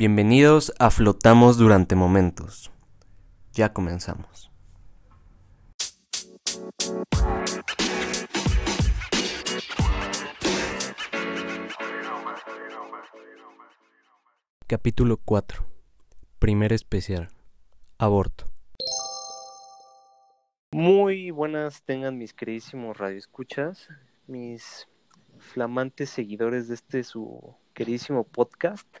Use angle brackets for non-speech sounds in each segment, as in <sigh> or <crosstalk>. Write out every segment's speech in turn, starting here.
Bienvenidos a Flotamos durante momentos. Ya comenzamos. Capítulo 4. Primer especial. Aborto. Muy buenas tengan mis queridísimos radioescuchas, mis flamantes seguidores de este su queridísimo podcast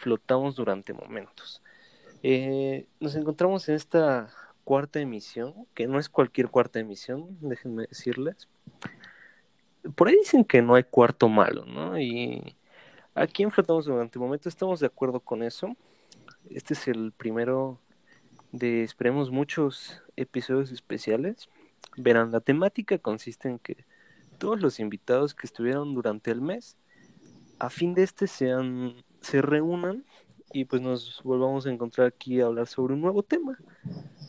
flotamos durante momentos. Eh, nos encontramos en esta cuarta emisión, que no es cualquier cuarta emisión, déjenme decirles. Por ahí dicen que no hay cuarto malo, ¿no? Y aquí en Flotamos durante momentos estamos de acuerdo con eso. Este es el primero de, esperemos, muchos episodios especiales. Verán, la temática consiste en que todos los invitados que estuvieron durante el mes, a fin de este sean se reúnan y pues nos volvamos a encontrar aquí a hablar sobre un nuevo tema,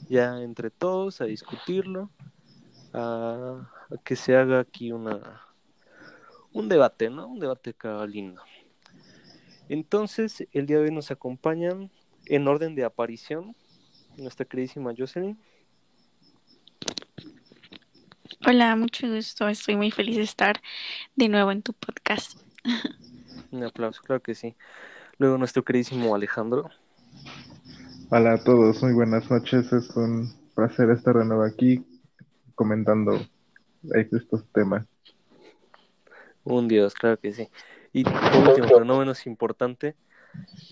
ya entre todos, a discutirlo, a, que se haga aquí una un debate, ¿no? Un debate acá lindo. Entonces, el día de hoy nos acompañan en orden de aparición nuestra queridísima Jocelyn. Hola, mucho gusto. Estoy muy feliz de estar de nuevo en tu podcast. <laughs> Un aplauso, claro que sí. Luego nuestro queridísimo Alejandro. Hola a todos, muy buenas noches. Es un placer estar de nuevo aquí comentando estos temas. Un dios, claro que sí. Y por último, pero no menos importante,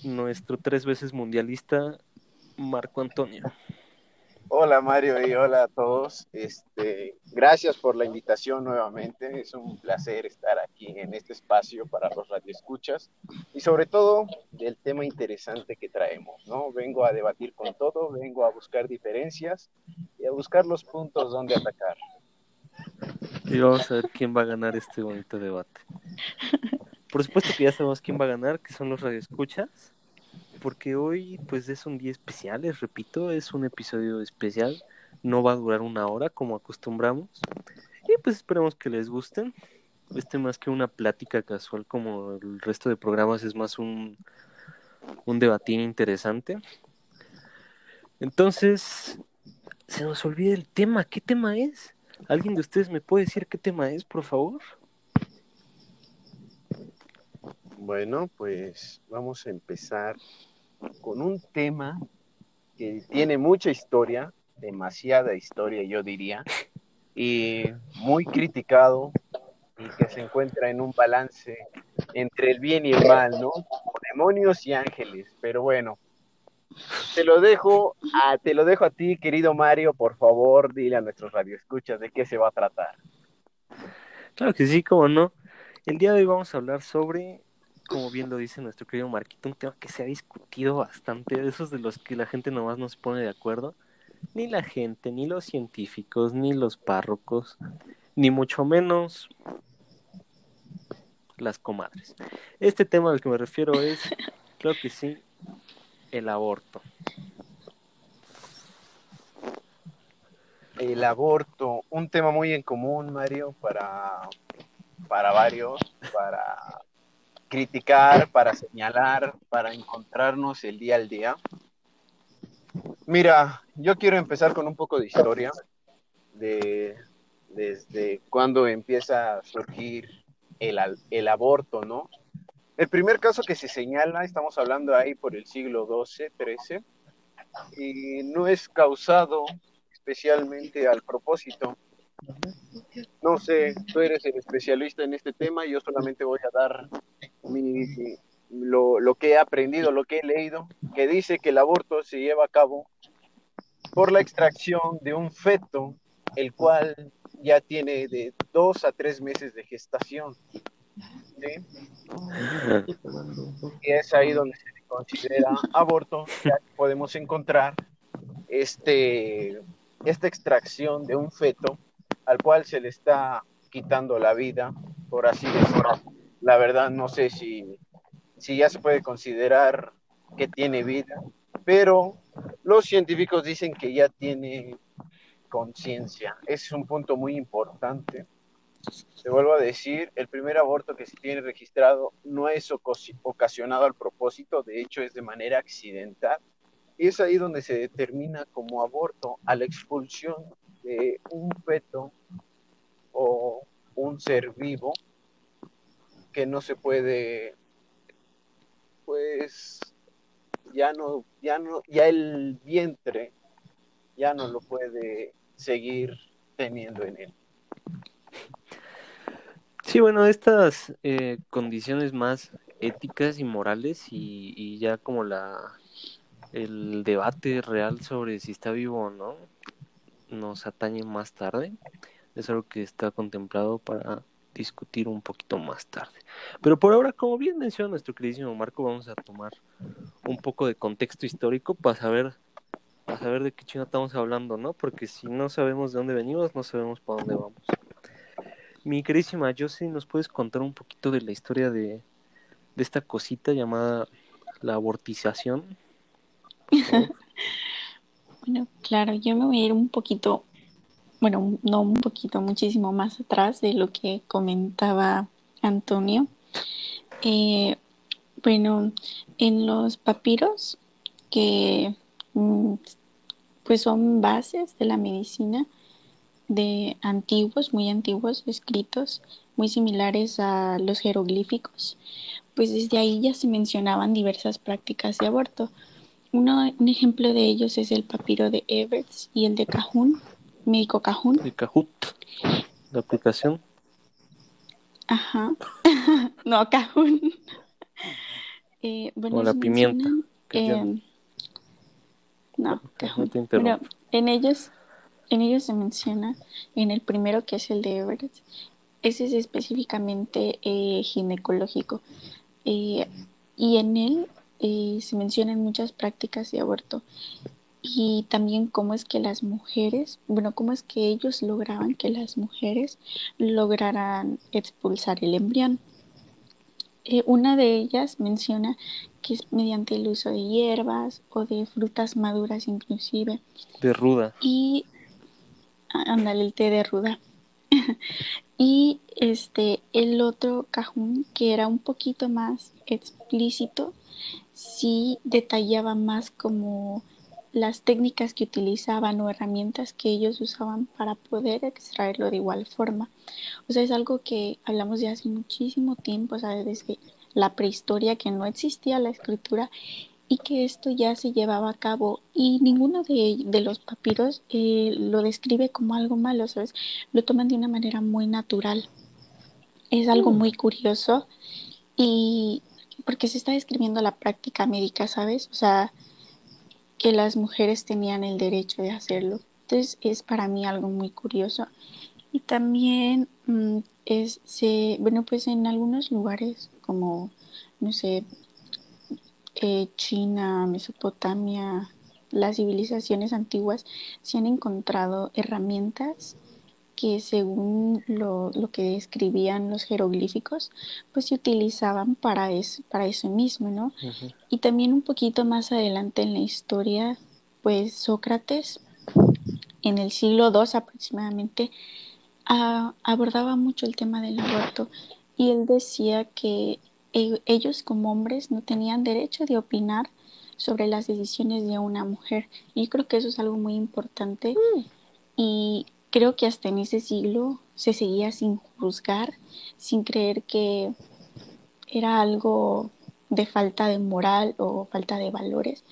nuestro tres veces mundialista, Marco Antonio. Hola Mario y hola a todos. Este, gracias por la invitación nuevamente. Es un placer estar aquí en este espacio para los radioescuchas y sobre todo del tema interesante que traemos, ¿no? Vengo a debatir con todo, vengo a buscar diferencias y a buscar los puntos donde atacar. Y vamos a ver quién va a ganar este bonito debate. Por supuesto que ya sabemos quién va a ganar, que son los radioescuchas porque hoy pues es un día especial, les repito, es un episodio especial, no va a durar una hora como acostumbramos y pues esperemos que les gusten. Este más que una plática casual como el resto de programas es más un, un debatín interesante. Entonces, se nos olvida el tema, ¿qué tema es? ¿Alguien de ustedes me puede decir qué tema es, por favor? Bueno, pues vamos a empezar con un tema que tiene mucha historia, demasiada historia yo diría, y muy criticado y que se encuentra en un balance entre el bien y el mal, ¿no? Demonios y ángeles, pero bueno, te lo dejo a, te lo dejo a ti, querido Mario, por favor, dile a nuestros radioescuchas de qué se va a tratar. Claro que sí, como no. El día de hoy vamos a hablar sobre como bien lo dice nuestro querido Marquito, un tema que se ha discutido bastante, de esos de los que la gente nomás no se pone de acuerdo. Ni la gente, ni los científicos, ni los párrocos, ni mucho menos las comadres. Este tema al que me refiero es, <laughs> creo que sí, el aborto. El aborto, un tema muy en común, Mario, para, para varios, para criticar, para señalar, para encontrarnos el día al día. Mira, yo quiero empezar con un poco de historia de desde cuando empieza a surgir el, el aborto, ¿no? El primer caso que se señala, estamos hablando ahí por el siglo XII, XIII, y no es causado especialmente al propósito. No sé, tú eres el especialista en este tema, yo solamente voy a dar lo, lo que he aprendido, lo que he leído, que dice que el aborto se lleva a cabo por la extracción de un feto, el cual ya tiene de dos a tres meses de gestación. Y es ahí donde se considera aborto, ya podemos encontrar este, esta extracción de un feto al cual se le está quitando la vida, por así decirlo, la verdad no sé si, si ya se puede considerar que tiene vida, pero los científicos dicen que ya tiene conciencia. es un punto muy importante te vuelvo a decir, el primer aborto que se tiene registrado no es ocasionado al propósito, de hecho es de manera accidental. Y es ahí donde se determina como aborto a la expulsión de un feto o un ser vivo que no se puede, pues, ya no, ya no, ya el vientre ya no lo puede seguir teniendo en él. Sí, bueno, estas eh, condiciones más éticas y morales y, ya como la el debate real sobre si está vivo o no nos atañe más tarde. Es algo que está contemplado para discutir un poquito más tarde. Pero por ahora, como bien menciona nuestro queridísimo Marco, vamos a tomar un poco de contexto histórico para saber, para saber de qué chino estamos hablando, ¿no? Porque si no sabemos de dónde venimos, no sabemos para dónde vamos. Mi querísima Josie, ¿nos puedes contar un poquito de la historia de, esta cosita llamada la abortización? <laughs> bueno, claro, yo me voy a ir un poquito, bueno, no un poquito, muchísimo más atrás de lo que comentaba Antonio. Eh, bueno, en los papiros que mm, pues son bases de la medicina, de antiguos, muy antiguos, escritos muy similares a los jeroglíficos, pues desde ahí ya se mencionaban diversas prácticas de aborto. Uno, un ejemplo de ellos es el papiro de Everts y el de Cajun, médico Cajun. De Cajut, la aplicación. Ajá, <laughs> no, Cajun. <laughs> Eh, bueno, o la pimienta. Eh, no, Cajun. Pero en ellos en ellos se menciona, en el primero que es el de Everett, ese es específicamente eh, ginecológico. Eh, y en él eh, se mencionan muchas prácticas de aborto y también cómo es que las mujeres, bueno, cómo es que ellos lograban que las mujeres lograran expulsar el embrión. una de ellas menciona que es mediante el uso de hierbas o de frutas maduras inclusive. De ruda. Y ándale el té de ruda. <laughs> y este, el otro cajón que era un poquito más explícito, sí detallaba más como las técnicas que utilizaban o herramientas que ellos usaban para poder extraerlo de igual forma. O sea, es algo que hablamos de hace muchísimo tiempo, o sea, desde la prehistoria que no existía la escritura y que esto ya se llevaba a cabo y ninguno de, de los papiros eh, lo describe como algo malo, ¿sabes? Lo toman de una manera muy natural. Es algo muy curioso y porque se está describiendo la práctica médica, ¿sabes? O sea, que las mujeres tenían el derecho de hacerlo. Entonces es para mí algo muy curioso. Y también mm, es, se, bueno, pues en algunos lugares como, no sé, eh, China, Mesopotamia, las civilizaciones antiguas, se han encontrado herramientas que según lo, que describían los jeroglíficos, pues se utilizaban para eso, para eso mismo, ¿no? Y también un poquito más adelante en la historia, pues Sócrates, en el siglo II aproximadamente, abordaba mucho el tema del aborto y él decía que e-, ellos como hombres no tenían derecho de opinar sobre las decisiones de una mujer. Y creo que eso es algo muy importante mm. y creo que hasta en ese siglo se seguía sin juzgar, sin creer que era algo de falta de moral o falta de valores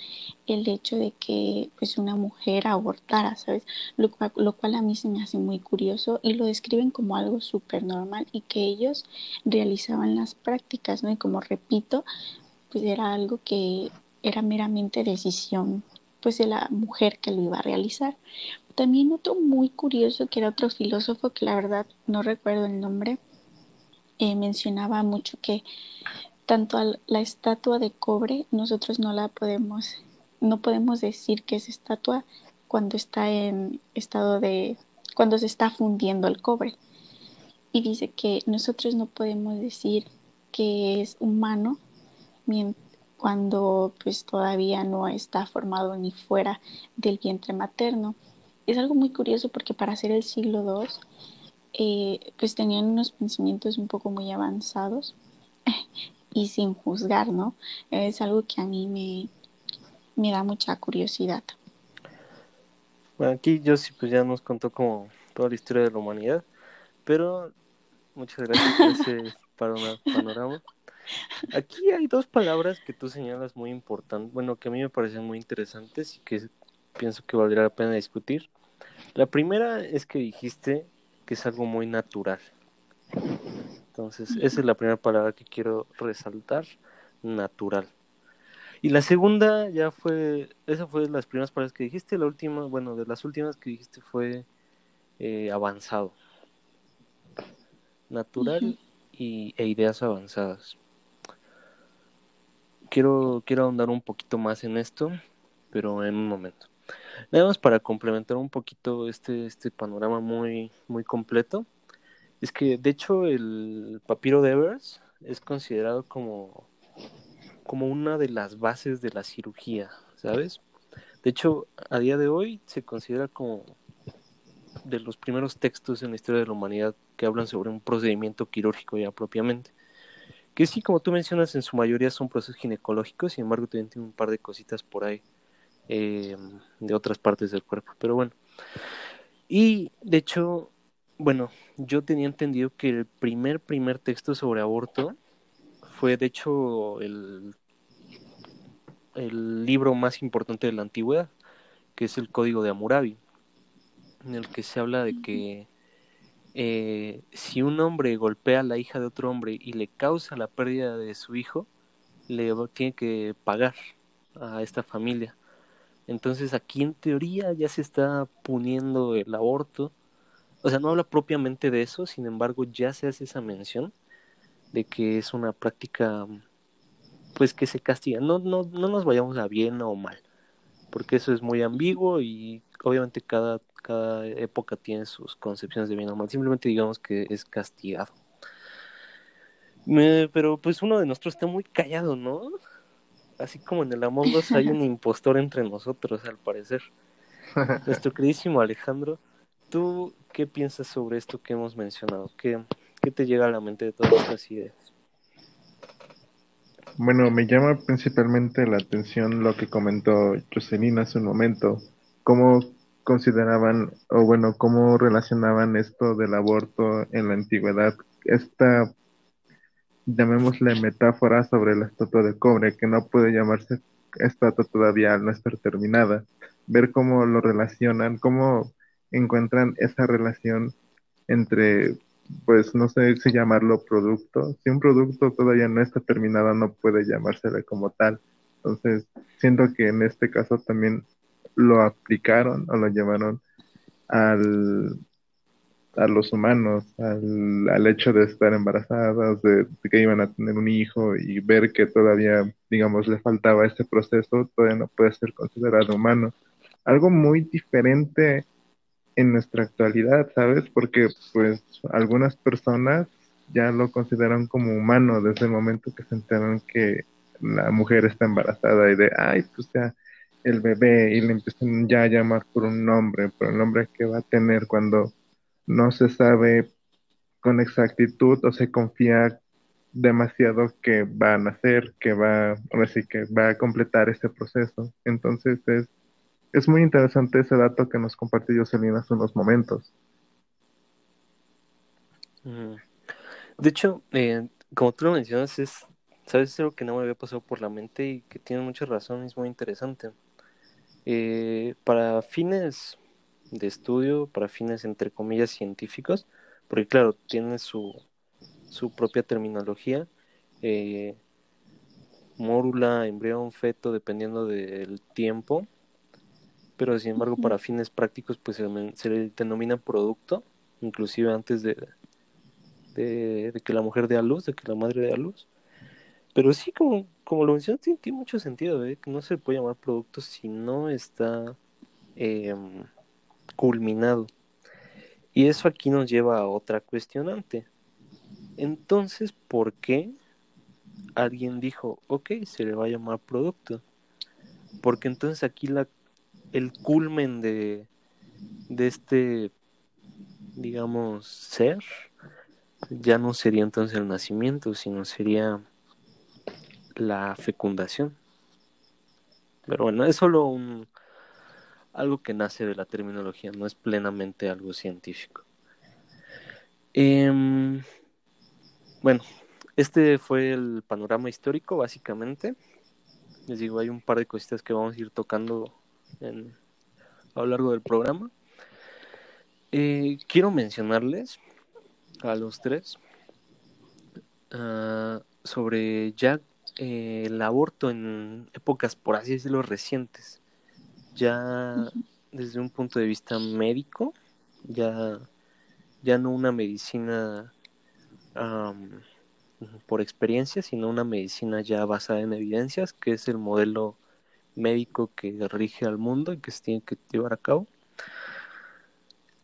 el hecho de que pues una mujer abortara, ¿sabes? Lo, lo cual a mí se me hace muy curioso y lo describen como algo súper normal y que ellos realizaban las prácticas, ¿no? Y como repito, pues era algo que era meramente decisión pues de la mujer que lo iba a realizar. También otro muy curioso que era otro filósofo que la verdad no recuerdo el nombre, eh, mencionaba mucho que tanto la estatua de cobre nosotros no la podemos, no podemos decir que es estatua cuando está en estado de, cuando se está fundiendo el cobre. Y dice que nosotros no podemos decir que es humano cuando pues todavía no está formado ni fuera del vientre materno. Es algo muy curioso porque para hacer el siglo II eh, pues tenían unos pensamientos un poco muy avanzados <laughs> y sin juzgar, ¿no? Es algo que a mí me, me da mucha curiosidad. Bueno, aquí yo sí pues ya nos contó como toda la historia de la humanidad, pero muchas gracias por ese <laughs> panorama. Aquí hay dos palabras que tú señalas muy importantes, bueno, que a mí me parecen muy interesantes y que pienso que valdría la pena discutir. La primera es que dijiste que es algo muy natural. Entonces, esa es la primera palabra que quiero resaltar, natural. Y la segunda ya fue, esa fue de las primeras palabras que dijiste, la última, bueno, de las últimas que dijiste fue eh, avanzado. Natural y, e ideas avanzadas quiero, quiero ahondar un poquito más en esto, pero en un momento. Nada más para complementar un poquito este, este panorama muy, muy completo, es que de hecho el papiro de Evers es considerado como, como una de las bases de la cirugía, ¿sabes? De hecho, a día de hoy se considera como de los primeros textos en la historia de la humanidad que hablan sobre un procedimiento quirúrgico ya propiamente. Que sí, como tú mencionas, en su mayoría son procesos ginecológicos, sin embargo también tiene un par de cositas por ahí eh, de otras partes del cuerpo, pero bueno. Y de hecho, bueno, yo tenía entendido que el primer, primer texto sobre aborto fue de hecho el, el libro más importante de la antigüedad, que es el Código de Hammurabi, en el que se habla de que eh, si un hombre golpea a la hija de otro hombre y le causa la pérdida de su hijo, le tiene que pagar a esta familia. Entonces aquí en teoría ya se está poniendo el aborto. O sea, no habla propiamente de eso, sin embargo ya se hace esa mención de que es una práctica pues que se castiga. No, no, no nos vayamos a bien o mal, porque eso es muy ambiguo y obviamente cada cada época tiene sus concepciones de bien o mal, simplemente digamos que es castigado. pero pues uno de nosotros está muy callado, ¿no? Así como en el Among Us hay un impostor entre nosotros, al parecer. <laughs> Nuestro queridísimo Alejandro, ¿tú qué piensas sobre esto que hemos mencionado? ¿Qué, qué te llega a la mente de todas estas ideas? Bueno, me llama principalmente la atención lo que comentó Jocelyn hace un momento, cómo consideraban, o bueno, cómo relacionaban esto del aborto en la antigüedad, esta, llamémosle metáfora sobre la estatua de cobre, que no puede llamarse estatua todavía al no estar terminada, ver cómo lo relacionan, cómo encuentran esa relación entre, pues no sé si llamarlo producto, si un producto todavía no está terminado no puede llamársele como tal, entonces siento que en este caso también lo aplicaron o lo llevaron al, a los humanos, al, al hecho de estar embarazadas, de, que iban a tener un hijo y ver que todavía, digamos, le faltaba este proceso, todavía no puede ser considerado humano. Algo muy diferente en nuestra actualidad, ¿sabes? Porque pues algunas personas ya lo consideran como humano desde el momento que se enteran que la mujer está embarazada y de, ay, pues ya el bebé y le empiezan ya a llamar por un nombre, por el nombre que va a tener cuando no se sabe con exactitud o se confía demasiado que va a nacer, que va, que va a completar este proceso. Entonces es, es muy interesante ese dato que nos compartió Jocelyn hace unos momentos. De hecho, eh, como tú lo mencionas, es, sabes, algo que no me había pasado por la mente y que tiene mucha razón, es muy interesante. Eh, para fines de estudio, para fines entre comillas científicos, porque claro, tiene su, su propia terminología, eh, mórula, embrión, feto, dependiendo del tiempo, pero sin embargo para fines prácticos pues se, le denomina producto, inclusive antes de, de, de, que la mujer dé a luz, de que la madre dé a luz. Pero sí, como, como lo mencionas, tiene, mucho sentido, ¿eh? que no se puede llamar producto si no está em, culminado. Y eso aquí nos lleva a otra cuestionante. Entonces, ¿por qué alguien dijo, ok, se le va a llamar producto? Porque entonces aquí la, el culmen de, de este digamos, ser, ya no sería entonces el nacimiento, sino sería la fecundación. Pero bueno, es solo un algo que nace de la terminología, no es plenamente algo científico. Em, bueno, este fue el panorama histórico, básicamente. Les digo, hay un par de cositas que vamos a ir tocando a lo largo del programa. Eh, quiero mencionarles a los tres ah, sobre ya eh, el aborto en épocas, por así decirlo, recientes. Ya desde un punto de vista médico, ya, ya no una medicina por experiencia, sino una medicina ya basada en evidencias, que es el modelo médico que rige al mundo y que se tiene que llevar a cabo.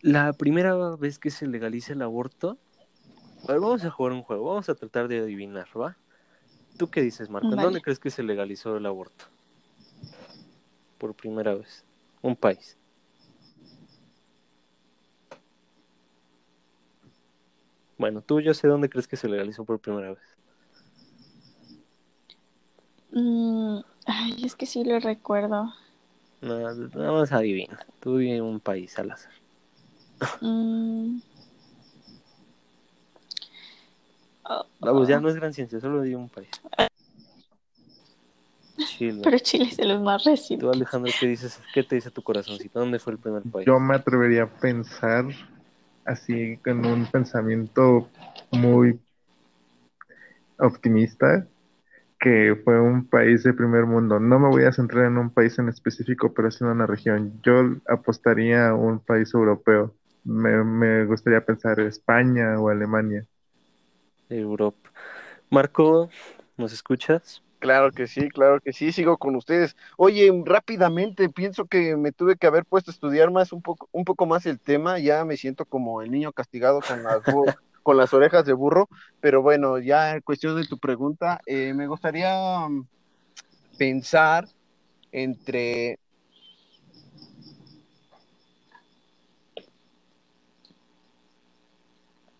La primera vez que se legaliza el aborto, vamos a jugar un juego, vamos a tratar de adivinar, ¿va? ¿Tú qué dices, Marco? dónde crees que se legalizó el aborto? Por primera vez. Un país. Bueno, tú yo sé dónde crees que se legalizó por primera vez. Mm, ay, es que sí lo recuerdo. No, nada más adivina. Tú en un país al azar. Mm. Vamos, ya no es gran ciencia, solo di un país. Chile. Pero Chile es de los más recientes. Tú, Alejandro, ¿qué dices? ¿Qué te dice tu corazoncito? ¿Dónde fue el primer país? Yo me atrevería a pensar así con un pensamiento muy optimista que fue un país de primer mundo. No me voy a centrar en un país en específico, pero sí en una región. Yo apostaría a un país europeo. Me, me gustaría pensar España o Alemania. Europa. Marco, ¿nos escuchas? Claro que sí, claro que sí, sigo con ustedes. Oye, rápidamente, pienso que me tuve que haber puesto a estudiar más un poco, un poco más el tema, ya me siento como el niño castigado con las, <laughs> con las orejas de burro, pero bueno, ya en cuestión de tu pregunta, eh, me gustaría mm, pensar entre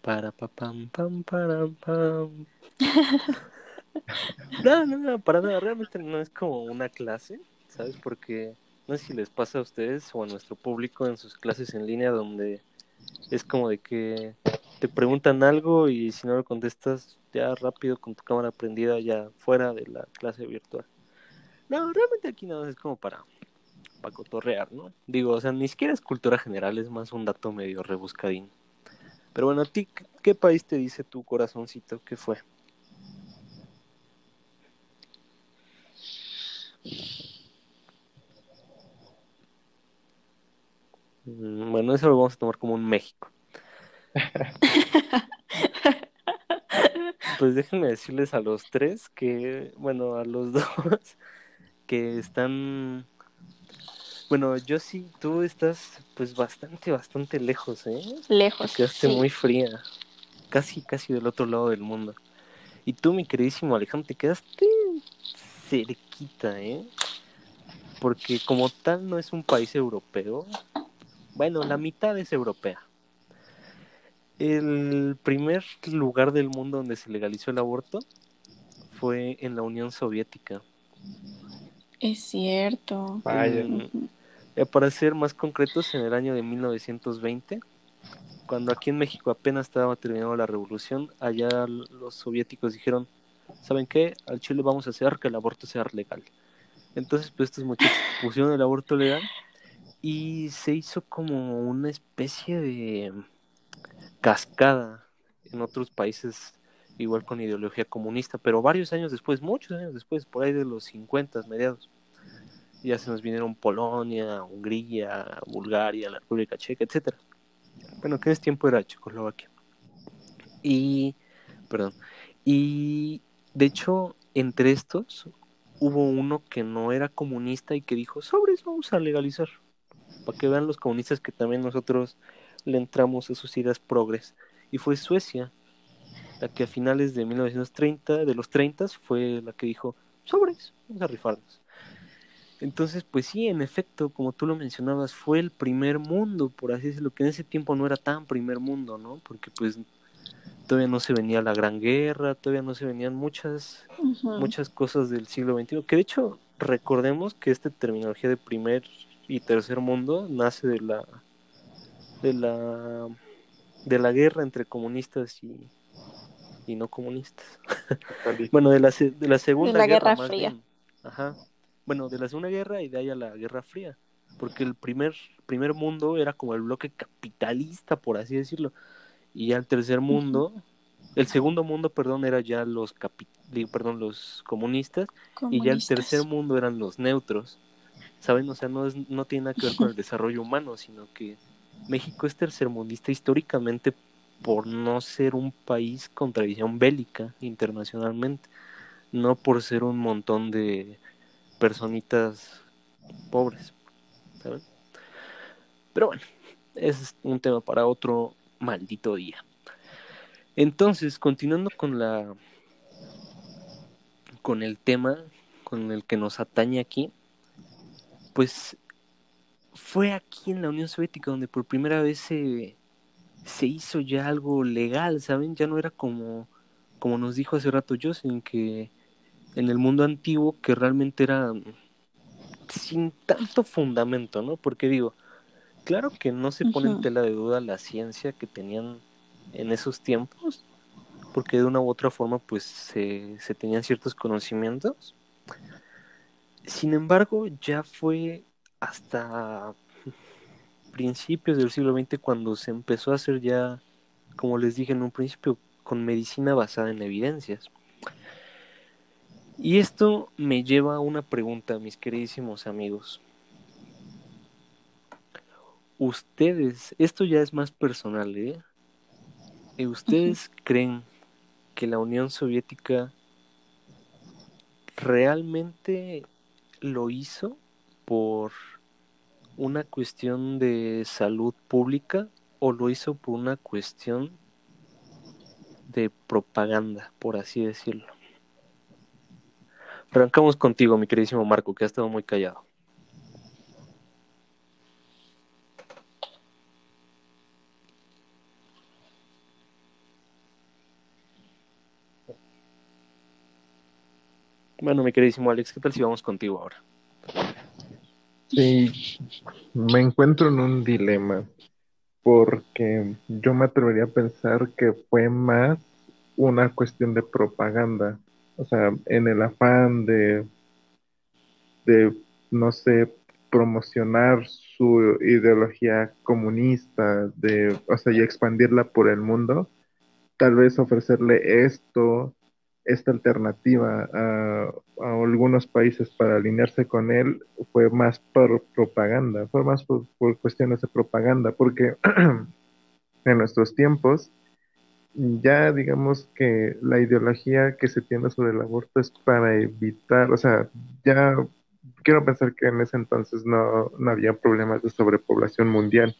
para pa pam pam para pam. <laughs> <laughs> no, no, no, para nada, realmente no es como una clase, ¿sabes? Porque no sé si les pasa a ustedes o a nuestro público en sus clases en línea donde es como de que te preguntan algo y si no lo contestas ya rápido con tu cámara prendida ya fuera de la clase virtual. No, realmente aquí nada es como para, para cotorrear, ¿no? Digo, o sea, ni siquiera es cultura general, es más un dato medio rebuscadín. Pero bueno, a ti, ¿qué país te dice tu corazoncito que fue? Bueno, eso lo vamos a tomar como un México. <laughs> pues déjenme decirles a los tres que, bueno, a los <laughs> dos, que están... Bueno, yo sí, tú estás pues bastante, bastante lejos, ¿eh? Lejos. quedaste muy fría, casi, casi del otro lado del mundo. Y tú, mi queridísimo Alejandro, te quedaste cerquita, ¿eh? Porque como tal no es un país europeo, bueno, la mitad es europea. El primer lugar del mundo donde se legalizó el aborto fue en la Unión Soviética. Es cierto. Eh, para ser más concretos, en el año de 1920, cuando aquí en México apenas estaba terminando la revolución, allá los soviéticos dijeron, ¿saben qué? Al Chile vamos a hacer que el aborto sea legal. Entonces, pues estos muchachos pusieron el aborto legal y se hizo como una especie de cascada en otros países igual con ideología comunista, pero varios años después, muchos años después, por ahí de los 50 mediados, ya se nos vinieron Polonia, Hungría, Bulgaria, la República Checa, etcétera. Bueno, que en ese tiempo era Checoslovaquia. Y, perdón, y de hecho, entre estos hubo uno que no era comunista y que dijo, sobres, vamos a legalizar para que vean los comunistas que también nosotros le entramos a sus ideas progres. Y fue Suecia, la que a finales de 1930, de los 30, fue la que dijo, sobres, vamos a rifarnos. Entonces, pues sí, en efecto, como tú lo mencionabas, fue el primer mundo, por así decirlo, que en ese tiempo no era tan primer mundo, ¿no? Porque pues todavía no se venía la Gran Guerra, todavía no se venían muchas, muchas cosas del siglo XXI, que de hecho recordemos que esta terminología de primer y tercer mundo nace de la de la de la guerra entre comunistas y, y no comunistas. <laughs> bueno, de la, de la segunda de la guerra, fría. Ajá. Bueno, de la segunda guerra y de ahí a la guerra fría, porque el primer primer mundo era como el bloque capitalista, por así decirlo, y ya el tercer mundo, el segundo mundo, perdón, era ya los capi perdón, los comunistas, y ya el tercer mundo eran los neutros. ¿Saben? O sea, no, es, no tiene nada que ver con el desarrollo humano, sino que México es tercermundista históricamente por no ser un país con tradición bélica internacionalmente, no por ser un montón de personitas pobres, ¿saben? Pero bueno, es un tema para otro maldito día. Entonces, continuando con la con el tema con el que nos atañe aquí, pues fue aquí en la Unión Soviética donde por primera vez se, se hizo ya algo legal, ¿saben? Ya no era como, como nos dijo hace rato en que en el mundo antiguo que realmente era sin tanto fundamento, ¿no? Porque digo, claro que no se pone en tela de duda la ciencia que tenían en esos tiempos, porque de una u otra forma pues se, se tenían ciertos conocimientos. Sin embargo, ya fue hasta principios del siglo XX cuando se empezó a hacer ya, como les dije en un principio, con medicina basada en evidencias. Y esto me lleva a una pregunta, mis queridísimos amigos. Ustedes, esto ya es más personal, ¿eh? ¿Ustedes creen que la Unión Soviética realmente lo hizo por una cuestión de salud pública o lo hizo por una cuestión de propaganda, por así decirlo. Arrancamos contigo, mi queridísimo Marco, que ha estado muy callado. Bueno, mi queridísimo Alex, ¿qué tal si vamos contigo ahora? Sí, me encuentro en un dilema porque yo me atrevería a pensar que fue más una cuestión de propaganda, o sea, en el afán de, de no sé, promocionar su ideología comunista, de, o sea, y expandirla por el mundo, tal vez ofrecerle esto esta alternativa a, algunos países para alinearse con él fue más por propaganda, fue más por, cuestiones de propaganda, porque <clears throat> en nuestros tiempos ya digamos que la ideología que se tiene sobre el aborto es para evitar, o sea, ya quiero pensar que en ese entonces no, había problemas de sobrepoblación mundial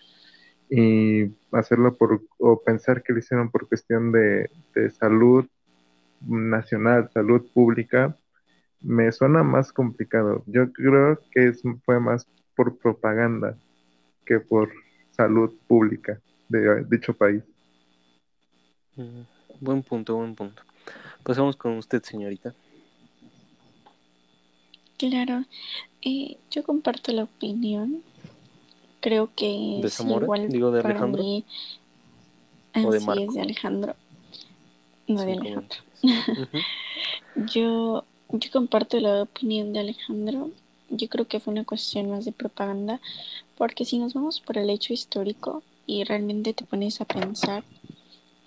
y hacerlo por, o pensar que lo hicieron por cuestión de, de salud nacional, salud pública, me suena más complicado. Yo creo que es, fue más por propaganda que por salud pública de dicho país. Mm, buen punto, buen punto. Pasamos con usted, señorita. Claro, eh, yo comparto la opinión. Creo que ¿De igual Digo, de Alejandro. ¿O de Marco? es de Alejandro. No de Alejandro. yo, yo comparto la opinión de Alejandro. Yo creo que fue una cuestión más de propaganda, porque si nos vamos por el hecho histórico y realmente te pones a pensar,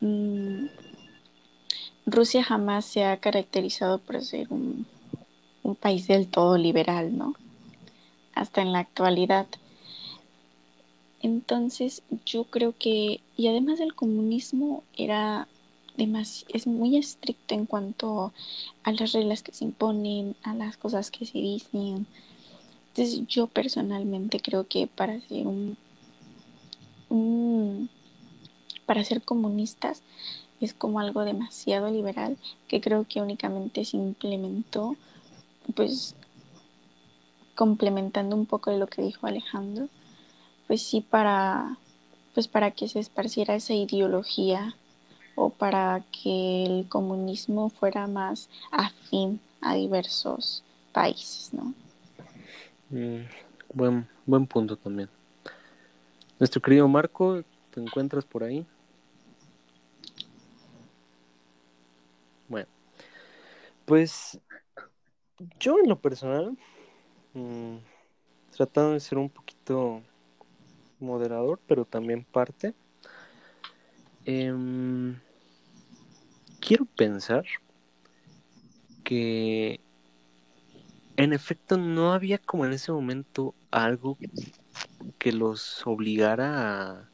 mm, Rusia jamás se ha caracterizado por ser un, un país del todo liberal, ¿no? Hasta en la actualidad. Entonces yo creo que, y además del comunismo, era es muy estricto en cuanto a las reglas que se imponen, a las cosas que se dicen. Entonces yo personalmente creo que para ser un, para ser comunistas es como algo demasiado liberal que creo que únicamente se implementó pues complementando un poco de lo que dijo Alejandro, pues sí para, pues para que se esparciera esa ideología o para que el comunismo fuera más afín a diversos países, ¿no? Mm, buen, buen punto también. Nuestro querido Marco, ¿te encuentras por ahí? Bueno, pues yo en lo personal, mmm, tratando de ser un poquito moderador, pero también parte, em, quiero pensar que en efecto no había como en ese momento algo que los obligara a,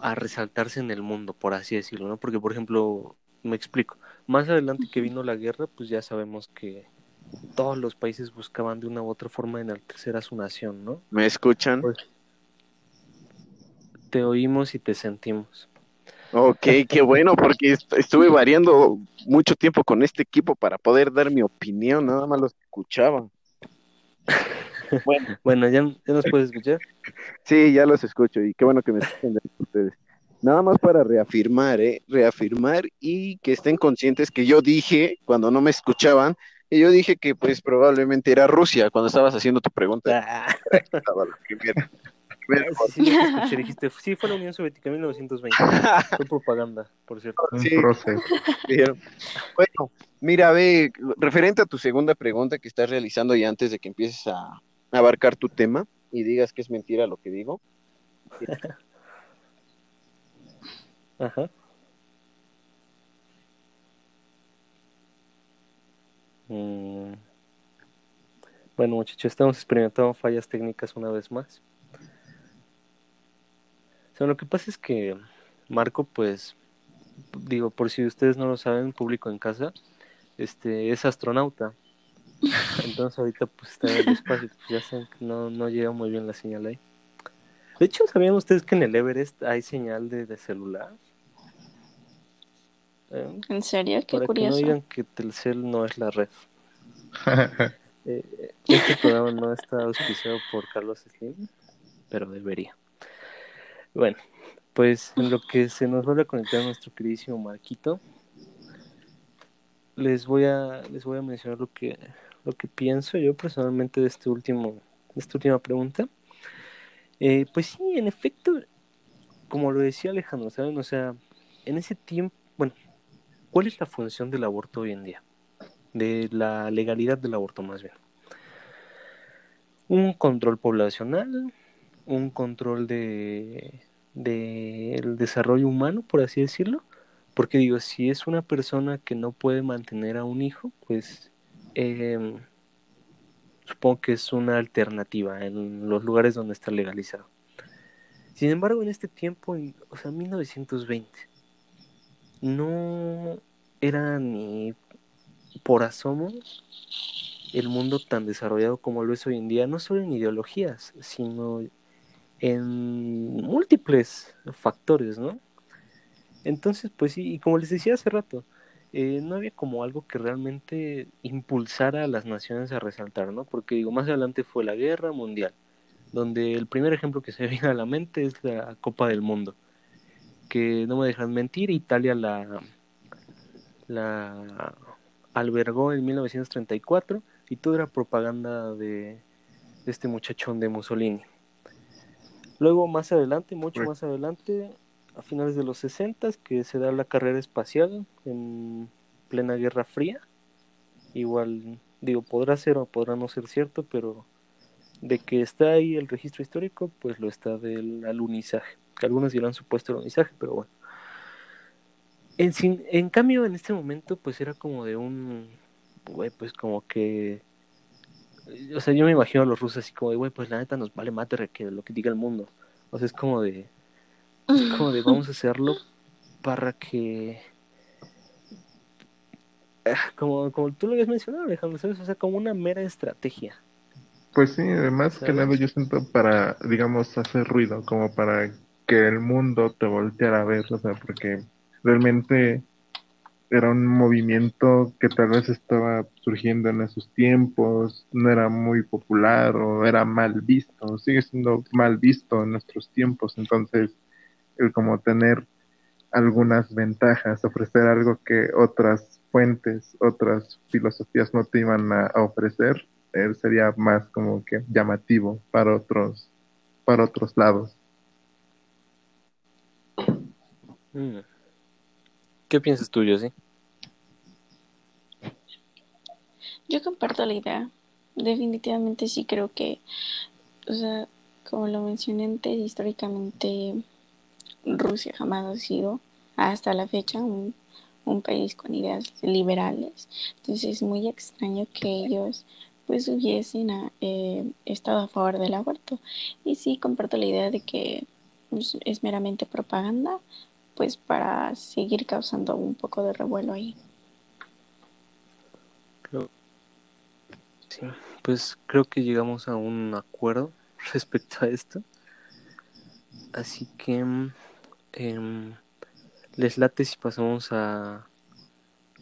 a resaltarse en el mundo, por así decirlo, ¿no? Porque, por ejemplo, me explico, más adelante que vino la guerra, pues ya sabemos que todos los países buscaban de una u otra forma enaltecer a su nación, ¿no? ¿Me escuchan? Pues, te oímos y te sentimos. Ok, qué bueno, porque est- estuve variando mucho tiempo con este equipo para poder dar mi opinión, nada más los escuchaba. Bueno, <laughs> Bueno, ¿ya, ya nos puedes escuchar? sí, ya los escucho y qué bueno que me escuchen de ustedes. Nada más para reafirmar, ¿eh? Reafirmar y que estén conscientes que yo dije, cuando no me escuchaban, y yo dije que pues probablemente era Rusia, cuando estabas haciendo tu pregunta. Ah, Sí, escuché, <laughs> dijiste, sí, fue la Unión Soviética en 1920. <laughs> Fue propaganda, por cierto. Un Sí. Bueno, mira, ve, referente a tu segunda pregunta que estás realizando y antes de que empieces a abarcar tu tema y digas que es mentira lo que digo, Ajá. Mm. Bueno, muchachos, estamos experimentando fallas técnicas una vez más. O sea, lo que pasa es que Marco, pues, digo, por si ustedes no lo saben, público en casa, este, es astronauta. Entonces ahorita pues está en el espacio, pues ya saben que no, no llega muy bien la señal ahí. De hecho, ¿sabían ustedes que en el Everest hay señal de, de celular? Eh, ¿En serio? Qué para que no curioso. digan que Telcel no es la red. Eh, este programa no está auspiciado por Carlos Slim, pero debería. Bueno, pues en lo que se nos vuelve a conectar nuestro queridísimo Marquito, les voy a les voy a mencionar lo que lo que pienso yo personalmente de este último de esta última pregunta. Eh, pues sí, en efecto, como lo decía Alejandro, ¿saben? O sea, en ese tiempo, bueno, ¿cuál es la función del aborto hoy en día? De la legalidad del aborto, más bien. Un control poblacional, un control de del desarrollo humano, por así decirlo. Porque digo, si es una persona que no puede mantener a un hijo, pues eh, supongo que es una alternativa en los lugares donde está legalizado. Sin embargo, en este tiempo, en, o sea, 1920, no era ni por asomo el mundo tan desarrollado como lo es hoy en día, no solo en ideologías, sino en múltiples factores, ¿no? Entonces, pues sí, y como les decía hace rato, eh, no había como algo que realmente impulsara a las naciones a resaltar, ¿no? Porque digo, más adelante fue la guerra mundial, donde el primer ejemplo que se <laughs> viene a la mente es la Copa del Mundo, que no me dejan mentir, Italia la, la albergó en 1934 y todo era propaganda de este muchachón de Mussolini. Luego más adelante, mucho Right. más adelante, a finales de los 60 que se da la carrera espacial en plena Guerra Fría. Igual, digo, podrá ser o podrá no ser cierto, pero de que está ahí el registro histórico, pues lo está del alunizaje. Que algunos dirán supuesto alunizaje, pero bueno. En, sin- en cambio, en este momento, pues era como de un, güey, pues como que, o sea, yo me imagino a los rusos así como de, güey, pues la neta nos vale madre que lo que diga el mundo. O sea, es como de, es como de vamos a hacerlo para que Ah, como, como tú lo habías mencionado Alejandro ¿sabes? o sea como una mera estrategia Pues sí, más que nada yo siento para, digamos, hacer ruido, como para que el mundo te volteara a ver, o sea, porque realmente era un movimiento que tal vez estaba surgiendo en esos tiempos, no era muy popular o era mal visto, sigue siendo mal visto en nuestros tiempos, entonces el como tener algunas ventajas, ofrecer algo que otras fuentes, otras filosofías no te iban a, ofrecer, él sería más como que llamativo para otros, para otros lados. Mm. ¿Qué piensas tú, Josie? Yo comparto la idea. Definitivamente sí creo que, o sea, como lo mencioné antes, históricamente Rusia jamás ha sido hasta la fecha un, país con ideas liberales. Entonces es muy extraño que ellos pues hubiesen ah, eh, estado a favor del aborto. Y sí comparto la idea de que pues, es meramente propaganda, pues para seguir causando un poco de revuelo ahí. Sí, pues creo que llegamos a un acuerdo <laughs> respecto a esto. Así que em, les late si pasamos a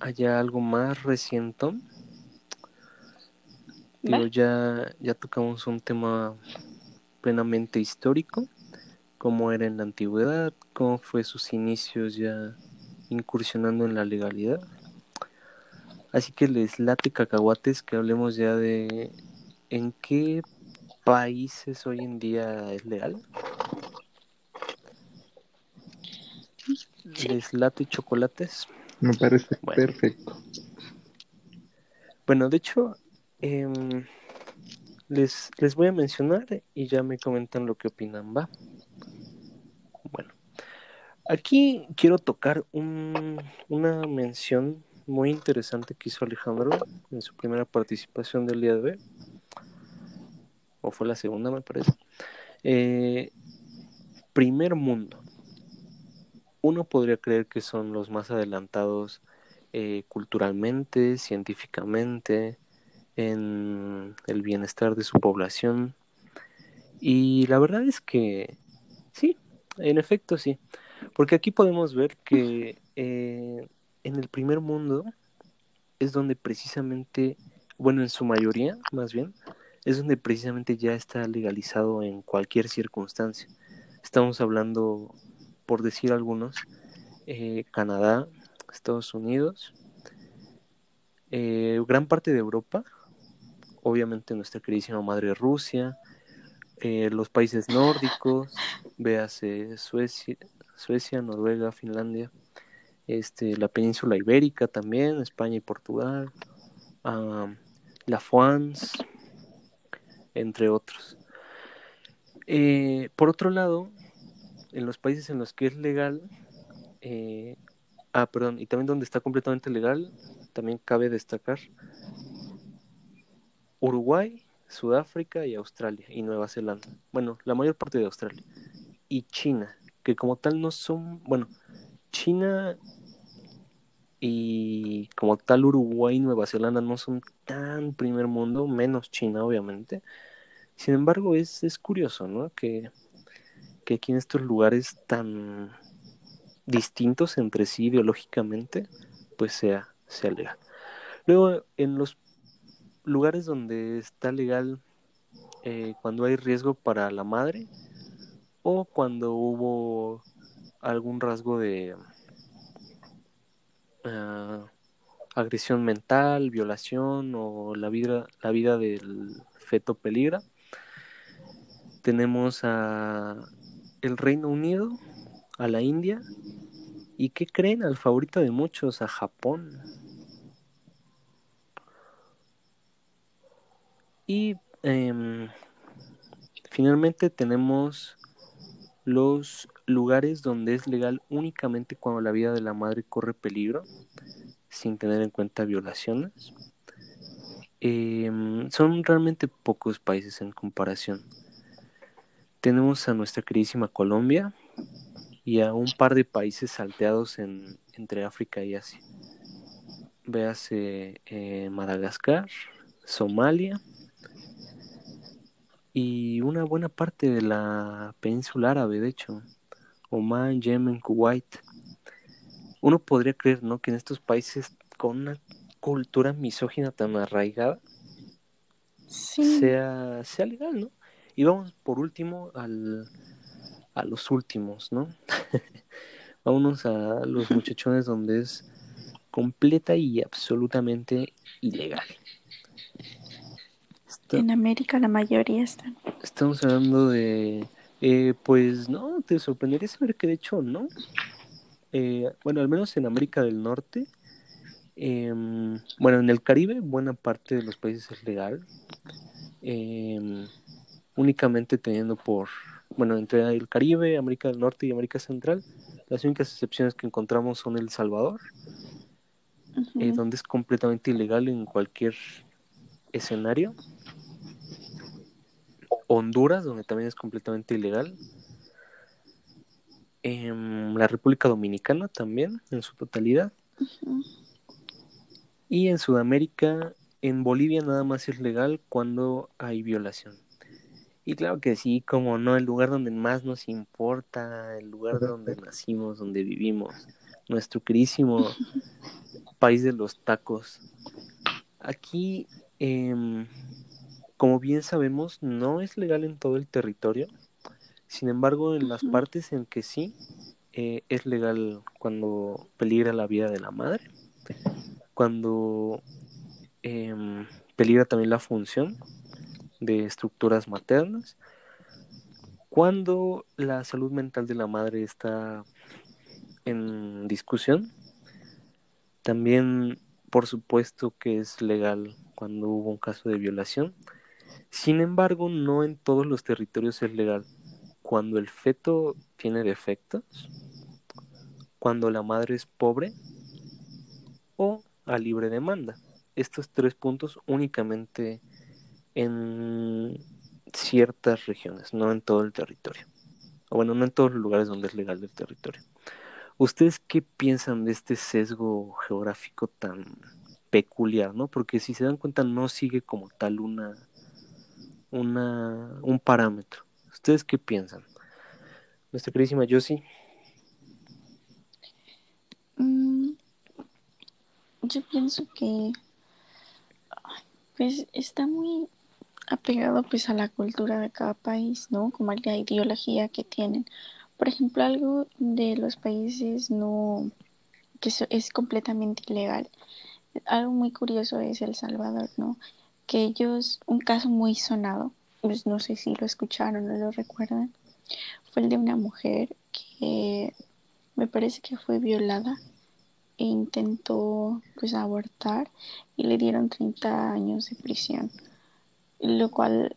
allá algo más reciente. Digo, ya, ya tocamos un tema plenamente histórico, cómo era en la antigüedad, cómo fue sus inicios ya incursionando en la legalidad. Así que les late cacahuates que hablemos ya de en qué países hoy en día es legal. ¿Les late chocolates? Me parece perfecto. Bueno, de hecho, em, les, les voy a mencionar y ya me comentan lo que opinan, ¿va? Aquí quiero tocar una mención muy interesante que hizo Alejandro en su primera participación del día de hoy, o fue la segunda, me parece. Eh, primer mundo. Uno podría creer que son los más adelantados eh, culturalmente, científicamente, en el bienestar de su población. Y la verdad es que sí, en efecto sí. Porque aquí podemos ver que eh, en el primer mundo es donde precisamente, bueno, en su mayoría más bien, es donde precisamente ya está legalizado en cualquier circunstancia. Estamos hablando, por decir algunos, eh, Canadá, Estados Unidos, eh, gran parte de Europa, obviamente nuestra queridísima madre Rusia, eh, los países nórdicos, véase Suecia, Suecia, Noruega, Finlandia, este, la península ibérica también, España y Portugal, la France, entre otros. Eh, por otro lado, en los países en los que es legal, eh, ah, perdón, y también donde está completamente legal, también cabe destacar Uruguay, Sudáfrica y Australia y Nueva Zelanda. Bueno, la mayor parte de Australia. Y China, que como tal no son, bueno, China y como tal Uruguay y Nueva Zelanda no son tan primer mundo, menos China obviamente. Sin embargo, es, es curioso, ¿no? Que, que aquí en estos lugares tan distintos entre sí ideológicamente, pues sea, sea legal. Luego, en los lugares donde está legal eh, cuando hay riesgo para la madre o cuando hubo algún rasgo de ah, agresión mental, violación o la vida, la vida del feto peligra. Tenemos a el Reino Unido, a la India y ¿qué creen? Al favorito de muchos, a Japón. Y em, finalmente tenemos los lugares donde es legal únicamente cuando la vida de la madre corre peligro, sin tener en cuenta violaciones. Em, son realmente pocos países en comparación. Tenemos a nuestra queridísima Colombia y a un par de países salteados en, entre África y Asia. Véase eh, Madagascar, Somalia y una buena parte de la península árabe, de hecho, Oman, Yemen, Kuwait. uno podría creer, ¿no? Que en estos países con una cultura misógina tan arraigada sea, sea legal, ¿no? Y vamos por último al, a los últimos, ¿no? <laughs> Vámonos a los <laughs> muchachones donde es completa y absolutamente ilegal. En América la mayoría están. Estamos hablando de, eh, pues no, te sorprendería saber que de hecho no. Eh, bueno, al menos en América del Norte, em, bueno, en el Caribe buena parte de los países es legal, em, únicamente teniendo por, bueno, entre el Caribe, América del Norte y América Central, las únicas excepciones que encontramos son El Salvador, eh, donde es completamente ilegal en cualquier escenario. Honduras, donde también es completamente ilegal. En la República Dominicana también, en su totalidad. Y en Sudamérica, en Bolivia nada más es legal cuando hay violación. Y claro que sí, como no, el lugar donde más nos importa, el lugar donde nacimos, donde vivimos, nuestro querísimo país de los tacos. Aquí, em, como bien sabemos, no es legal en todo el territorio. Sin embargo, en las partes en que sí, eh, es legal cuando peligra la vida de la madre, cuando em, peligra también la función de estructuras maternas, cuando la salud mental de la madre está en discusión también, por supuesto que es legal cuando hubo un caso de violación. Sin embargo, no en todos los territorios es legal. Cuando el feto tiene defectos, cuando la madre es pobre o a libre demanda. Estos tres puntos únicamente en ciertas regiones, no en todo el territorio. O bueno, no en todos los lugares donde es legal el territorio. ¿Ustedes qué piensan de este sesgo geográfico tan peculiar, no? Porque si se dan cuenta no sigue como tal una, una un parámetro. ¿Ustedes qué piensan? Nuestra queridísima Josie. Mm, yo pienso que pues está muy apegado pues a la cultura de cada país, ¿no? Como a la ideología que tienen. Por ejemplo, algo de los países no que es completamente ilegal. Algo muy curioso es El Salvador, ¿no? Ellos, un caso muy sonado, pues no sé si lo escucharon o lo recuerdan, fue el de una mujer que me parece que fue violada e intentó pues abortar y le dieron 30 años de prisión, lo cual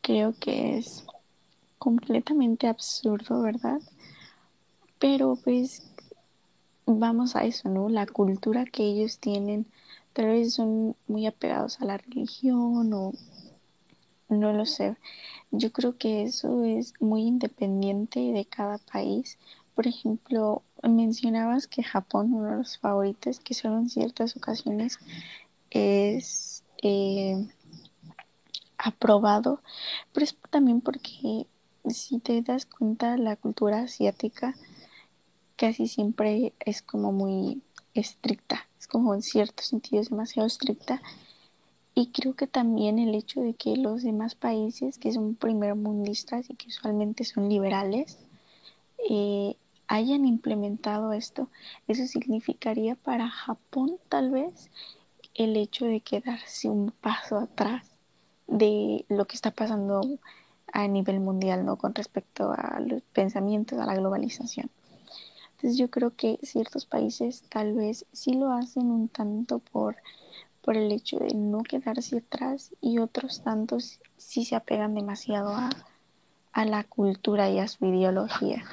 creo que es completamente absurdo, ¿verdad? Pero pues vamos a eso, ¿no? La cultura que ellos tienen, tal vez son muy apegados a la religión o no lo sé. Yo creo que eso es muy independiente de cada país. Por ejemplo, mencionabas que Japón, uno de los favoritos, que solo en ciertas ocasiones es eh, aprobado, pero es también porque si te das cuenta, la cultura asiática casi siempre es como muy estricta, es como en ciertos sentidos demasiado estricta. Y creo que también el hecho de que los demás países que son primermundistas y que usualmente son liberales eh, hayan implementado esto, eso significaría para Japón tal vez el hecho de quedarse un paso atrás de lo que está pasando a nivel mundial, ¿no? Con respecto a los pensamientos, a la globalización. Entonces yo creo que ciertos países tal vez sí lo hacen un tanto por, por el hecho de no quedarse atrás y otros tantos sí se apegan demasiado a, a la cultura y a su ideología.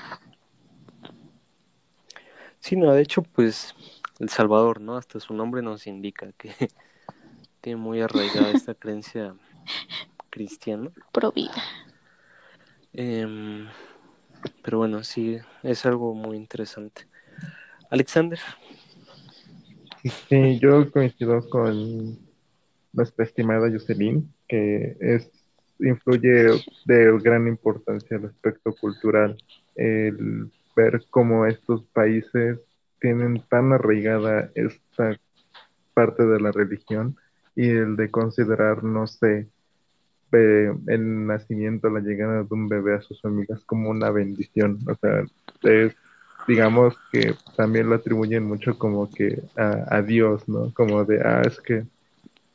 Sí, no, de hecho, pues El Salvador, ¿no? Hasta su nombre nos indica que <laughs> tiene muy arraigada esta creencia <laughs> cristiana. Pro vida. Em, pero bueno, sí, es algo muy interesante. Alexander. Sí, yo coincido con nuestra estimada Jocelyn, que es influye de gran importancia el aspecto cultural, el ver cómo estos países tienen tan arraigada esta parte de la religión y el de considerar, no sé, el nacimiento, la llegada de un bebé a sus amigas como una bendición. O sea, es, digamos que también lo atribuyen mucho como que a, a Dios, ¿no? Como de, ah, es que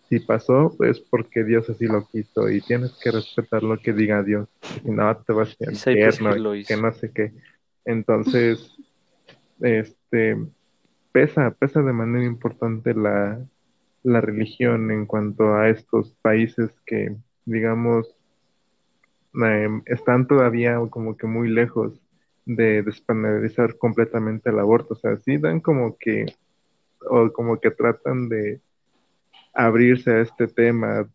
si pasó, pues porque Dios así lo quiso y tienes que respetar lo que diga Dios. Y no te vas a infierno, que no sé qué. Entonces, este, pesa, pesa de manera importante la, la religión en cuanto a estos países que, digamos, em, están todavía como que muy lejos de despenalizar completamente el aborto. O sea, sí dan como que, o como que tratan de abrirse a este tema,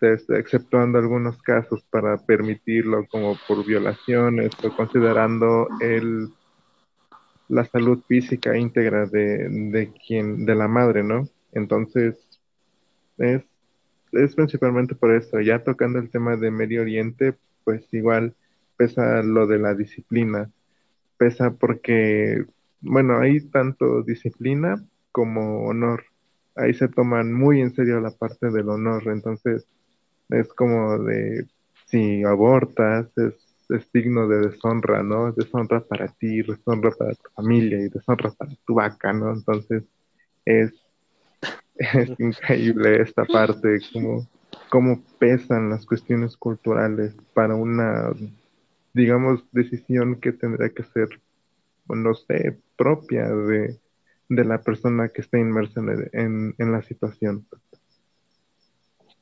exceptuando algunos casos para permitirlo como por violaciones o considerando el la salud física íntegra de, de quien, de la madre, ¿no? Entonces, es, es principalmente por eso. Ya tocando el tema de Medio Oriente, pues igual pesa lo de la disciplina. Pesa porque, bueno, hay tanto disciplina como honor ahí se toman muy en serio la parte del honor, entonces es como de si abortas es, es digno de deshonra, ¿no? Deshonra para ti, deshonra para tu familia y deshonra para tu vaca, ¿no? Entonces es, es <laughs> increíble esta parte, como cómo pesan las cuestiones culturales para una, digamos, decisión que tendría que ser, no sé, propia de, de la persona que está inmersa en, en, la situación.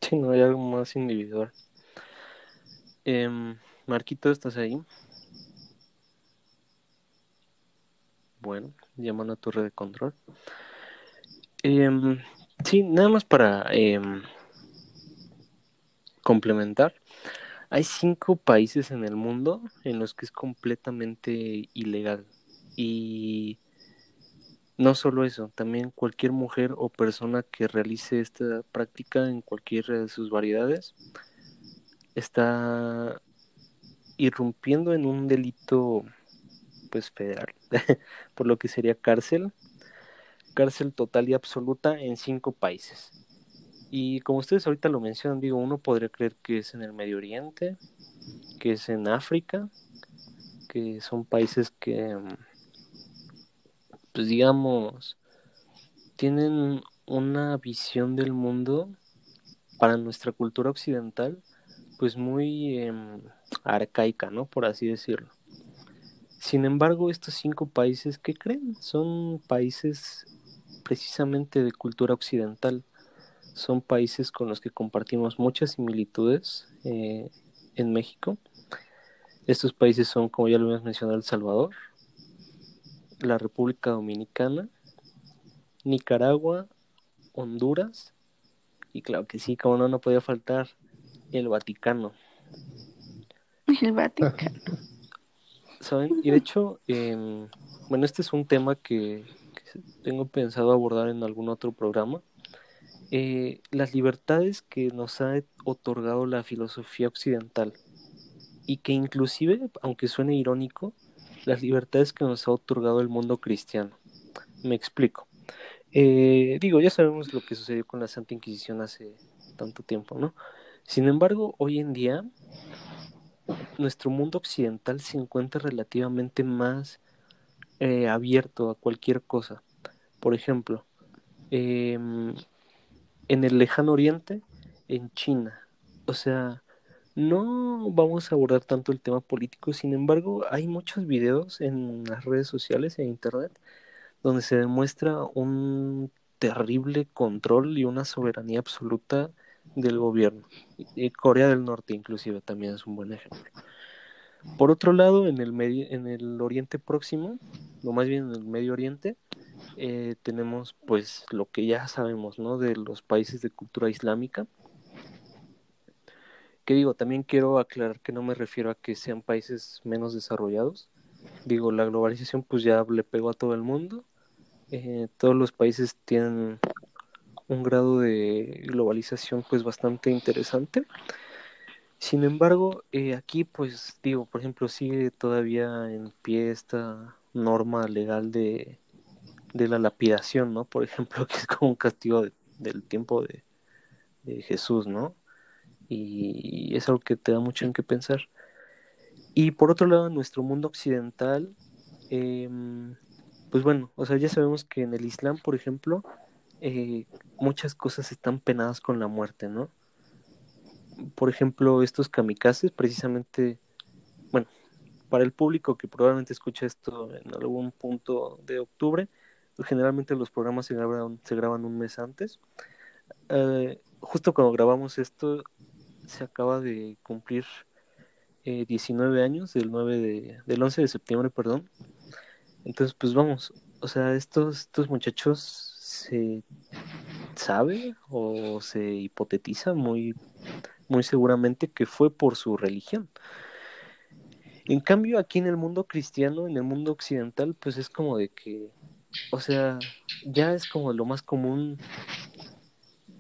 Sí, no hay algo más individual. Eh, Marquito, ¿estás ahí? Bueno, llaman a torre de control. Eh, sí, nada más para em, complementar. Hay cinco países en el mundo en los que es completamente ilegal. Y no solo eso, también cualquier mujer o persona que realice esta práctica en cualquiera de sus variedades está irrumpiendo en un delito pues federal, <laughs> por lo que sería cárcel, cárcel total y absoluta en cinco países. Y como ustedes ahorita lo mencionan, digo, uno podría creer que es en el Medio Oriente, que es en África, que son países que pues digamos, tienen una visión del mundo para nuestra cultura occidental, pues muy em, arcaica, ¿no? Por así decirlo. Sin embargo, estos cinco países, ¿qué creen? Son países precisamente de cultura occidental. Son países con los que compartimos muchas similitudes eh, en México. Estos países son, como ya lo hemos mencionado, El Salvador, la República Dominicana, Nicaragua, Honduras y claro que sí, como no, no podía faltar el Vaticano. <laughs> El Vaticano. ¿Saben? Y de hecho, em, bueno, este es un tema que, tengo pensado abordar en algún otro programa. Eh, las libertades que nos ha otorgado la filosofía occidental y que inclusive, aunque suene irónico, las libertades que nos ha otorgado el mundo cristiano. Me explico. Eh, digo, ya sabemos lo que sucedió con la Santa Inquisición hace tanto tiempo, ¿no? Sin embargo, hoy en día, nuestro mundo occidental se encuentra relativamente más eh, abierto a cualquier cosa. Por ejemplo, em, en el lejano oriente, en China. O sea, no vamos a abordar tanto el tema político, sin embargo, hay muchos videos en las redes sociales e internet donde se demuestra un terrible control y una soberanía absoluta del gobierno. Y Corea del Norte inclusive también es un buen ejemplo. Por otro lado, en el, en el Oriente Próximo, o más bien en el Medio Oriente, eh, tenemos pues lo que ya sabemos, ¿no? De los países de cultura islámica, que digo, también quiero aclarar que no me refiero a que sean países menos desarrollados. Digo, la globalización pues ya le pegó a todo el mundo. Eh, todos los países tienen un grado de globalización pues bastante interesante. Sin embargo, eh, aquí pues digo, por ejemplo, sigue todavía en pie esta norma legal de de la lapidación, ¿no? Por ejemplo, <laughs> que es como un castigo del tiempo de, de, Jesús, ¿no? Y es algo que te da mucho en qué pensar. Y por otro lado, en nuestro mundo occidental, eh, pues bueno, o sea, ya sabemos que en el Islam, por ejemplo, eh, muchas cosas están penadas con la muerte, ¿no? Por ejemplo, estos kamikazes, precisamente, bueno, para el público que probablemente escucha esto en algún punto de octubre, pues generalmente los programas se graban, se graban un mes antes. Eh, justo cuando grabamos esto, se acaba de cumplir 19 eh, años, del, 9 de, del 11 de septiembre, perdón, entonces, pues vamos, o sea, estos, estos muchachos se sabe o se hipotetiza muy, muy seguramente que fue por su religión. En cambio, aquí en el mundo cristiano, en el mundo occidental, pues es como de que, o sea, ya es como lo más común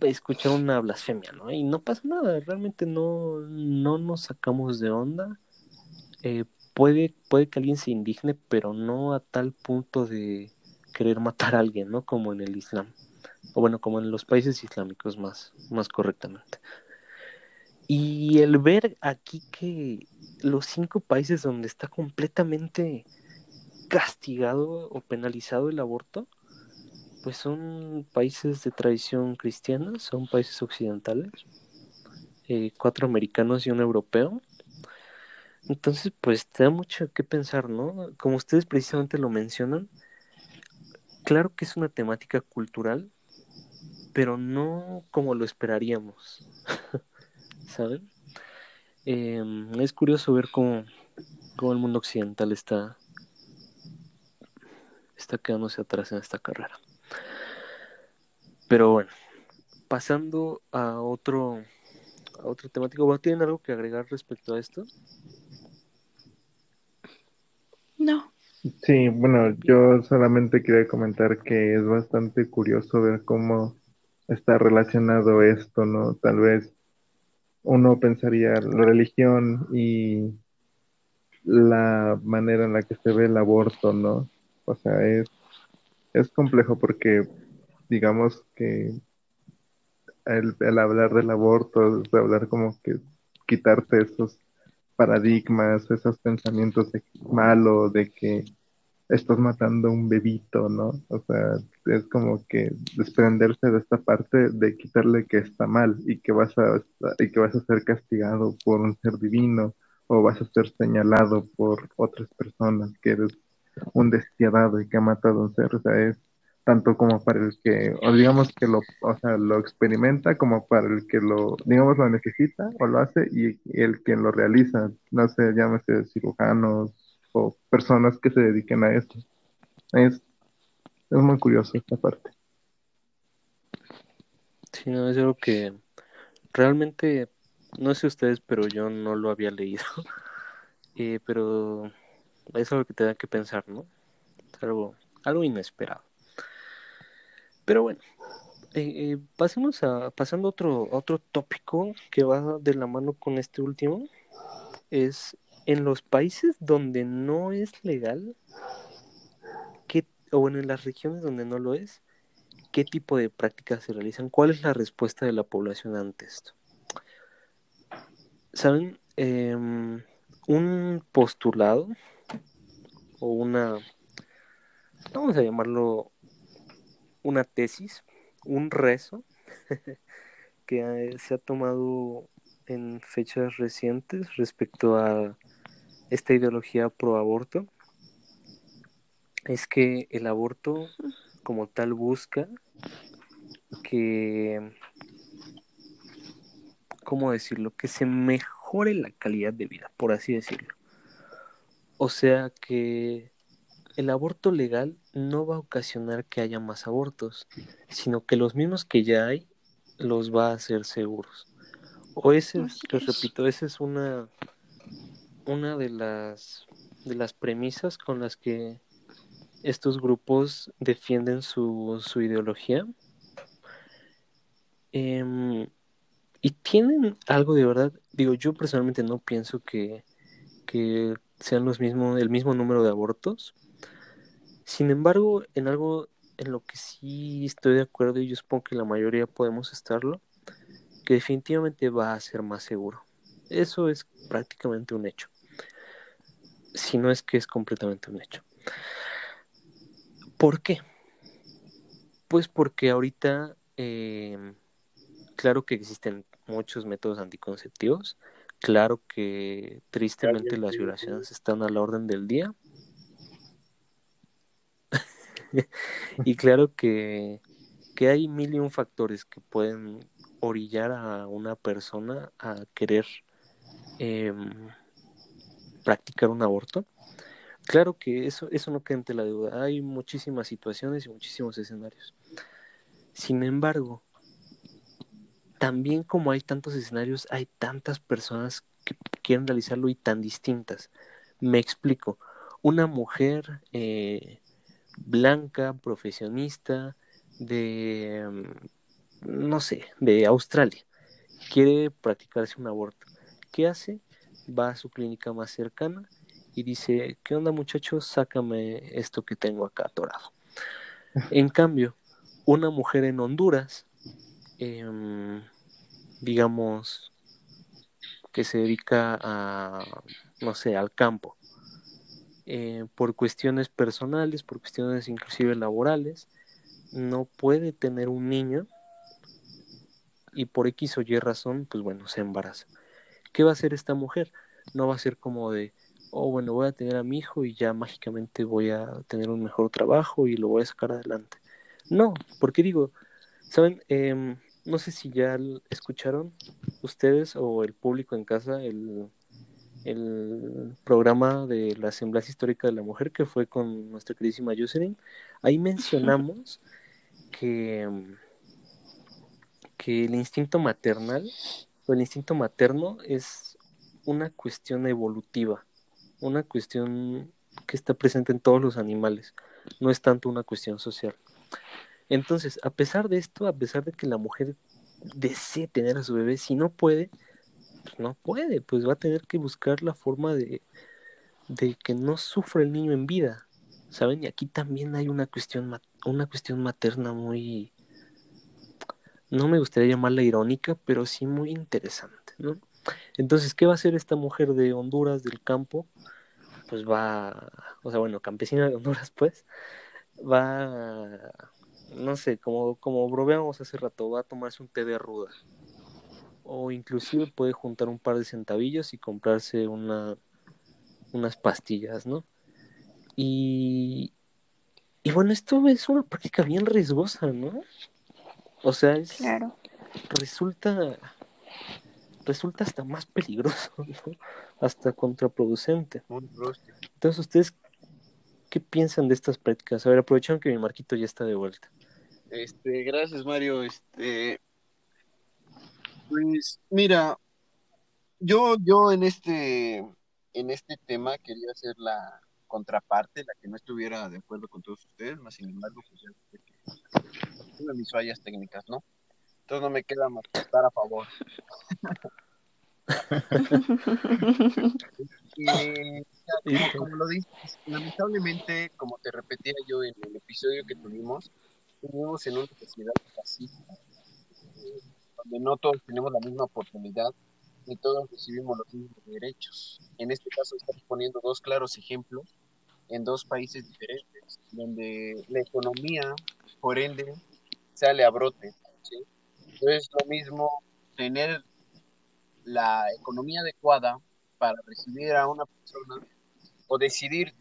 escuchar una blasfemia, ¿no? Y no pasa nada, realmente no, no nos sacamos de onda. Eh, puede, puede que alguien se indigne, pero no a tal punto de querer matar a alguien, ¿no? Como en el Islam. O bueno, como en los países islámicos más, más correctamente. Y el ver aquí que los cinco países donde está completamente castigado o penalizado el aborto, pues son países de tradición cristiana, son países occidentales, eh, cuatro americanos y un europeo, entonces, pues te da mucho que pensar, ¿no? Como ustedes precisamente lo mencionan, claro que es una temática cultural, pero no como lo esperaríamos, <laughs> ¿saben? Em, es curioso ver cómo, cómo, el mundo occidental está, está quedándose atrás en esta carrera. Pero bueno, pasando a otro, a otro temático, ¿tienen algo que agregar respecto a esto? No. Sí, bueno, yo solamente quería comentar que es bastante curioso ver cómo está relacionado esto, ¿no? Tal vez uno pensaría la religión y la manera en la que se ve el aborto, ¿no? O sea, es, es complejo porque digamos que el, hablar del aborto es hablar como que quitarte esos paradigmas, esos pensamientos de malo, de que estás matando a un bebito, ¿no? O sea, es como que desprenderse de esta parte de quitarle que está mal y que vas a y que vas a ser castigado por un ser divino o vas a ser señalado por otras personas que eres un despiadado y que ha matado a un ser, o sea, es tanto como para el que, o digamos que lo, o sea, lo experimenta, como para el que lo, digamos, lo necesita o lo hace y el que lo realiza, no sé, llámese cirujanos o personas que se dediquen a esto. Es, es muy curioso esta parte. Sí, no, es algo que realmente, no sé ustedes, pero yo no lo había leído. <laughs> Eh, pero es algo que te da que pensar, ¿no? Es algo, algo inesperado. Pero bueno, eh, eh, pasemos a pasando a otro, otro tópico que va de la mano con este último. Es en los países donde no es legal, ¿qué, o en las regiones donde no lo es, ¿qué tipo de prácticas se realizan? ¿Cuál es la respuesta de la población ante esto? ¿Saben? Em, un postulado o una, vamos a llamarlo una tesis, un rezo <laughs> que se ha tomado en fechas recientes respecto a esta ideología pro aborto es que el aborto como tal busca que ¿cómo decirlo? que se mejore la calidad de vida, por así decirlo. O sea que el aborto legal no va a ocasionar que haya más abortos, sino que los mismos que ya hay los va a hacer seguros. O ese, les repito, esa es una, una de las de las premisas con las que estos grupos defienden su, su ideología. Em, y tienen algo de verdad. Digo, yo personalmente no pienso que, sean los mismos, el mismo número de abortos. Sin embargo, en algo en lo que sí estoy de acuerdo y yo supongo que la mayoría podemos estarlo, que definitivamente va a ser más seguro. Eso es prácticamente un hecho. Si no es que es completamente un hecho. ¿Por qué? Pues porque ahorita, em, claro que existen muchos métodos anticonceptivos, claro que tristemente las violaciones están a la orden del día. <laughs> y claro que, que hay mil y un factores que pueden orillar a una persona a querer em, practicar un aborto. Claro que eso, eso no queda ante la duda. Hay muchísimas situaciones y muchísimos escenarios. Sin embargo, también como hay tantos escenarios, hay tantas personas que quieren realizarlo y tan distintas. Me explico. Una mujer eh, blanca, profesionista, de, mm, no sé, de Australia, quiere practicarse un aborto. ¿Qué hace? Va a su clínica más cercana y dice, ¿qué onda muchachos? Sácame esto que tengo acá atorado. <laughs> En cambio, una mujer en Honduras, em, digamos, que se dedica a, no sé, al campo, eh, por cuestiones personales, por cuestiones inclusive laborales, no puede tener un niño y por X o Y razón, pues bueno, se embaraza. ¿Qué va a hacer esta mujer? No va a ser como de, oh, bueno, voy a tener a mi hijo y ya mágicamente voy a tener un mejor trabajo y lo voy a sacar adelante. No, porque digo, ¿saben? Em, no sé si ya escucharon ustedes o el público en casa el, el programa de la Semblanza Histórica de la Mujer que fue con nuestra queridísima Jocelyn. Ahí mencionamos que, que el instinto maternal el instinto materno es una cuestión evolutiva una cuestión que está presente en todos los animales, no es tanto una cuestión social. Entonces, a pesar de esto, a pesar de que la mujer desee tener a su bebé, si no puede, pues no puede, pues va a tener que buscar la forma de, de que no sufra el niño en vida, ¿saben? Y aquí también hay una cuestión, una cuestión materna muy, no me gustaría llamarla irónica, pero sí muy interesante, ¿no? Entonces, ¿qué va a hacer esta mujer de Honduras, del campo? Pues va, o sea, bueno, campesina de Honduras, <laughs> pues, va, no sé, como, como bromeamos hace rato, va a tomarse un té de ruda. O inclusive puede juntar un par de centavillos y comprarse una, unas pastillas, ¿no? Y, y bueno, esto es una práctica bien riesgosa, ¿no? O sea, es, claro. resulta resulta hasta más peligroso, <laughs> hasta contraproducente. Entonces, ¿ustedes qué piensan de estas prácticas? A ver, aprovechando que mi marquito ya está de vuelta. Este, gracias Mario. Este, pues mira, yo, yo en este, en este tema quería hacer la contraparte, la que no estuviera de acuerdo con todos ustedes, más sin embargo, pues ya de mis fallas técnicas, ¿no? Entonces no me queda más que estar a favor. <laughs> y, como, lo dices, lamentablemente, como te repetía yo en el episodio que tuvimos, vivimos en una sociedad así, donde no todos tenemos la misma oportunidad ni todos recibimos los mismos derechos. En este caso estamos poniendo dos claros ejemplos en dos países diferentes, donde la economía, por ende, sale a brote. ¿sí? No es lo mismo tener la economía adecuada para recibir a una persona o decidir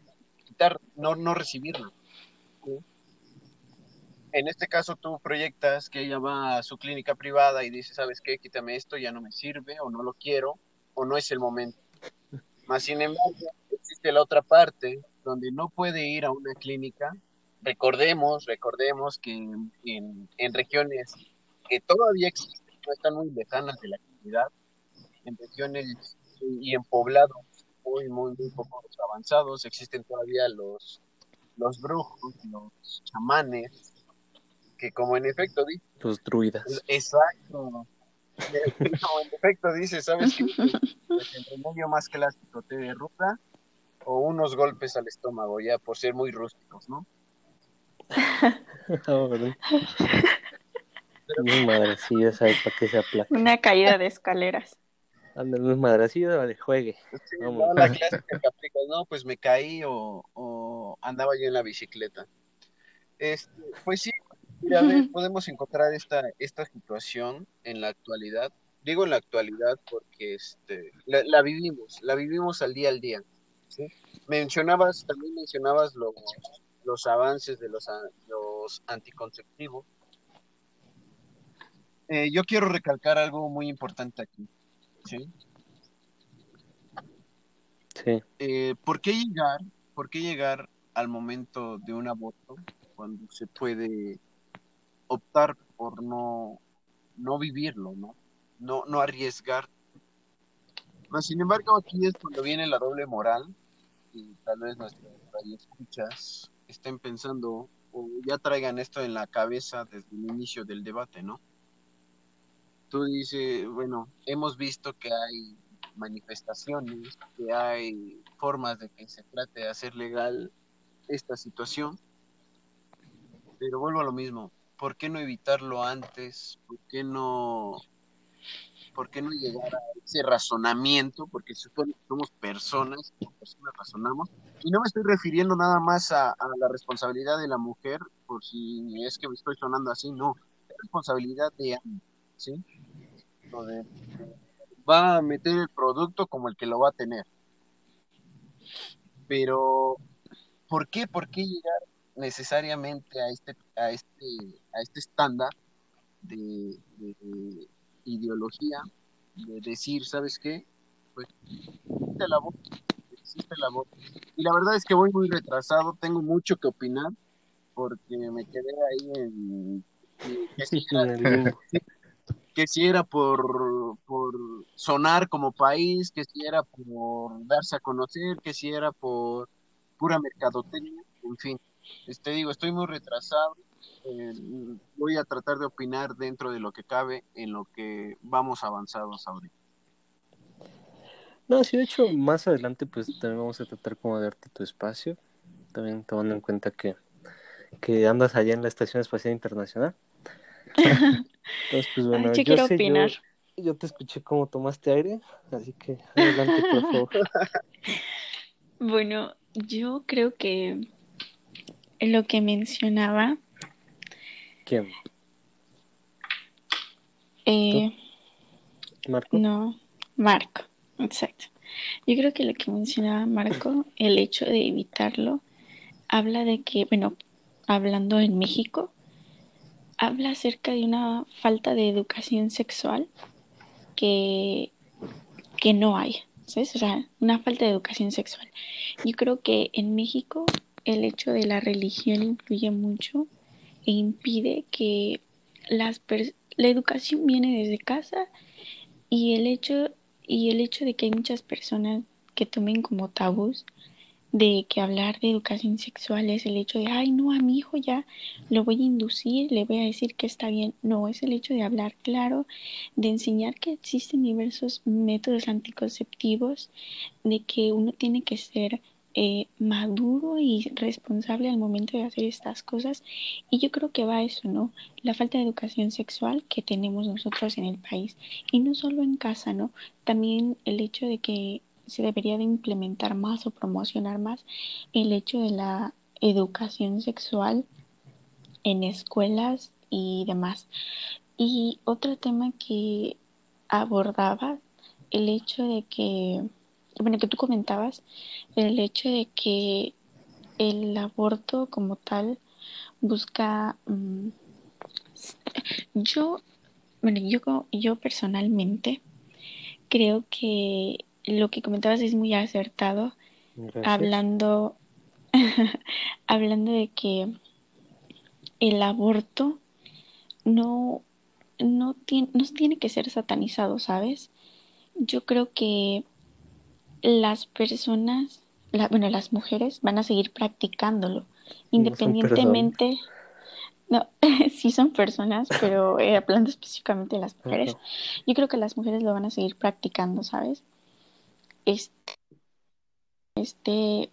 quitar, no, no recibirla. En este caso tú proyectas que ella va a su clínica privada y dice, ¿sabes qué? Quítame esto, ya no me sirve o no lo quiero o no es el momento. Más sin embargo, existe la otra parte donde no puede ir a una clínica. Recordemos, recordemos que en, en regiones que todavía existen, no están muy lejanas de la comunidad, en regiones y en poblados muy, muy, muy poco avanzados, existen todavía los, los brujos, los chamanes, que como en efecto dice... Los druidas. Exacto. <laughs> Como en efecto dice, ¿sabes qué? El remedio más clásico, té de ruta o unos golpes al estómago, ya por ser muy rústicos, ¿no? <laughs> Una caída de escaleras. Ándale, unos madrecillos, vale, juegue. Sí, Vamos. no, la <laughs> clásica que no, pues me caí o, o andaba yo en la bicicleta. Este, pues sí, mira, ve, podemos encontrar esta, esta situación en la actualidad. Digo en la actualidad porque este, la, la vivimos, la vivimos al día al día. ¿sí? Mencionabas, también mencionabas los, los avances de los, a- los anticonceptivos. Eh, yo quiero recalcar algo muy importante aquí. ¿sí? Sí, eh, ¿por qué llegar, por qué llegar al momento de un aborto cuando se puede optar por no, no vivirlo, ¿no? No, no arriesgar. Mas, sin embargo, aquí es cuando viene la doble moral y tal vez nuestros escuchas estén pensando o ya traigan esto en la cabeza desde el inicio del debate, ¿no? Tú dices, bueno, hemos visto que hay manifestaciones, que hay formas de que se trate de hacer legal esta situación. Pero vuelvo a lo mismo, ¿por qué no evitarlo antes? ¿Por qué no, por qué no llegar a ese razonamiento? Porque supone que somos personas, como personas razonamos. Y no me estoy refiriendo nada más a, la responsabilidad de la mujer, por si es que me estoy sonando así, no. Es responsabilidad de ¿sí? Va a meter el producto como el que lo va a tener. Pero, ¿por qué? ¿Por qué llegar necesariamente a este, a este, a este estándar de ideología, de decir, ¿sabes qué? Pues existe el aborto, existe el aborto. Y la verdad es que voy muy retrasado, tengo mucho que opinar, porque me quedé ahí en que- si era- que si por, por sonar como país, que si era por darse a conocer, que si era por pura mercadotecnia, en fin. Este digo, estoy muy retrasado. Eh, voy a tratar de opinar dentro de lo que cabe en lo que vamos avanzados ahorita. No, sí, de hecho, más adelante, pues también vamos a tratar como de darte tu espacio. También tomando en cuenta que, que andas allá en la Estación Espacial Internacional. Entonces, pues <laughs> bueno, Ay, yo yo quiero sé, yo, opinar. yo te escuché cómo tomaste aire, así que adelante, por favor. <laughs> Bueno, yo creo que lo que mencionaba, ¿Quién? eh, ¿Marco? no, Marco, exacto. Yo creo que lo que mencionaba Marco, <clears throat> el hecho de evitarlo, habla de que, bueno, hablando en México, habla acerca de una falta de educación sexual que, que no hay, ¿sabes? O sea, una falta de educación sexual. Yo creo que en México el hecho de la religión influye mucho e impide que las la educación viene desde casa y el hecho y el hecho de que hay muchas personas que tomen como tabús de que hablar de educación sexual es el hecho de, ay, no, a mi hijo ya lo voy a inducir, le voy a decir que está bien. No, es el hecho de hablar claro, de enseñar que existen diversos métodos anticonceptivos, de que uno tiene que ser eh, maduro y responsable al momento de hacer estas cosas. Y yo creo que va a eso, ¿no? La falta de educación sexual que tenemos nosotros en el país. Y no solo en casa, ¿no? También el hecho de que se debería de implementar más o promocionar más el hecho de la educación sexual en escuelas y demás. Y otro tema que abordaba, el hecho de que, bueno, que tú comentabas, el hecho de que el aborto como tal busca, mm, yo, bueno, yo, yo personalmente creo que lo que comentabas es muy acertado, Gracias. hablando, <laughs> hablando de que el aborto no, no, tiene, no tiene que ser satanizado, ¿sabes? Yo creo que las personas, la- bueno, las mujeres van a seguir practicándolo, independientemente, no, <laughs> sí son personas, pero <laughs> eh, hablando específicamente de las mujeres, yo creo que las mujeres lo van a seguir practicando, ¿sabes? Este, este,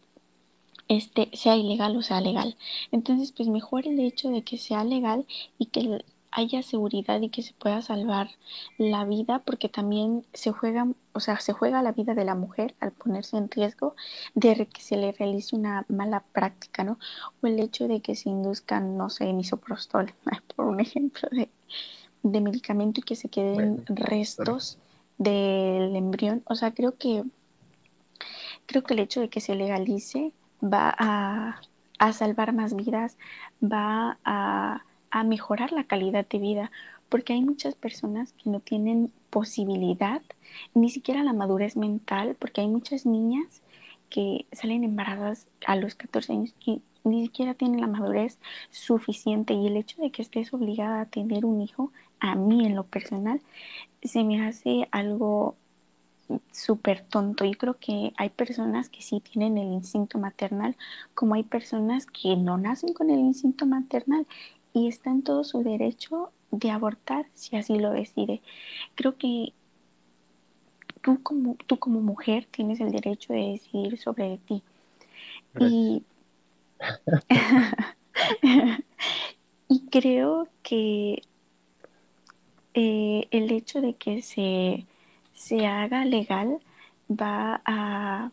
este sea ilegal o sea legal. Entonces, pues mejor el hecho de que sea legal y que haya seguridad y que se pueda salvar la vida, porque también se juega, o sea, se juega la vida de la mujer al ponerse en riesgo de que se le realice una mala práctica, ¿no? O el hecho de que se induzcan, no sé, misoprostol, <laughs> por un ejemplo de, de medicamento y que se queden restos del embrión. O sea, creo que creo que el hecho de que se legalice va a, a salvar más vidas, va a a mejorar la calidad de vida, porque hay muchas personas que no tienen posibilidad, ni siquiera la madurez mental, porque hay muchas niñas que salen embarazadas a los 14 años que ni siquiera tienen la madurez suficiente y el hecho de que estés obligada a tener un hijo, a mí en lo personal, se me hace algo súper tonto. Yo creo que hay personas que sí tienen el instinto maternal, como hay personas que no nacen con el instinto maternal y está en todo su derecho de abortar si así lo decide. Creo que tú como, tú como mujer tienes el derecho de decidir sobre ti. Y, <laughs> y, creo que eh, el hecho de que se, se haga legal va a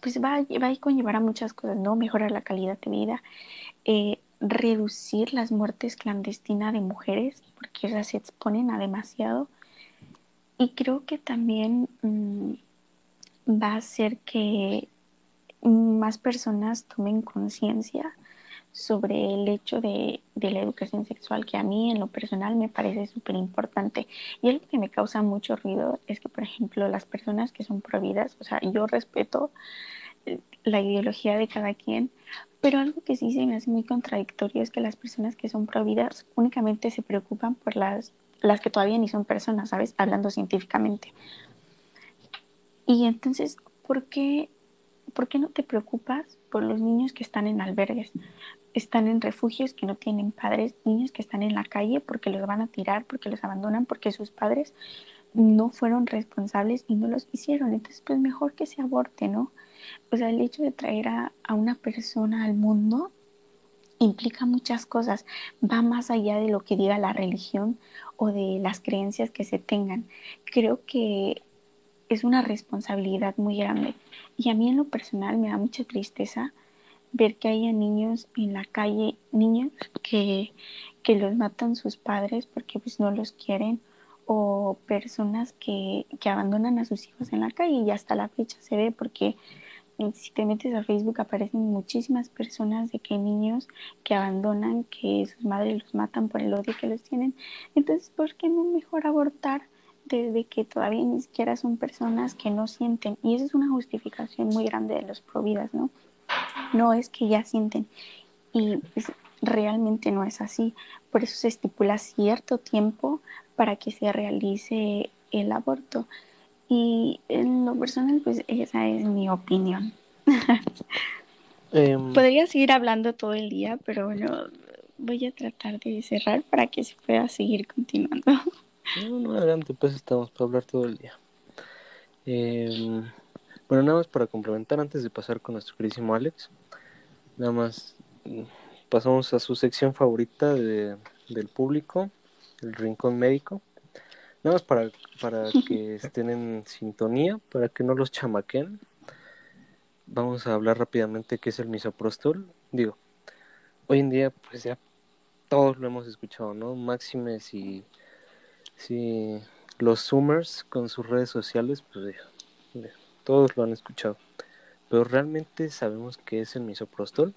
pues va, va a conllevar a muchas cosas, ¿no? Mejorar la calidad de vida, eh, reducir las muertes clandestinas de mujeres, porque esas se exponen a demasiado. Y creo que también mm, va a hacer que más personas tomen conciencia sobre el hecho de, de, la educación sexual, que a mí en lo personal me parece súper importante. Y algo que me causa mucho ruido es que, por ejemplo, las personas que son prohibidas, o sea, yo respeto la ideología de cada quien, pero algo que sí se me hace muy contradictorio es que las personas que son prohibidas únicamente se preocupan por las, las que todavía ni son personas, ¿sabes? Hablando científicamente. Y entonces, ¿por qué, ¿por qué no te preocupas por los niños que están en albergues? Están en refugios que no tienen padres, niños que están en la calle porque los van a tirar, porque los abandonan, porque sus padres no fueron responsables y no los hicieron. Entonces, pues mejor que se aborte, ¿no? O sea, el hecho de traer a, una persona al mundo implica muchas cosas, va más allá de lo que diga la religión o de las creencias que se tengan. Creo que es una responsabilidad muy grande y a mí en lo personal me da mucha tristeza ver que haya niños en la calle, niños que, que los matan sus padres porque pues no los quieren o personas que, que abandonan a sus hijos en la calle y hasta la fecha se ve porque si te metes a Facebook aparecen muchísimas personas de que niños que abandonan, que sus madres los matan por el odio que los tienen. Entonces, ¿por qué no mejor abortar desde que todavía ni siquiera son personas que no sienten? Y esa es una justificación muy grande de los providas, ¿no? No es que ya sienten. Y pues, realmente no es así. Por eso se estipula cierto tiempo para que se realice el aborto. Y en lo personal, pues esa es mi opinión. <laughs> Em, Podría seguir hablando todo el día, pero bueno, voy a tratar de cerrar para que se pueda seguir continuando. No, no, adelante, pues estamos para hablar todo el día. Em, bueno, nada más para complementar antes de pasar con nuestro queridísimo Alex, nada más mm, pasamos a su sección favorita de, del público, el rincón médico. Nada más para, para que estén en sintonía, para que no los chamaquen. Vamos a hablar rápidamente qué es el misoprostol. Digo, hoy en día pues ya todos lo hemos escuchado, ¿no? Máxime si, si los Zoomers con sus redes sociales, pues todos lo han escuchado. Pero realmente sabemos qué es el misoprostol.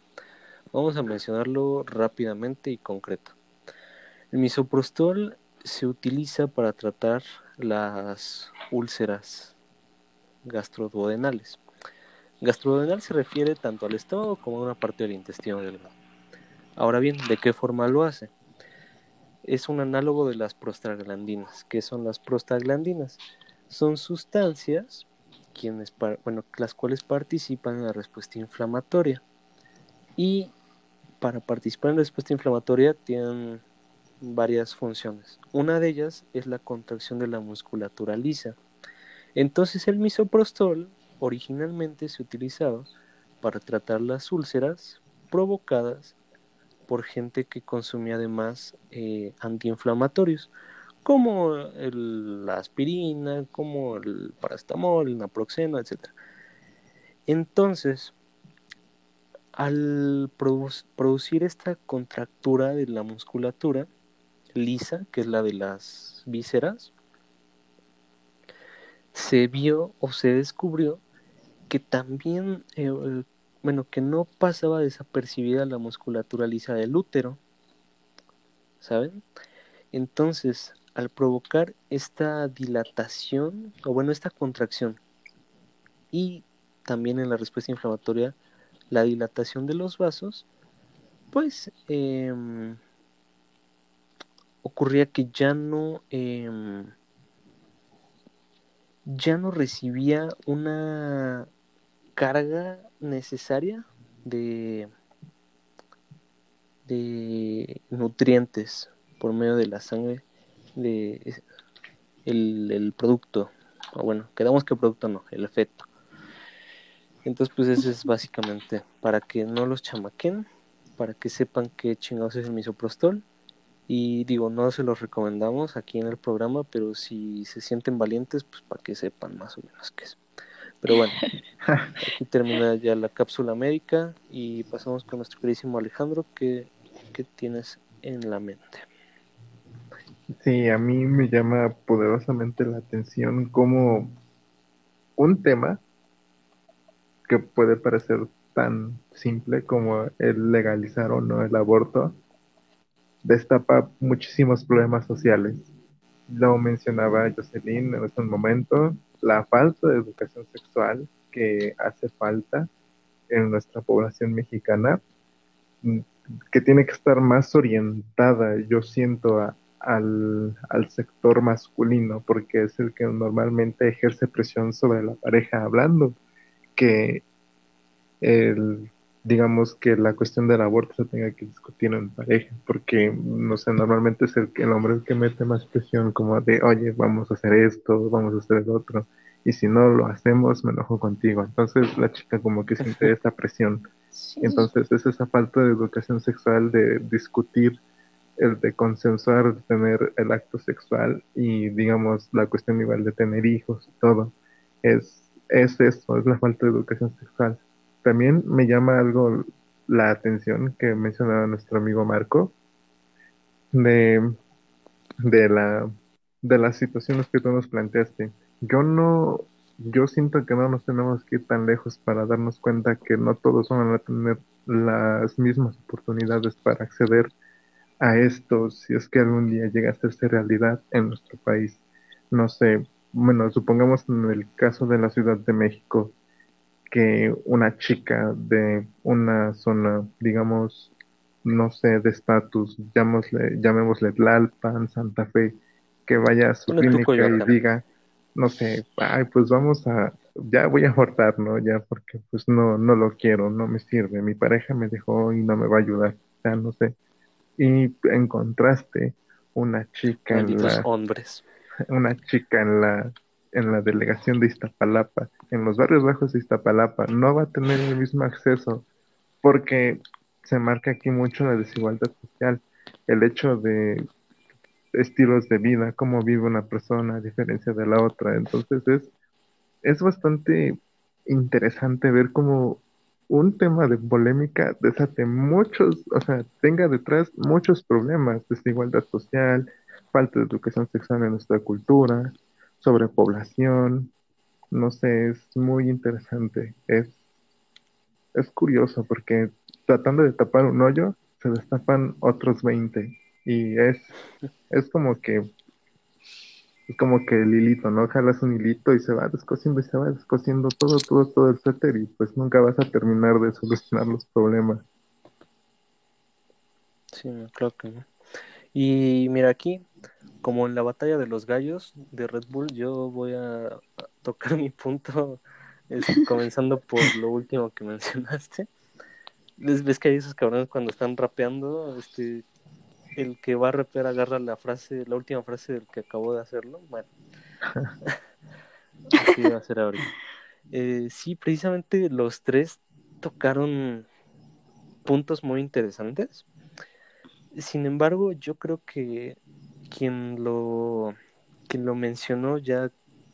Vamos a mencionarlo rápidamente y concreto. El misoprostol se utiliza para tratar las úlceras gastroduodenales. Gastroduodenal se refiere tanto al estómago como a una parte del intestino delgado. Ahora bien, ¿de qué forma lo hace? Es un análogo de las prostaglandinas. ¿Qué son las prostaglandinas? Son sustancias quienes, bueno, las cuales participan en la respuesta inflamatoria. Y para participar en la respuesta inflamatoria tienen varias funciones. Una de ellas es la contracción de la musculatura lisa. Entonces el misoprostol originalmente se utilizaba para tratar las úlceras provocadas por gente que consumía además eh, antiinflamatorios, como la aspirina, como el paracetamol, el naproxeno, etc. Entonces, al producir esta contractura de la musculatura lisa, que es la de las vísceras, se vio o se descubrió que también, eh, bueno, que no pasaba desapercibida la musculatura lisa del útero, ¿saben? Entonces, al provocar esta dilatación, o bueno, esta contracción, y también en la respuesta inflamatoria, la dilatación de los vasos, pues em, ocurría que ya no em, ya no recibía una carga necesaria de, de nutrientes por medio de la sangre de el, producto. O bueno quedamos que el producto no el efecto. Entonces pues eso es básicamente para que no los chamaquen para que sepan qué chingados es el misoprostol y digo, no se los recomendamos aquí en el programa, pero si se sienten valientes, pues para que sepan más o menos qué es. Pero bueno, <laughs> aquí termina ya la cápsula médica y pasamos con nuestro queridísimo Alejandro, ¿qué, qué tienes en la mente? Sí, a mí me llama poderosamente la atención como un tema que puede parecer tan simple como el legalizar o no el aborto, destapa muchísimos problemas sociales. Lo mencionaba Jocelyn en este momento, la falta de educación sexual que hace falta en nuestra población mexicana, que tiene que estar más orientada, yo siento, al sector masculino, porque es el que normalmente ejerce presión sobre la pareja hablando, que el digamos que la cuestión del aborto se tenga que discutir en pareja, porque no sé, normalmente es el, el hombre el que mete más presión como de, oye, vamos a hacer esto, vamos a hacer el otro, y si no lo hacemos, me enojo contigo. Entonces la chica como que siente esa presión. Entonces es esa falta de educación sexual, de discutir, el de consensuar, de tener el acto sexual y digamos la cuestión igual de tener hijos y todo. Es, es eso, es la falta de educación sexual también me llama algo la atención que mencionaba nuestro amigo Marco de, de la de las situaciones que tú nos planteaste. Yo no, yo siento que no nos tenemos que ir tan lejos para darnos cuenta que no todos van a tener las mismas oportunidades para acceder a esto si es que algún día llega a hacerse realidad en nuestro país. No sé, bueno, supongamos en el caso de la Ciudad de México, que una chica de una zona, digamos, no sé, de estatus, llamémosle, llamémosle Tlalpan, Santa Fe, que vaya a su clínica y diga, no sé, ay, pues vamos a, ya voy a abortar, ¿no? Ya porque pues no, no lo quiero, no me sirve, mi pareja me dejó y no me va a ayudar, ya no sé. Y en contraste, una chica en la, hombres. Una chica en la en la delegación de Iztapalapa, en los barrios bajos de Iztapalapa, no va a tener el mismo acceso porque se marca aquí mucho la desigualdad social, el hecho de estilos de vida, cómo vive una persona a diferencia de la otra. Entonces es, es bastante interesante ver cómo un tema de polémica desate muchos, o sea, tenga detrás muchos problemas, desigualdad social, falta de educación sexual en nuestra cultura, sobrepoblación, no sé, es muy interesante, es, es curioso porque tratando de tapar un hoyo, se destapan otros 20 y es, es como que es como que el hilito, ¿no? Jalas un hilito y se va descosiendo y se va descosiendo todo, todo, todo el suéter y pues nunca vas a terminar de solucionar los problemas. Sí, creo que no. Y mira aquí, como en la batalla de los gallos de Red Bull, yo voy a, tocar <laughs> mi punto, este, comenzando por lo último que <laughs> mencionaste. ¿Ves que hay esos cabrones cuando están rapeando? Este, el que va a rapear agarra la frase, la última frase del que acabó de hacerlo. Bueno, <laughs> así va a ser ahorita. Eh, sí, precisamente los tres tocaron puntos muy interesantes. Sin embargo, yo creo que quien lo, quien lo mencionó ya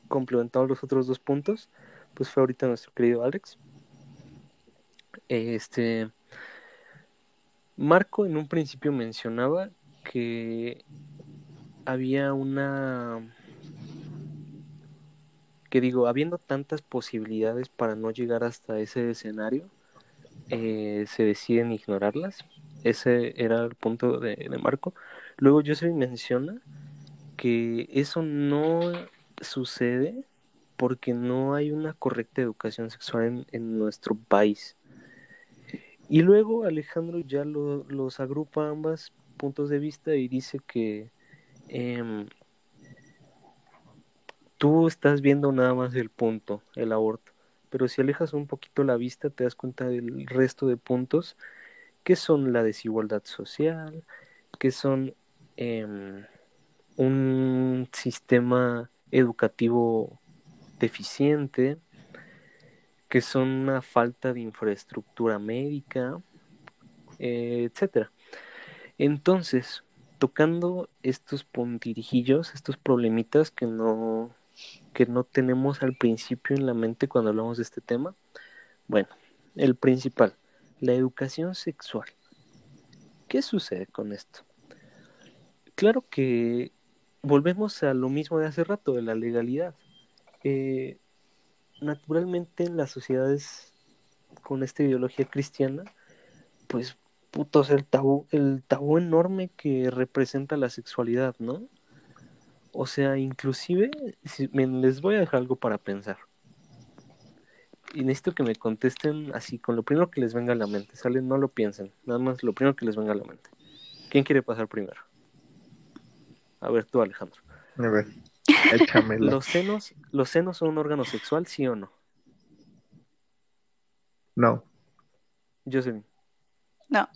complementado los otros dos puntos, pues fue ahorita nuestro querido Alex. Este Marco en un principio mencionaba que había una que digo, habiendo tantas posibilidades para no llegar hasta ese escenario, eh, se deciden ignorarlas. Ese era el punto de, Marco. Luego Joseph menciona que eso no sucede porque no hay una correcta educación sexual en, nuestro país. Y luego Alejandro ya los agrupa ambas puntos de vista y dice que em, tú estás viendo nada más el punto, el aborto, pero si alejas un poquito la vista te das cuenta del resto de puntos que son la desigualdad social, que son em, un sistema educativo deficiente, que son una falta de infraestructura médica, eh, etcétera. Entonces, tocando estos puntirijillos, estos problemitas que no, que no tenemos al principio en la mente cuando hablamos de este tema, bueno, el principal, la educación sexual. ¿Qué sucede con esto? Claro que volvemos a lo mismo de hace rato, de la legalidad. Eh, naturalmente en las sociedades con esta ideología cristiana, pues putos el tabú, el tabú enorme que representa la sexualidad, ¿no? O sea, inclusive, les voy a dejar algo para pensar. Y necesito que me contesten así, con lo primero que les venga a la mente, ¿sale? No lo piensen, nada más lo primero que les venga a la mente. ¿Quién quiere pasar primero? A ver, tú, Alejandro. A ver, échamelo. ¿Los senos, ¿Los senos son un órgano sexual, sí o no? No. Jocelyn. No.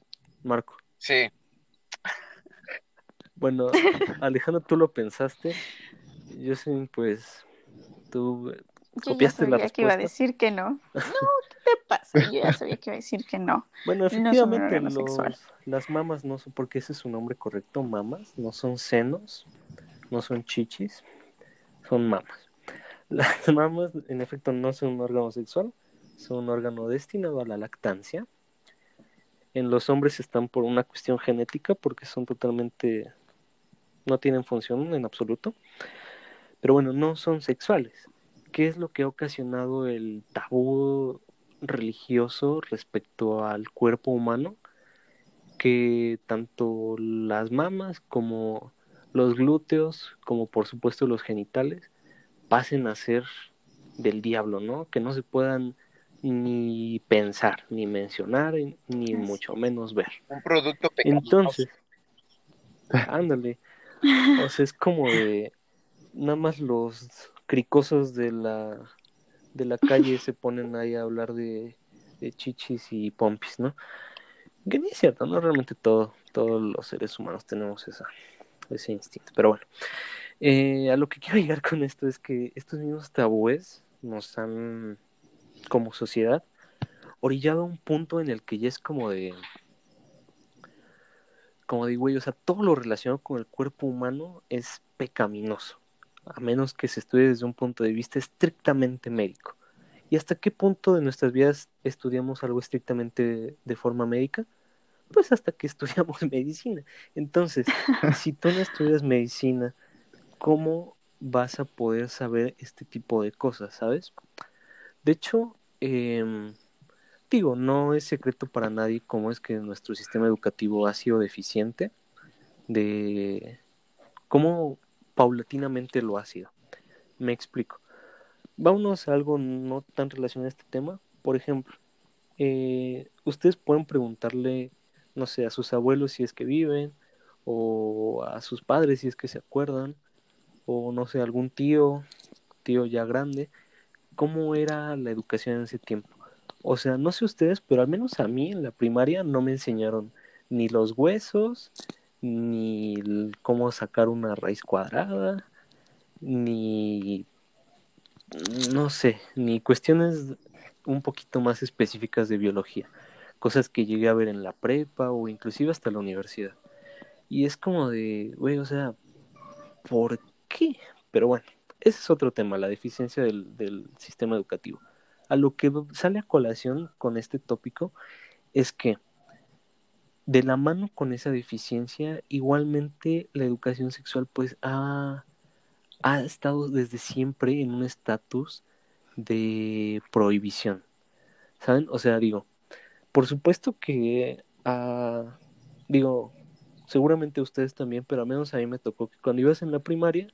Marco. Sí. Bueno, Alejandro, tú lo pensaste. Jocelyn, pues tú yo ya sabía que iba a decir que no. <laughs> No, ¿qué te pasa? Yo ya sabía que iba a decir que no. Bueno, efectivamente, las mamas no son, porque ese es su nombre correcto, mamas, no son senos, no son chichis, son mamas. <laughs> Las mamas, en efecto, no son un órgano sexual, son un órgano destinado a la lactancia. En los hombres están por una cuestión genética, porque son totalmente, no tienen función en absoluto. Pero bueno, no son sexuales. ¿Qué es lo que ha ocasionado el tabú religioso respecto al cuerpo humano? Que tanto las mamas como los glúteos, como por supuesto los genitales, pasen a ser del diablo, ¿no? Que no se puedan ni pensar, ni mencionar, ni mucho menos ver. Un producto Entonces, <laughs> ándale. O sea, es como de nada más los cricosos de la de la calle se ponen ahí a hablar de, chichis y pompis, ¿no? Que ni es cierto, no realmente todo, todos los seres humanos tenemos esa, ese instinto. Pero bueno, eh, a lo que quiero <laughs> llegar con esto es que estos mismos tabúes nos han, como sociedad, orillado a un punto en el que ya es como de, como digo, o sea, todo lo relacionado con el cuerpo humano es pecaminoso, a menos que se estudie desde un punto de vista estrictamente médico. ¿Y hasta qué punto de nuestras vidas estudiamos algo estrictamente de forma médica? Pues hasta que <laughs> estudiamos medicina. Entonces, <laughs> si tú no estudias medicina, ¿cómo vas a poder saber este tipo de cosas, sabes? De hecho, em, digo, no es secreto para nadie cómo es que nuestro sistema educativo ha sido deficiente, de cómo paulatinamente lo ha sido. Me explico. Vámonos a algo no tan relacionado a este tema. Por ejemplo, eh, ustedes pueden preguntarle no sé, a sus abuelos si es que viven, o a sus padres si es que se acuerdan, o no sé, algún tío, tío ya grande, cómo era la educación en ese tiempo. O sea, no sé ustedes, pero al menos a mí en la primaria no me enseñaron ni los huesos, ni cómo sacar una raíz cuadrada, ni no sé, ni cuestiones un poquito más específicas de biología, cosas que llegué a ver en la prepa o inclusive hasta la universidad. Y es como de, güey, o sea, ¿por qué? Pero bueno, ese es otro tema, la deficiencia del, del sistema educativo. A lo que sale a colación con este tópico es que de la mano con esa deficiencia, igualmente la educación sexual pues ha, ha estado desde siempre en un estatus de prohibición. ¿Saben? O sea, digo, por supuesto que, ah, digo, seguramente ustedes también, pero al menos a mí me tocó que cuando ibas en la primaria,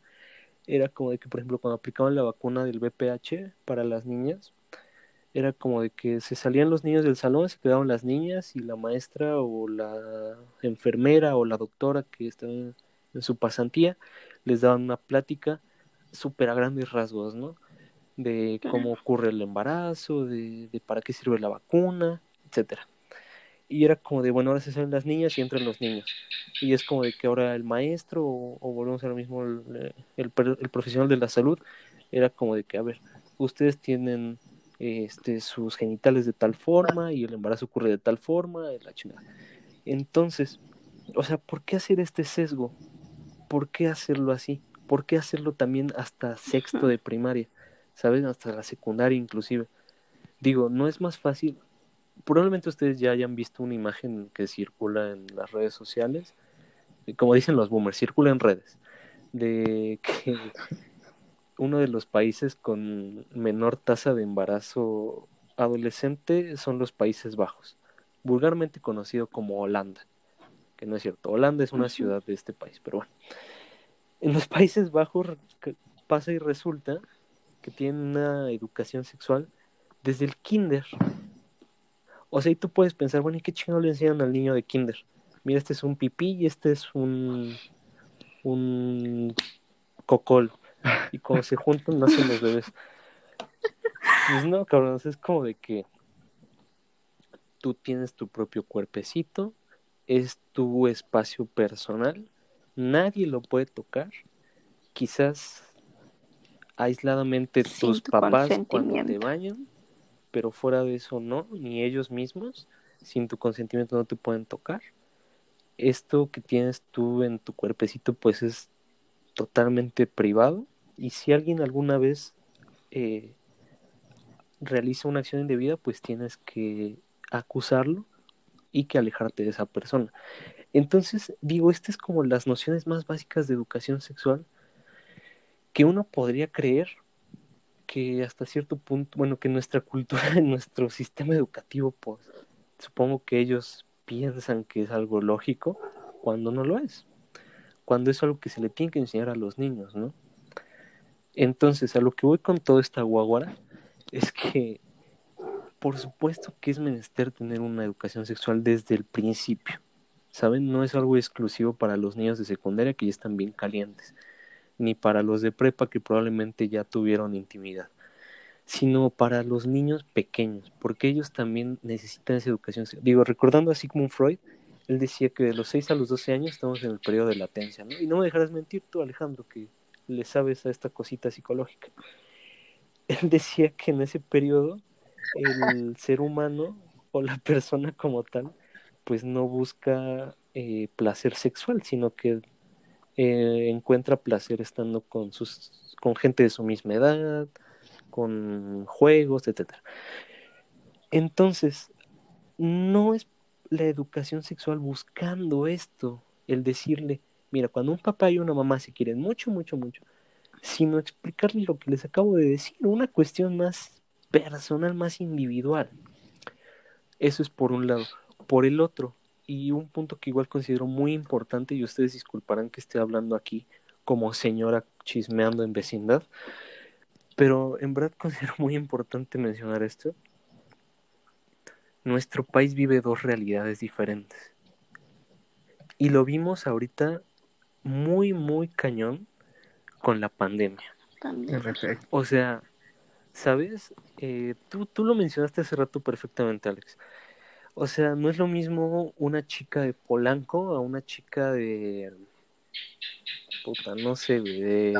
era como de que, por ejemplo, cuando aplicaban la vacuna del VPH para las niñas, era como de que se salían los niños del salón, se quedaban las niñas y la maestra o la enfermera o la doctora que estaba en, su pasantía les daban una plática súper a grandes rasgos, ¿no? De cómo ocurre el embarazo, de, de para qué sirve la vacuna, etcétera. Y era como de, bueno, ahora se salen las niñas y entran los niños. Y es como de que ahora el maestro, o, volvemos a lo mismo, el, el, el profesional de la salud, era como de que, a ver, ustedes tienen este, sus genitales de tal forma y el embarazo ocurre de tal forma, la chingada. Entonces, o sea, ¿por qué hacer este sesgo? ¿Por qué hacerlo así? ¿Por qué hacerlo también hasta sexto de primaria? ¿Saben? Hasta la secundaria inclusive. Digo, no es más fácil. Probablemente ustedes ya hayan visto una imagen que circula en las redes sociales. Como dicen los boomers, circula en redes. De que uno de los países con menor tasa de embarazo adolescente son los Países Bajos, vulgarmente conocido como Holanda, que no es cierto, Holanda es una ciudad de este país, pero bueno. En los Países Bajos pasa y resulta que tienen una educación sexual desde el kinder. O sea, y tú puedes pensar, bueno, ¿y qué chingado le enseñan al niño de kinder? Mira, este es un pipí y este es un un cocol <laughs> y cuando se juntan nacen los bebés. Pues no, cabrón, es como de que tú tienes tu propio cuerpecito, es tu espacio personal, nadie lo puede tocar, quizás aisladamente tus papás cuando te bañan, pero fuera de eso no, ni ellos mismos, sin tu consentimiento no te pueden tocar. Esto que tienes tú en tu cuerpecito pues es totalmente privado y si alguien alguna vez eh, realiza una acción indebida, pues tienes que acusarlo y que alejarte de esa persona. Entonces, digo, estas es como las nociones más básicas de educación sexual que uno podría creer que hasta cierto punto, bueno, que nuestra cultura, <laughs> nuestro sistema educativo, pues supongo que ellos piensan que es algo lógico cuando no lo es, cuando es algo que se le tiene que enseñar a los niños, ¿no? Entonces, a lo que voy con toda esta guaguara es que, por supuesto que es menester tener una educación sexual desde el principio. ¿Saben? No es algo exclusivo para los niños de secundaria que ya están bien calientes, ni para los de prepa que probablemente ya tuvieron intimidad, sino para los niños pequeños, porque ellos también necesitan esa educación. Digo, recordando como un Freud, él decía que de los 6 a los 12 años estamos en el periodo de latencia, ¿no? Y no me dejarás mentir tú, Alejandro, que le sabes a esta cosita psicológica. <laughs> Él decía que en ese periodo el <laughs> ser humano o la persona como tal, pues no busca eh, placer sexual, sino que eh, encuentra placer estando con sus con gente de su misma edad, con juegos, etcétera. Entonces, no es la educación sexual buscando esto, el decirle, Mira, cuando un papá y una mamá se quieren mucho, mucho, mucho, sino explicarles lo que les acabo de decir, una cuestión más personal, más individual. Eso es por un lado. Por el otro, y un punto que igual considero muy importante, y ustedes disculparán que esté hablando aquí como señora chismeando en vecindad, pero en verdad <laughs> considero muy importante mencionar esto. Nuestro país vive dos realidades diferentes. Y lo vimos ahorita muy, muy cañón con la pandemia. O sea, ¿sabes? Eh, tú, tú lo mencionaste hace rato perfectamente, Alex. O sea, no es lo mismo una chica de Polanco a una chica de. Puta, no sé, de.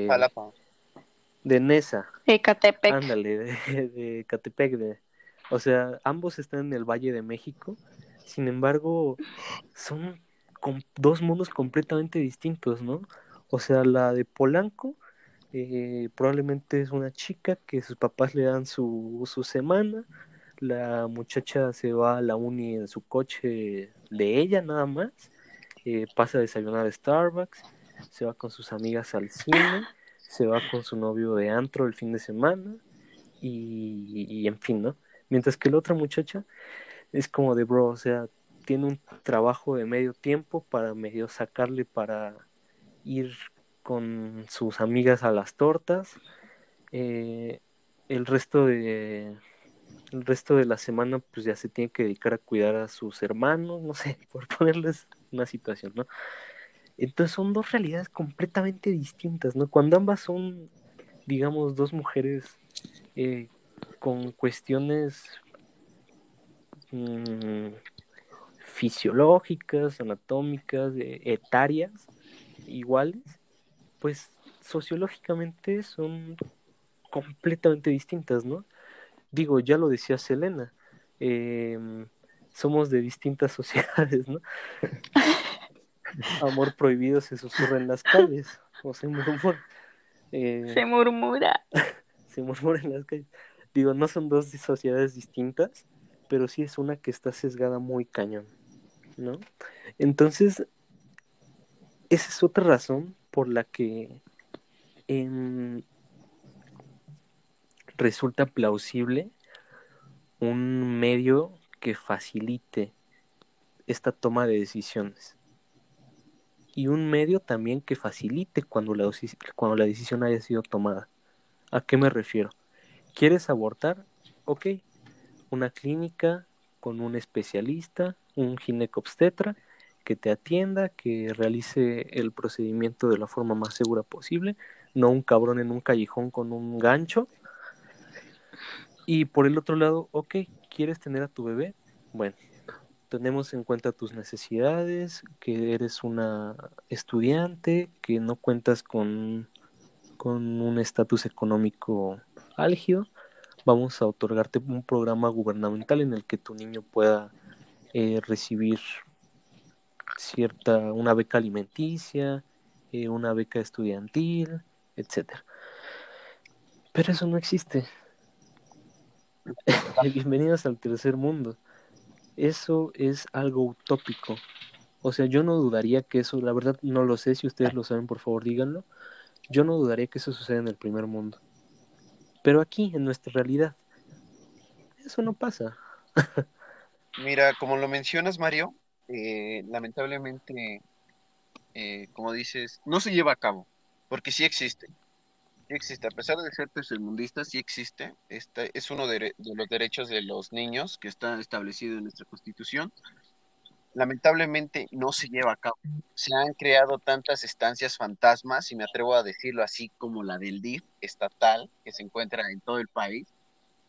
De Nesa. De Catepec. Ándale, de, de Catepec, de, O sea, ambos están en el Valle de México, sin embargo, son com- dos mundos completamente distintos, ¿no? O sea, la de Polanco eh, probablemente es una chica que sus papás le dan su, su semana, la muchacha se va a la uni en su coche de ella nada más, eh, pasa a desayunar a Starbucks, se va con sus amigas al cine, se va con su novio de antro el fin de semana y, y en fin, ¿no? Mientras que la otra muchacha es como de bro, o sea, tiene un trabajo de medio tiempo para medio sacarle para ir con sus amigas a las tortas. eh, el resto de el resto de la semana pues ya se tiene que dedicar a cuidar a sus hermanos, no sé, <laughs> por ponerles una situación, ¿no? Entonces son dos realidades completamente distintas, ¿no? Cuando ambas son, digamos, dos mujeres eh, con cuestiones mm, fisiológicas, anatómicas, eh, etarias, iguales, pues sociológicamente son completamente distintas, ¿no? Digo, ya lo decía Selena, eh, somos de distintas <laughs> sociedades, ¿no? Amor prohibido se susurra en las calles, o se murmura. Eh, Se murmura. <laughs> se murmura en las calles. Digo, no son dos sociedades distintas, pero sí es una que está sesgada muy cañón, ¿no? Entonces, esa es otra razón por la que em, resulta plausible un medio que facilite esta toma de decisiones. Y un medio también que facilite cuando la, cuando la decisión haya sido tomada. ¿A qué me refiero? ¿Quieres abortar? Ok. Una clínica con un especialista, un ginecobstetra, que te atienda, que realice el procedimiento de la forma más segura posible, no un cabrón en un callejón con un gancho. Y por el otro lado, ok, ¿quieres tener a tu bebé? Bueno, tenemos en cuenta tus necesidades, que eres una estudiante, que no cuentas con, con un estatus económico álgido. Vamos a otorgarte un programa gubernamental en el que tu niño pueda eh, recibir cierta, una beca alimenticia, eh, una beca estudiantil, etcétera. Pero eso no existe. <laughs> Bienvenidos al tercer mundo. Eso es algo utópico. O sea, yo no dudaría que eso, la verdad no lo sé, si ustedes lo saben, por favor díganlo. Yo no dudaría que eso suceda en el primer mundo. Pero aquí, en nuestra realidad, eso no pasa. <laughs> Mira, como lo mencionas, Mario, eh, lamentablemente, eh, como dices, no se lleva a cabo, porque sí existe. Sí existe, a pesar de ser tercermundista, sí existe. Este es uno de, de los derechos de los niños que está establecido en nuestra Constitución. Lamentablemente no se lleva a cabo. Se han creado tantas estancias fantasmas, y me atrevo a decirlo así, como la del DIF estatal, que se encuentra en todo el país,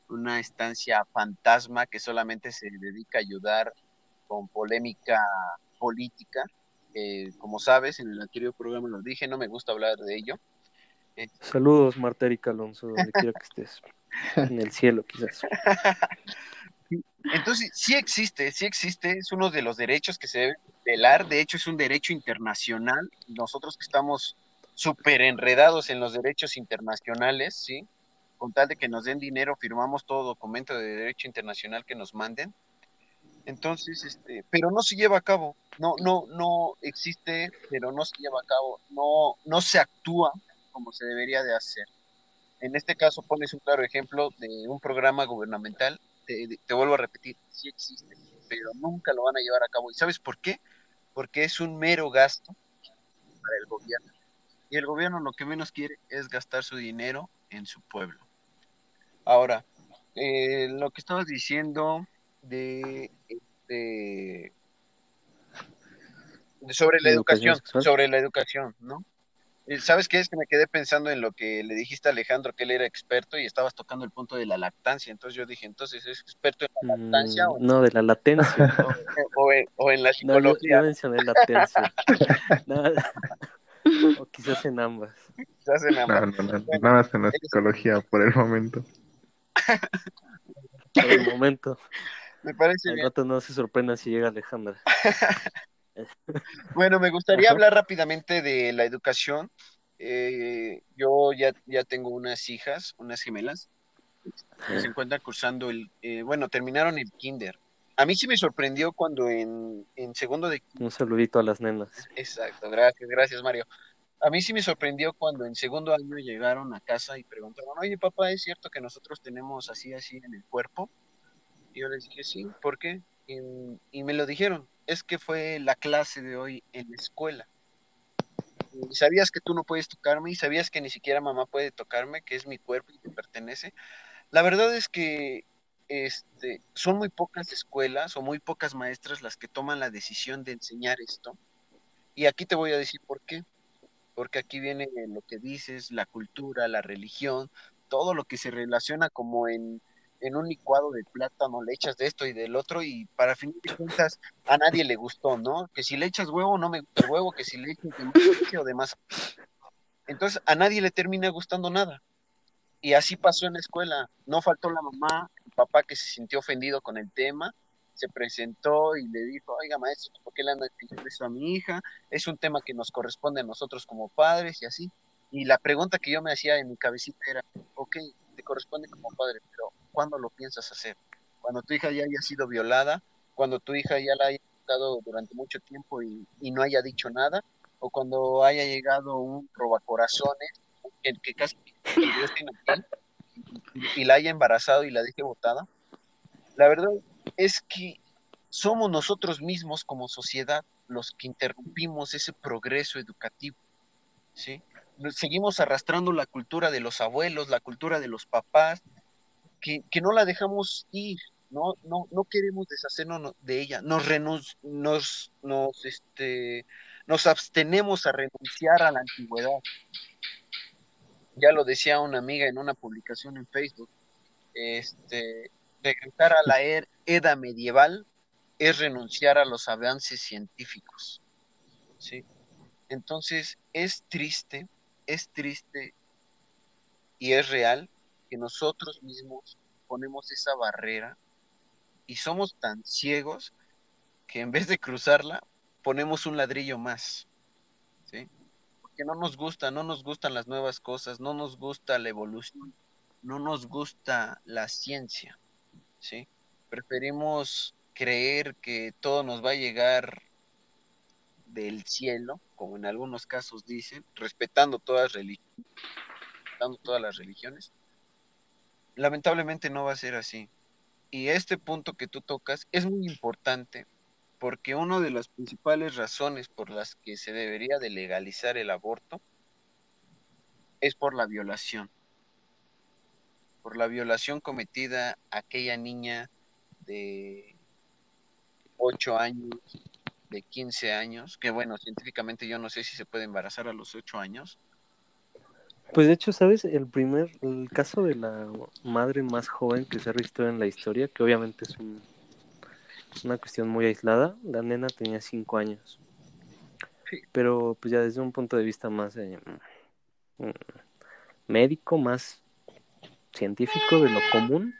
una estancia fantasma que solamente se dedica a ayudar con polémica política. Eh, como sabes, en el anterior programa lo dije, no me gusta hablar de ello. Eh, Saludos, Marta Erika Alonso, donde quiera que estés. <laughs> En el cielo, quizás. Entonces, sí existe, sí existe, es uno de los derechos que se debe velar, de hecho es un derecho internacional, nosotros que estamos súper enredados en los derechos internacionales, ¿sí? Con tal de que nos den dinero, firmamos todo documento de derecho internacional que nos manden. Entonces, este, pero no se lleva a cabo, no, no, no existe, pero no se lleva a cabo, no, no se actúa como se debería de hacer. En este caso pones un claro ejemplo de un programa gubernamental te, te, vuelvo a repetir, sí existe, pero nunca lo van a llevar a cabo. ¿Y sabes por qué? Porque es un mero gasto para el gobierno. Y el gobierno lo que menos quiere es gastar su dinero en su pueblo. Ahora, eh, lo que estabas diciendo de, de, de sobre la, educación, educación sobre la educación, ¿no? ¿Sabes qué es? Que me quedé pensando en lo que le dijiste a Alejandro, que él era experto y estabas tocando el punto de la lactancia. Entonces yo dije, entonces, ¿es experto en la lactancia? Mm, o, no, de la latencia. <laughs> O, o, en, o, en, la psicología. No, yo, yo mencioné latencia. <laughs> nada, o quizás en ambas. Quizás en ambas. No, no, no, nada más en la psicología por el momento. Por el momento. Me parece Al bien. rato no se sorprenda si llega Alejandra. <laughs> Bueno, me gustaría Ajá. hablar rápidamente de la educación. Eh, yo ya, ya tengo unas hijas, unas gemelas, que se encuentran cursando el, eh, bueno, terminaron el kinder. A mí sí me sorprendió cuando en, en segundo de Un saludito a las nenas. Exacto, gracias, gracias Mario. A mí sí me sorprendió cuando en segundo año llegaron a casa y preguntaron, oye papá, ¿es cierto que nosotros tenemos así, así en el cuerpo? Y yo les dije, sí, ¿por qué? Y, me lo dijeron, es que fue la clase de hoy en la escuela. Y sabías que tú no puedes tocarme y sabías que ni siquiera mamá puede tocarme, que es mi cuerpo y te pertenece. La verdad es que este, son muy pocas escuelas o muy pocas maestras las que toman la decisión de enseñar esto. Y aquí te voy a decir por qué. Porque aquí viene lo que dices, la cultura, la religión, todo lo que se relaciona como en, en un licuado de plátano, le echas de esto y del otro y para fin de cuentas a nadie le gustó, ¿no? Que si le echas huevo no me gusta huevo, que si le echas de más leche o de más... Entonces a nadie le termina gustando nada. Y así pasó en la escuela. No faltó la mamá, el papá que se sintió ofendido con el tema, se presentó y le dijo, oiga maestro, ¿por qué le anda diciendo eso a mi hija? Es un tema que nos corresponde a nosotros como padres y así. Y la pregunta que yo me hacía en mi cabecita era, ok, te corresponde como padre, pero ¿cuándo lo piensas hacer? Cuando tu hija ya haya sido violada, cuando tu hija ya la haya estado durante mucho tiempo y, no haya dicho nada, o cuando haya llegado un robacorazones que, que casi y, y la haya embarazado y la deje botada. La verdad es que somos nosotros mismos como sociedad los que interrumpimos ese progreso educativo, ¿sí? Seguimos arrastrando la cultura de los abuelos, la cultura de los papás, que, que no la dejamos ir, no, no, no queremos deshacernos de ella, nos, renun- nos, nos, este, nos abstenemos a renunciar a la antigüedad. Ya lo decía una amiga en una publicación en Facebook, este, regresar a la er- edad medieval es renunciar a los avances científicos. ¿sí? Entonces, es triste, es triste y es real que nosotros mismos ponemos esa barrera y somos tan ciegos que en vez de cruzarla, ponemos un ladrillo más. ¿sí? Porque no nos gusta, no nos gustan las nuevas cosas, no nos gusta la evolución, no nos gusta la ciencia. ¿Sí? Preferimos creer que todo nos va a llegar del cielo, como en algunos casos dicen, respetando todas, respetando todas las religiones. Lamentablemente no va a ser así. Y este punto que tú tocas es muy importante porque una de las principales razones por las que se debería de legalizar el aborto es por la violación. Por la violación cometida a aquella niña de 8 años, de 15 años, que bueno, científicamente yo no sé si se puede embarazar a los 8 años. Pues de hecho, ¿sabes? El primer, el caso de la madre más joven que se ha registrado en la historia, que obviamente es un- una cuestión muy aislada, la nena tenía cinco años. Sí. Pero pues ya desde un punto de vista más eh, mm, médico, más científico de lo común,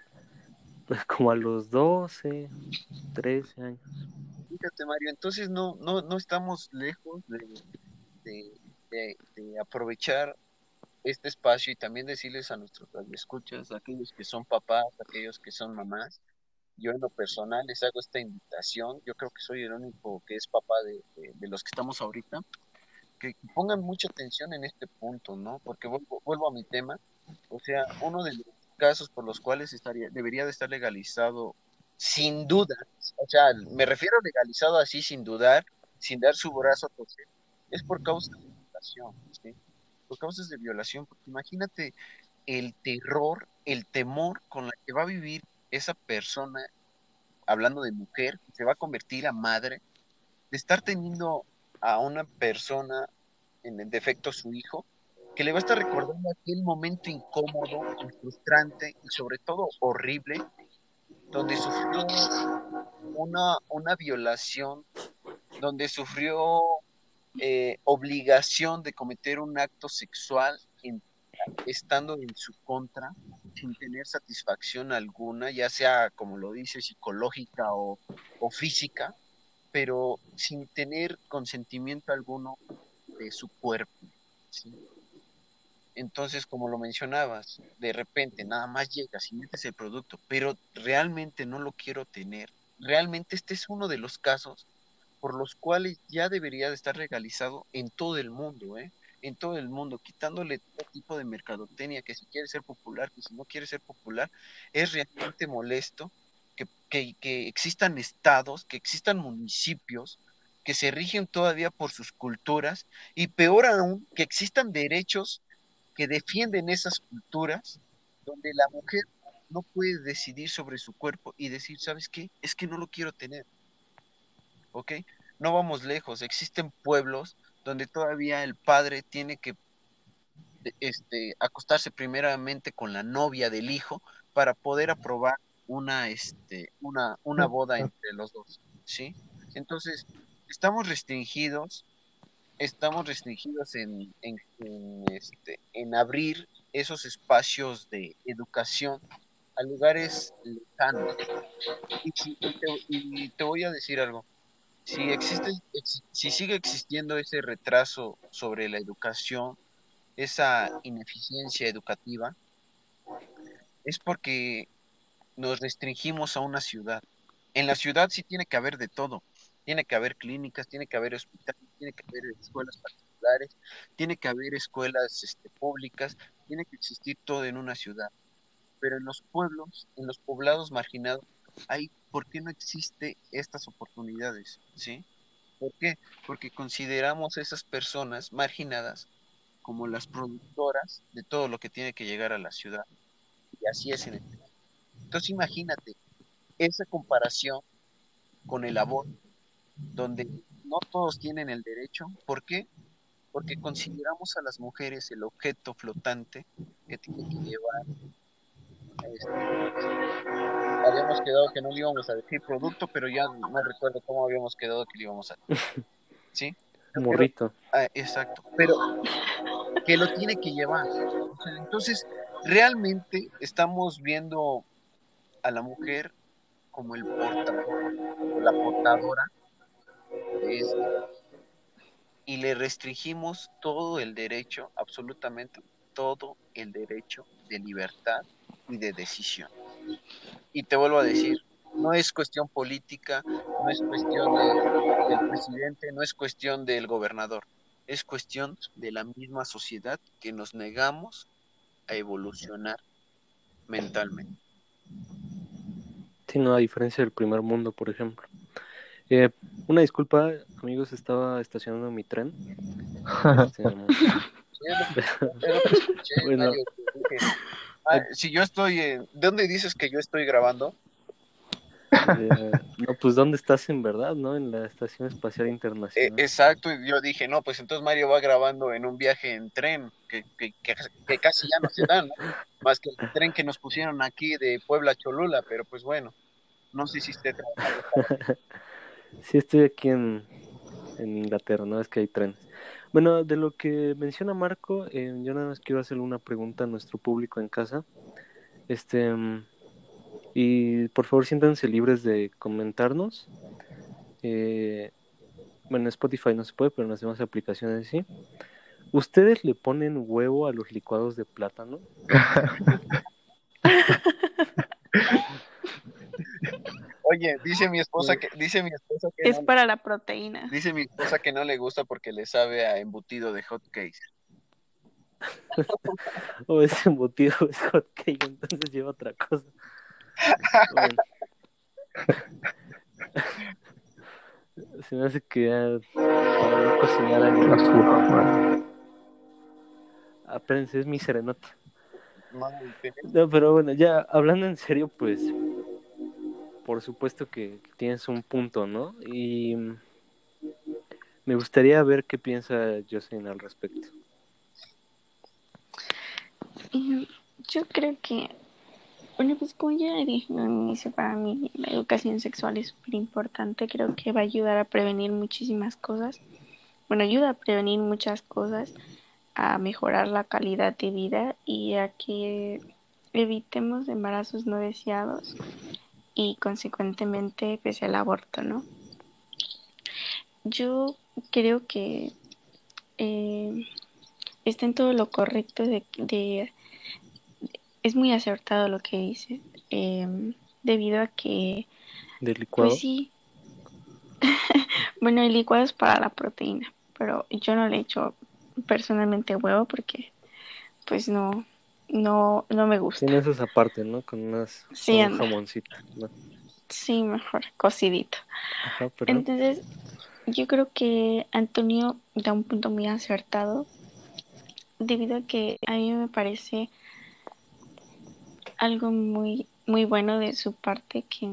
pues <laughs> como a los 12, 13 años. Fíjate, Mario, entonces no, no, no estamos lejos de, de, aprovechar este espacio y también decirles a nuestros escuchas, a aquellos que son papás, aquellos que son mamás, yo en lo personal les hago esta invitación, yo creo que soy el único que es papá de, de- de los que estamos ahorita, que pongan mucha atención en este punto, ¿no? Porque vuelvo, vuelvo a mi tema, o sea, uno de los casos por los cuales estaría, debería de estar legalizado sin duda, o sea, me refiero legalizado así sin dudar, sin dar su brazo a torcer, es por causa de violación, ¿sí? Por causas de violación, porque imagínate el terror, el temor con la que va a vivir esa persona, hablando de mujer, que se va a convertir a madre, de estar teniendo a una persona, en defecto su hijo, que le va a estar recordando aquel momento incómodo, frustrante y sobre todo horrible, donde sufrió una, una violación, donde sufrió eh, obligación de cometer un acto sexual estando en su contra, sin tener satisfacción alguna, ya sea, como lo dice, psicológica o, o física, pero sin tener consentimiento alguno de su cuerpo. ¿sí? Entonces, como lo mencionabas, de repente nada más llegas y metes el producto, pero realmente no lo quiero tener. Realmente este es uno de los casos por los cuales ya debería de estar legalizado en todo el mundo, ¿eh? En todo el mundo, quitándole todo tipo de mercadotecnia, que si quiere ser popular, que si no quiere ser popular, es realmente molesto que, que, que existan estados, que existan municipios que se rigen todavía por sus culturas y peor aún, que existan derechos que defienden esas culturas donde la mujer no puede decidir sobre su cuerpo y decir, ¿sabes qué? Es que no lo quiero tener. ¿Ok? No vamos lejos. Existen pueblos donde todavía el padre tiene que este, acostarse primeramente con la novia del hijo para poder aprobar una, este, una, una boda entre los dos. ¿Sí? Entonces, estamos restringidos estamos restringidos en, en, en, este, en abrir esos espacios de educación a lugares lejanos. Y, te, y, te, voy a decir algo. Si, existe, ex, si sigue existiendo ese retraso sobre la educación, esa ineficiencia educativa, es porque nos restringimos a una ciudad. En la ciudad sí tiene que haber de todo. Tiene que haber clínicas, tiene que haber hospitales, tiene que haber escuelas particulares, tiene que haber escuelas este, públicas, tiene que existir todo en una ciudad. Pero en los pueblos, en los poblados marginados, hay, ¿por qué no existe estas oportunidades? ¿Sí? ¿Por qué? Porque consideramos a esas personas marginadas como las productoras de todo lo que tiene que llegar a la ciudad. Y así es en el Entonces imagínate esa comparación con el aborto donde no todos tienen el derecho. ¿Por qué? Porque consideramos a las mujeres el objeto flotante que tiene que llevar. Este, habíamos quedado que no le íbamos a decir producto, pero ya no recuerdo cómo habíamos quedado que le íbamos a decir. <laughs> ¿Sí? Morrito. Ah, exacto. Pero que lo tiene que llevar. Entonces, realmente estamos viendo a la mujer como el portador, la portadora y le restringimos todo el derecho, absolutamente todo el derecho de libertad y de decisión. Y te vuelvo a decir, no es cuestión política, no es cuestión de, del presidente, no es cuestión del gobernador, es cuestión de la misma sociedad que nos negamos a evolucionar mentalmente. Sí, no, a diferencia del primer mundo, por ejemplo. Eh, una disculpa, amigos, estaba estacionando mi tren. Este, <laughs> bueno. ah, si yo estoy, en... ¿de dónde dices que yo estoy grabando? Eh, no, pues ¿dónde estás en verdad, no? En la Estación Espacial Internacional. Eh, exacto, y yo dije, no, pues entonces Mario va grabando en un viaje en tren, que, que, que, que casi ya no se da, ¿no? Más que el tren que nos pusieron aquí de Puebla a Cholula, pero pues bueno, no sé si esté trabajando. <laughs> Sí, estoy aquí en, en Inglaterra, no es que hay trenes. Bueno, de lo que menciona Marco, eh, yo nada más quiero hacerle una pregunta a nuestro público en casa. Este, y por favor siéntanse libres de comentarnos. Eh, bueno, en Spotify no se puede, pero en las demás aplicaciones sí. ¿Ustedes le ponen huevo a los licuados de plátano? <laughs> Oye, dice mi esposa que dice mi esposa que es no, para la proteína. Dice mi esposa que no le gusta porque le sabe a embutido de hot cake. <laughs> o ese embutido <laughs> es hot cake, entonces lleva otra cosa. Bueno. <laughs> Se me hace que ya para no cocinar algo Aprense, es mi serenata. No, pero bueno, ya hablando en serio, pues por supuesto que, tienes un punto, ¿no? Y me gustaría ver qué piensa Jocelyn al respecto. Yo creo que, bueno, pues como ya dije al inicio, para mí la educación sexual es súper importante, creo que va a ayudar a prevenir muchísimas cosas. Bueno, ayuda a prevenir muchas cosas, a mejorar la calidad de vida y a que evitemos embarazos no deseados y consecuentemente pues el aborto, ¿no? Yo creo que eh, está en todo lo correcto de, es muy acertado lo que dice em, debido a que ¿Del licuado? pues sí <laughs> bueno el licuado es para la proteína pero yo no le he hecho personalmente huevo porque pues no no no me gusta Tiene eso aparte, ¿no? Con unas Sí, con un jamoncito. ¿no? sí mejor cocidito Ajá, pero Entonces, yo creo que Antonio da un punto muy acertado, debido a que a mí me parece algo muy, muy bueno de su parte que,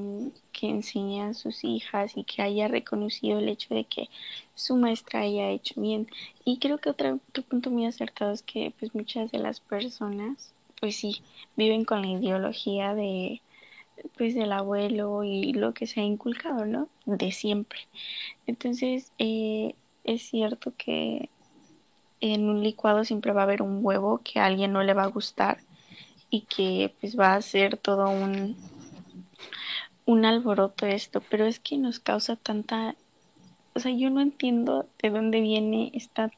que enseña a sus hijas y que haya reconocido el hecho de que su maestra haya hecho bien. Y creo que otro, otro punto muy acertado es que pues muchas de las personas, pues sí, viven con la ideología de pues del abuelo y lo que se ha inculcado, ¿no? De siempre. Entonces, eh, es cierto que en un licuado siempre va a haber un huevo que a alguien no le va a gustar y que pues va a ser todo un, un alboroto esto, pero es que nos causa tanta, o sea, yo no entiendo de dónde viene esta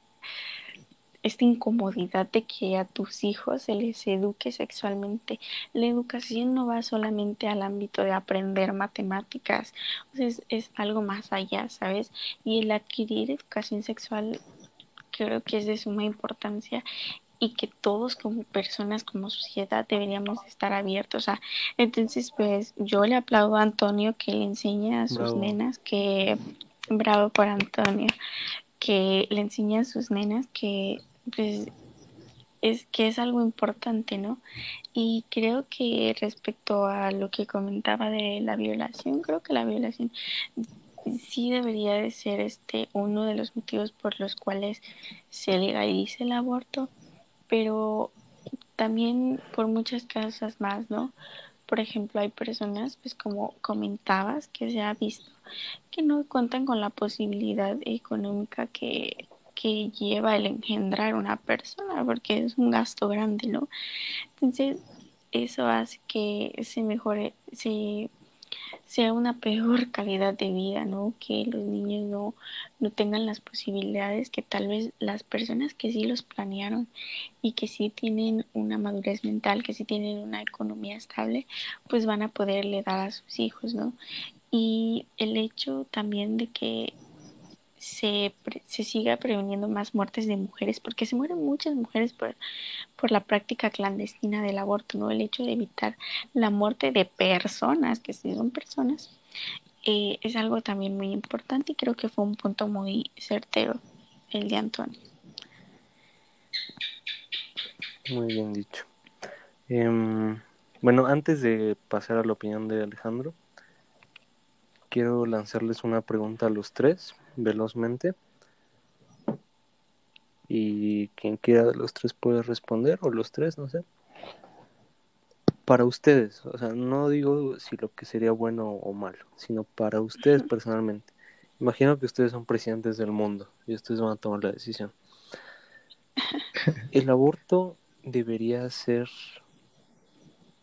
esta incomodidad de que a tus hijos se les eduque sexualmente. La educación no va solamente al ámbito de aprender matemáticas, es algo más allá, ¿sabes? Y el adquirir educación sexual creo que es de suma importancia y que todos como personas, como sociedad, deberíamos estar abiertos a. Entonces, pues yo le aplaudo a Antonio que le enseña a sus Bravo. nenas que, bravo por Antonio, que le enseña a sus nenas que pues es que es algo importante, ¿no? Y creo que respecto a lo que comentaba de la violación, creo que la violación sí debería de ser este uno de los motivos por los cuales se legalice el aborto, pero también por muchas causas más, ¿no? Por ejemplo, hay personas, pues como comentabas, que se ha visto que no cuentan con la posibilidad económica que, que lleva el engendrar una persona, porque es un gasto grande, ¿no? Entonces, eso hace que se mejore, se sea una peor calidad de vida, ¿no? Que los niños no, no tengan las posibilidades que tal vez las personas que sí los planearon y que sí tienen una madurez mental, que sí tienen una economía estable, pues van a poderle dar a sus hijos, ¿no? Y el hecho también de que se, se siga previniendo más muertes de mujeres, porque se mueren muchas mujeres por, por la práctica clandestina del aborto, ¿no? El hecho de evitar la muerte de personas, que sí son personas, eh, es algo también muy importante y creo que fue un punto muy certero el de Antonio. Muy bien dicho. Em, bueno, antes de pasar a la opinión de Alejandro, quiero lanzarles una pregunta a los tres, velozmente. Y quien quiera de los tres puede responder, o los tres, no sé. Para ustedes, o sea, no digo si lo que sería bueno o malo, sino para ustedes personalmente. Imagino que ustedes son presidentes del mundo y ustedes van a tomar la decisión. ¿El aborto debería ser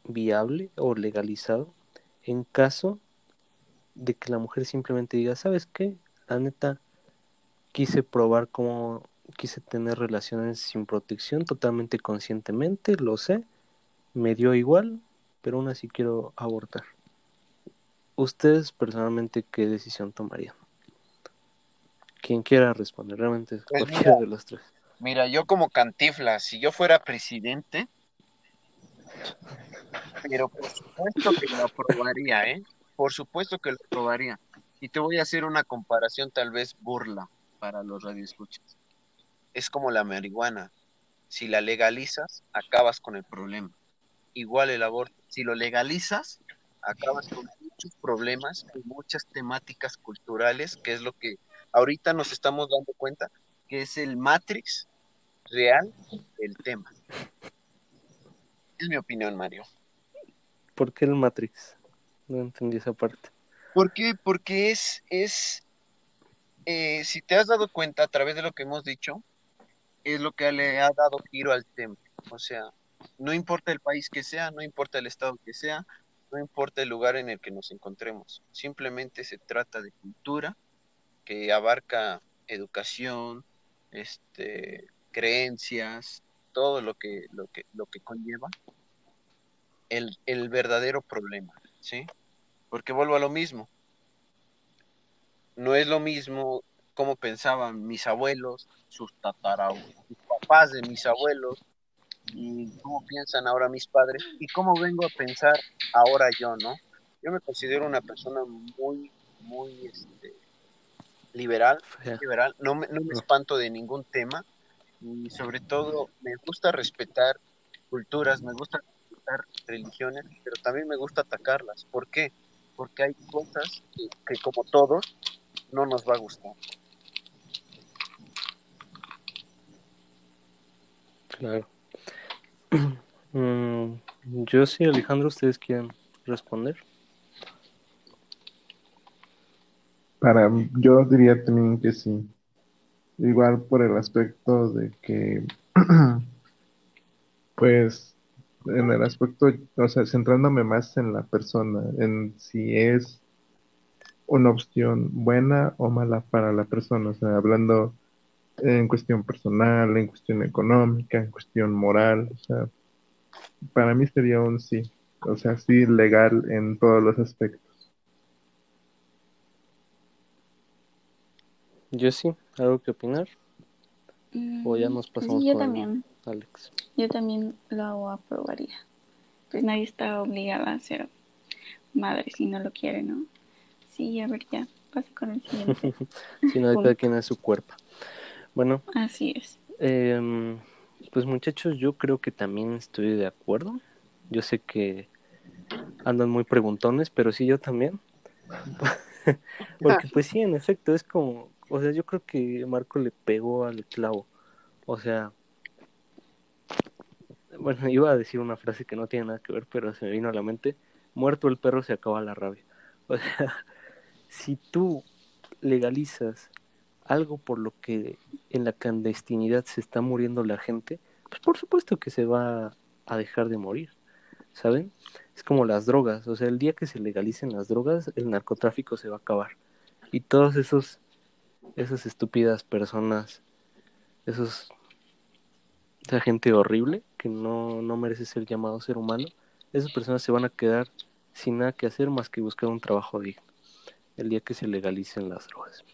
viable o legalizado en caso de que la mujer simplemente diga, ¿sabes qué? La neta, quise probar cómo quise tener relaciones sin protección totalmente conscientemente, lo sé, me dio igual, pero aún así quiero abortar. ¿Ustedes personalmente qué decisión tomarían? Quien quiera responder, realmente Pues cualquiera mira. de los tres. Mira, yo como Cantifla, si yo fuera presidente, <laughs> pero por supuesto que lo aprobaría, ¿eh? Por supuesto que lo aprobaría. Y te voy a hacer una comparación tal vez burla para los radioescuchas. Es como la marihuana. Si la legalizas, acabas con el problema. Igual el aborto. Si lo legalizas, acabas con muchos problemas y muchas temáticas culturales, que es lo que ahorita nos estamos dando cuenta, que es el Matrix real del tema. Es mi opinión, Mario. ¿Por qué el Matrix? No entendí esa parte. ¿Por qué? Porque es, es eh, si te has dado cuenta a través de lo que hemos dicho, es lo que le ha dado giro al tema. O sea, no importa el país que sea, no importa el estado que sea, no importa el lugar en el que nos encontremos, simplemente se trata de cultura que abarca educación, este, creencias, todo lo que, lo que, lo que conlleva el, el verdadero problema, ¿sí? Porque vuelvo a lo mismo. No es lo mismo como pensaban mis abuelos, sus tatarabuelos, sus papás de mis abuelos, y cómo piensan ahora mis padres, y cómo vengo a pensar ahora yo, ¿no? Yo me considero una persona muy, muy este, liberal, liberal. No, me, no me espanto de ningún tema, y sobre todo me gusta respetar culturas, me gusta respetar religiones, pero también me gusta atacarlas. ¿Por qué? Porque hay cosas que, que como todos no nos va a gustar. Claro. <clears throat> Mm, yo sí, Alejandro, ¿ustedes quieren responder? Para yo diría también que sí. Igual por el aspecto de que, <clears throat> pues, en el aspecto, o sea, centrándome más en la persona, en si es una opción buena o mala para la persona, o sea, hablando en cuestión personal, en cuestión económica, en cuestión moral, o sea, para mí sería un sí, o sea, sí legal en todos los aspectos. Yo sí, ¿algo que opinar? O ya nos pasamos yo con también. Alex. Yo también lo aprobaría. Pues nadie está obligado a ser madre si no lo quiere, ¿no? Sí, a ver, ya, pasa con el siguiente. <laughs> si no, de <laughs> cada quien es su cuerpo. Bueno, Así es. Em, pues muchachos, yo creo que también estoy de acuerdo. Yo sé que andan muy preguntones, pero sí yo también. <laughs> Porque pues sí, en efecto, es como, o sea, yo creo que Marco le pegó al clavo. O sea, bueno, <laughs> iba a decir una frase que no tiene nada que ver, pero se me vino a la mente. Muerto el perro se acaba la rabia. <laughs> O sea, si tú legalizas algo por lo que en la clandestinidad se está muriendo la gente, pues por supuesto que se va a dejar de morir, ¿saben? Es como las drogas, o sea, el día que se legalicen las drogas, el narcotráfico se va a acabar. Y todos esos, esas estúpidas personas, esos, esa gente horrible que no, no merece ser llamado ser humano, esas personas se van a quedar sin nada que hacer más que buscar un trabajo digno el día que se legalicen las drogas.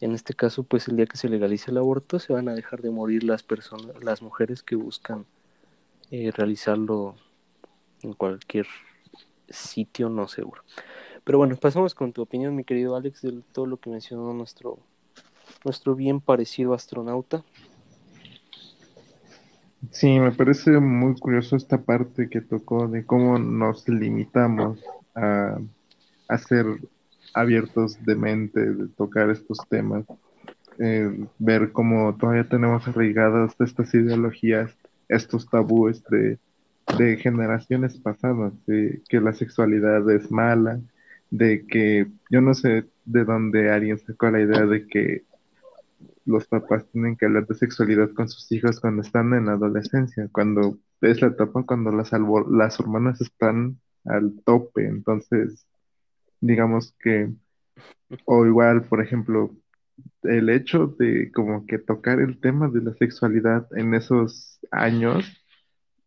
En este caso, pues el día que se legalice el aborto, se van a dejar de morir las personas, las mujeres que buscan eh, realizarlo en cualquier sitio no seguro. Pero bueno, pasamos con tu opinión, mi querido Alex, de todo lo que mencionó nuestro, nuestro bien parecido astronauta. Sí, me parece muy curioso esta parte que tocó de cómo nos limitamos a hacer abiertos de mente de tocar estos temas, eh, ver cómo todavía tenemos arraigadas estas ideologías, estos tabúes de, de generaciones pasadas, de que la sexualidad es mala, de que yo no sé de dónde alguien sacó la idea de que los papás tienen que hablar de sexualidad con sus hijos cuando están en la adolescencia, cuando es la etapa cuando las, las hormonas están al tope, entonces digamos que, o igual, por ejemplo, el hecho de como que tocar el tema de la sexualidad en esos años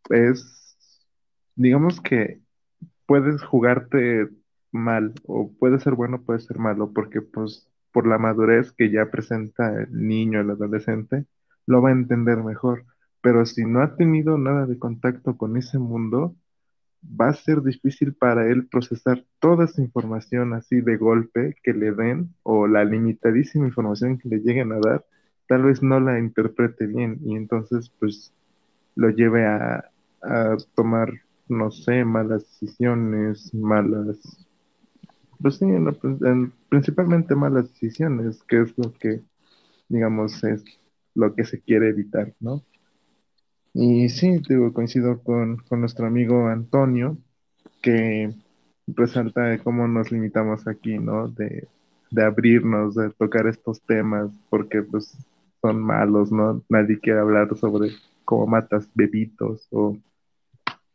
es, digamos que puedes jugarte mal, o puede ser bueno, puede ser malo, porque pues por la madurez que ya presenta el niño, el adolescente, lo va a entender mejor. Pero si no ha tenido nada de contacto con ese mundo, va a ser difícil para él procesar toda esa información así de golpe que le den o la limitadísima información que le lleguen a dar, tal vez no la interprete bien y entonces pues lo lleve a, tomar, no sé, malas decisiones, malas, pues sí, principalmente malas decisiones, que es lo que, digamos, es lo que se quiere evitar, ¿no? Y sí, digo, coincido con, con nuestro amigo Antonio, que resalta de cómo nos limitamos aquí, ¿no? De, de abrirnos, de tocar estos temas, porque pues son malos, ¿no? Nadie quiere hablar sobre cómo matas bebitos o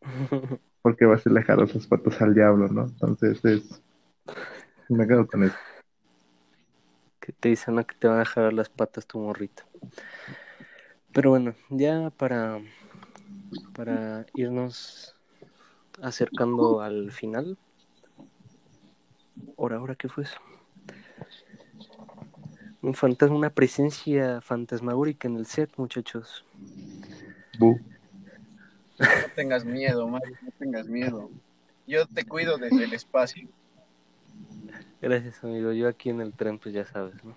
<laughs> porque vas a dejar los zapatos al diablo, ¿no? Entonces es... Me quedo con eso. Que te dicen que te van a dejar las patas tu morrito. Pero bueno, ya para, para irnos acercando al final. Ahora, ahora, ¿qué fue eso? Un fantasma, una presencia fantasmagórica en el set, muchachos. Bu. No tengas miedo, Mario, no tengas miedo. Yo te cuido desde el espacio. Gracias, amigo. Yo aquí en el tren, pues ya sabes, ¿no?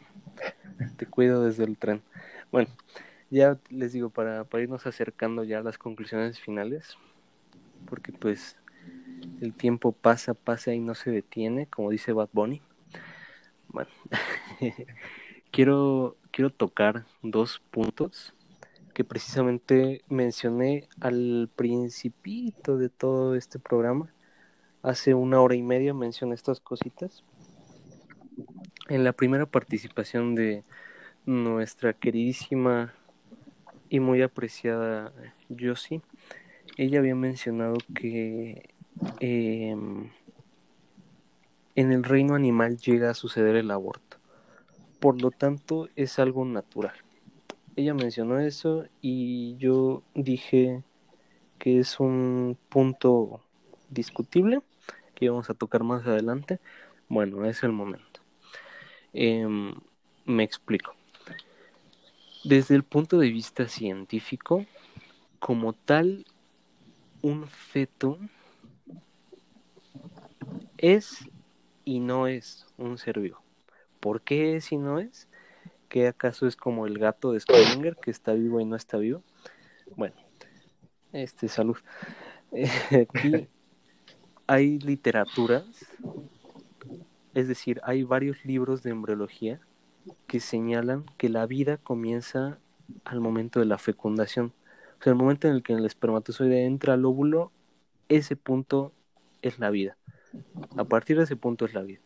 Te cuido desde el tren. Bueno, ya les digo, para, para irnos acercando ya a las conclusiones finales, porque pues el tiempo pasa, pasa y no se detiene, como dice Bad Bunny. Bueno, <laughs> quiero, quiero tocar dos puntos que precisamente mencioné al principito de todo este programa. Hace una hora y media mencioné estas cositas. En la primera participación de nuestra queridísima y muy apreciada Josie, ella había mencionado que em, en el reino animal llega a suceder el aborto. Por lo tanto, es algo natural ella mencionó eso y yo dije que es un punto discutible que vamos a tocar más adelante. Bueno, es el momento. Em, me explico. Desde el punto de vista científico, como tal, un feto es y no es un ser vivo. ¿Por qué es y no es? ¿Qué acaso es como el gato de Schrödinger que está vivo y no está vivo? Bueno, este, salud. <laughs> Aquí hay literaturas, es decir, hay varios libros de embriología que señalan que la vida comienza al momento de la fecundación. O sea, el momento en el que el espermatozoide entra al óvulo, ese punto es la vida. A partir de ese punto es la vida.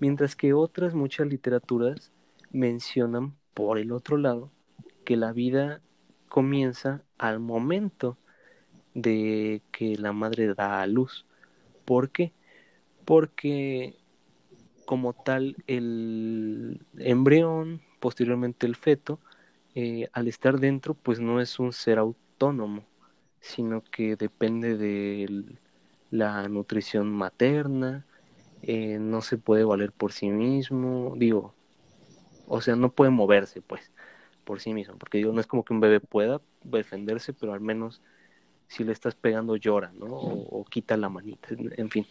Mientras que otras muchas literaturas mencionan por el otro lado que la vida comienza al momento de que la madre da a luz. ¿Por qué? Porque como tal el embrión, posteriormente el feto, eh, al estar dentro, pues no es un ser autónomo, sino que depende de la nutrición materna, eh, no se puede valer por sí mismo, digo, o sea, no puede moverse, pues, por sí mismo. Porque digo, no es como que un bebé pueda defenderse, pero al menos si le estás pegando llora, ¿no? O, quita la manita, en fin.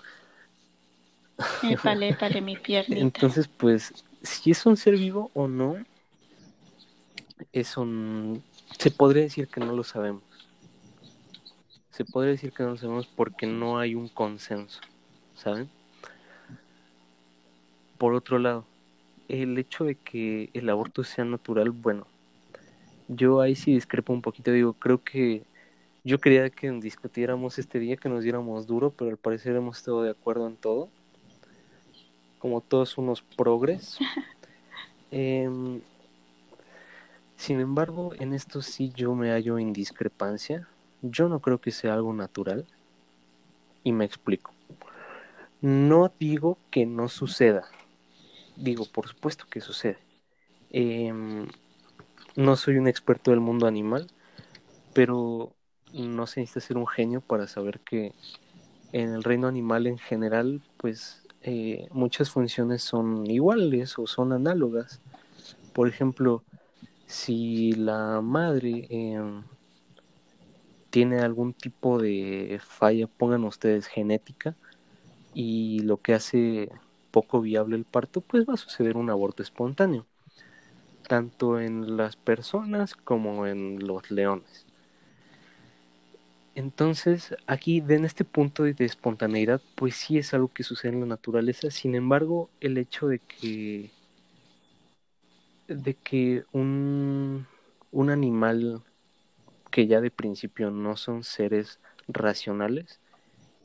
<laughs> Épale, épale, mi piernita. Entonces, pues, si es un ser vivo o no, es un... Se podría decir que no lo sabemos. Se podría decir que no lo sabemos porque no hay un consenso, ¿saben? Por otro lado, el hecho de que el aborto sea natural, bueno, yo ahí sí discrepo un poquito, digo, creo que yo quería que discutiéramos este día, que nos diéramos duro, pero al parecer hemos estado de acuerdo en todo, como todos unos progres. <laughs> Em, sin embargo, en esto sí yo me hallo en discrepancia. Yo no creo que sea algo natural. Y me explico. No digo que no suceda digo, por supuesto que sucede. Em, no soy un experto del mundo animal, pero no se necesita ser un genio para saber que en el reino animal en general, pues eh, muchas funciones son iguales o son análogas. Por ejemplo, si la madre em, tiene algún tipo de falla, pongan ustedes genética, y lo que hace poco viable el parto, pues va a suceder un aborto espontáneo, tanto en las personas como en los leones. Entonces, aquí en este punto de espontaneidad, pues sí es algo que sucede en la naturaleza. Sin embargo, el hecho de que de que un, un animal que ya de principio no son seres racionales,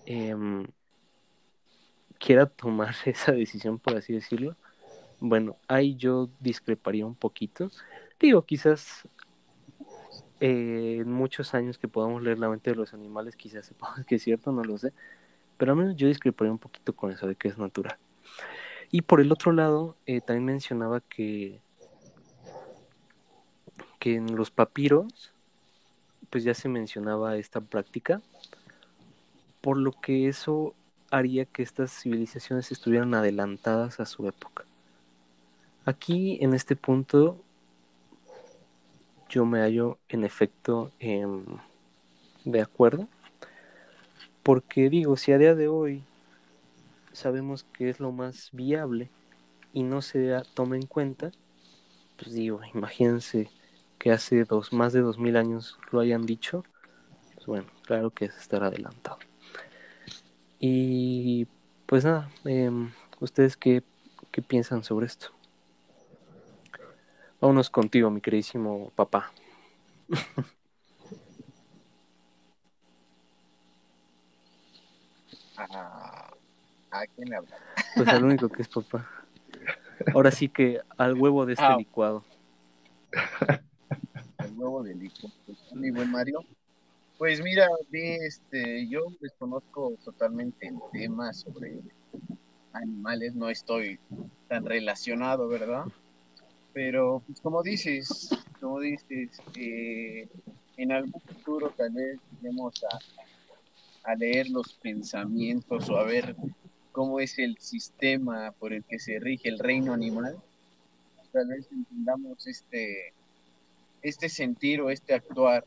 eh, quiera tomar <laughs> esa decisión, por así decirlo, bueno, ahí yo discreparía un poquito. Digo, quizás eh, en muchos años que podamos leer la mente de los animales, quizás sepamos que es cierto, no lo sé, pero al menos yo discreparía un poquito con eso de que es natural. Y por el otro lado, eh, también mencionaba que, que en los papiros, pues ya se mencionaba esta práctica, por lo que eso haría que estas civilizaciones estuvieran adelantadas a su época. Aquí, en este punto, yo me hallo en efecto de acuerdo, porque digo, si a día de hoy sabemos que es lo más viable y no se toma en cuenta, pues digo, imagínense que hace dos, más de dos mil años lo hayan dicho, pues bueno, claro que es estar adelantado. Y pues nada, em, ¿ustedes qué, qué piensan sobre esto? Vámonos contigo, mi queridísimo papá. Ah, ¿A quién le habla? Pues al único que es papá. Ahora sí que al huevo de este Ah. licuado. El nuevo delito. Mi buen Mario. Pues mira, este, yo desconozco totalmente el tema sobre animales, no estoy tan relacionado, ¿verdad? Pero, pues como dices, como dices, eh, en algún futuro tal vez lleguemos a, leer los pensamientos o a ver cómo es el sistema por el que se rige el reino animal. Tal vez entendamos este, este sentir o este actuar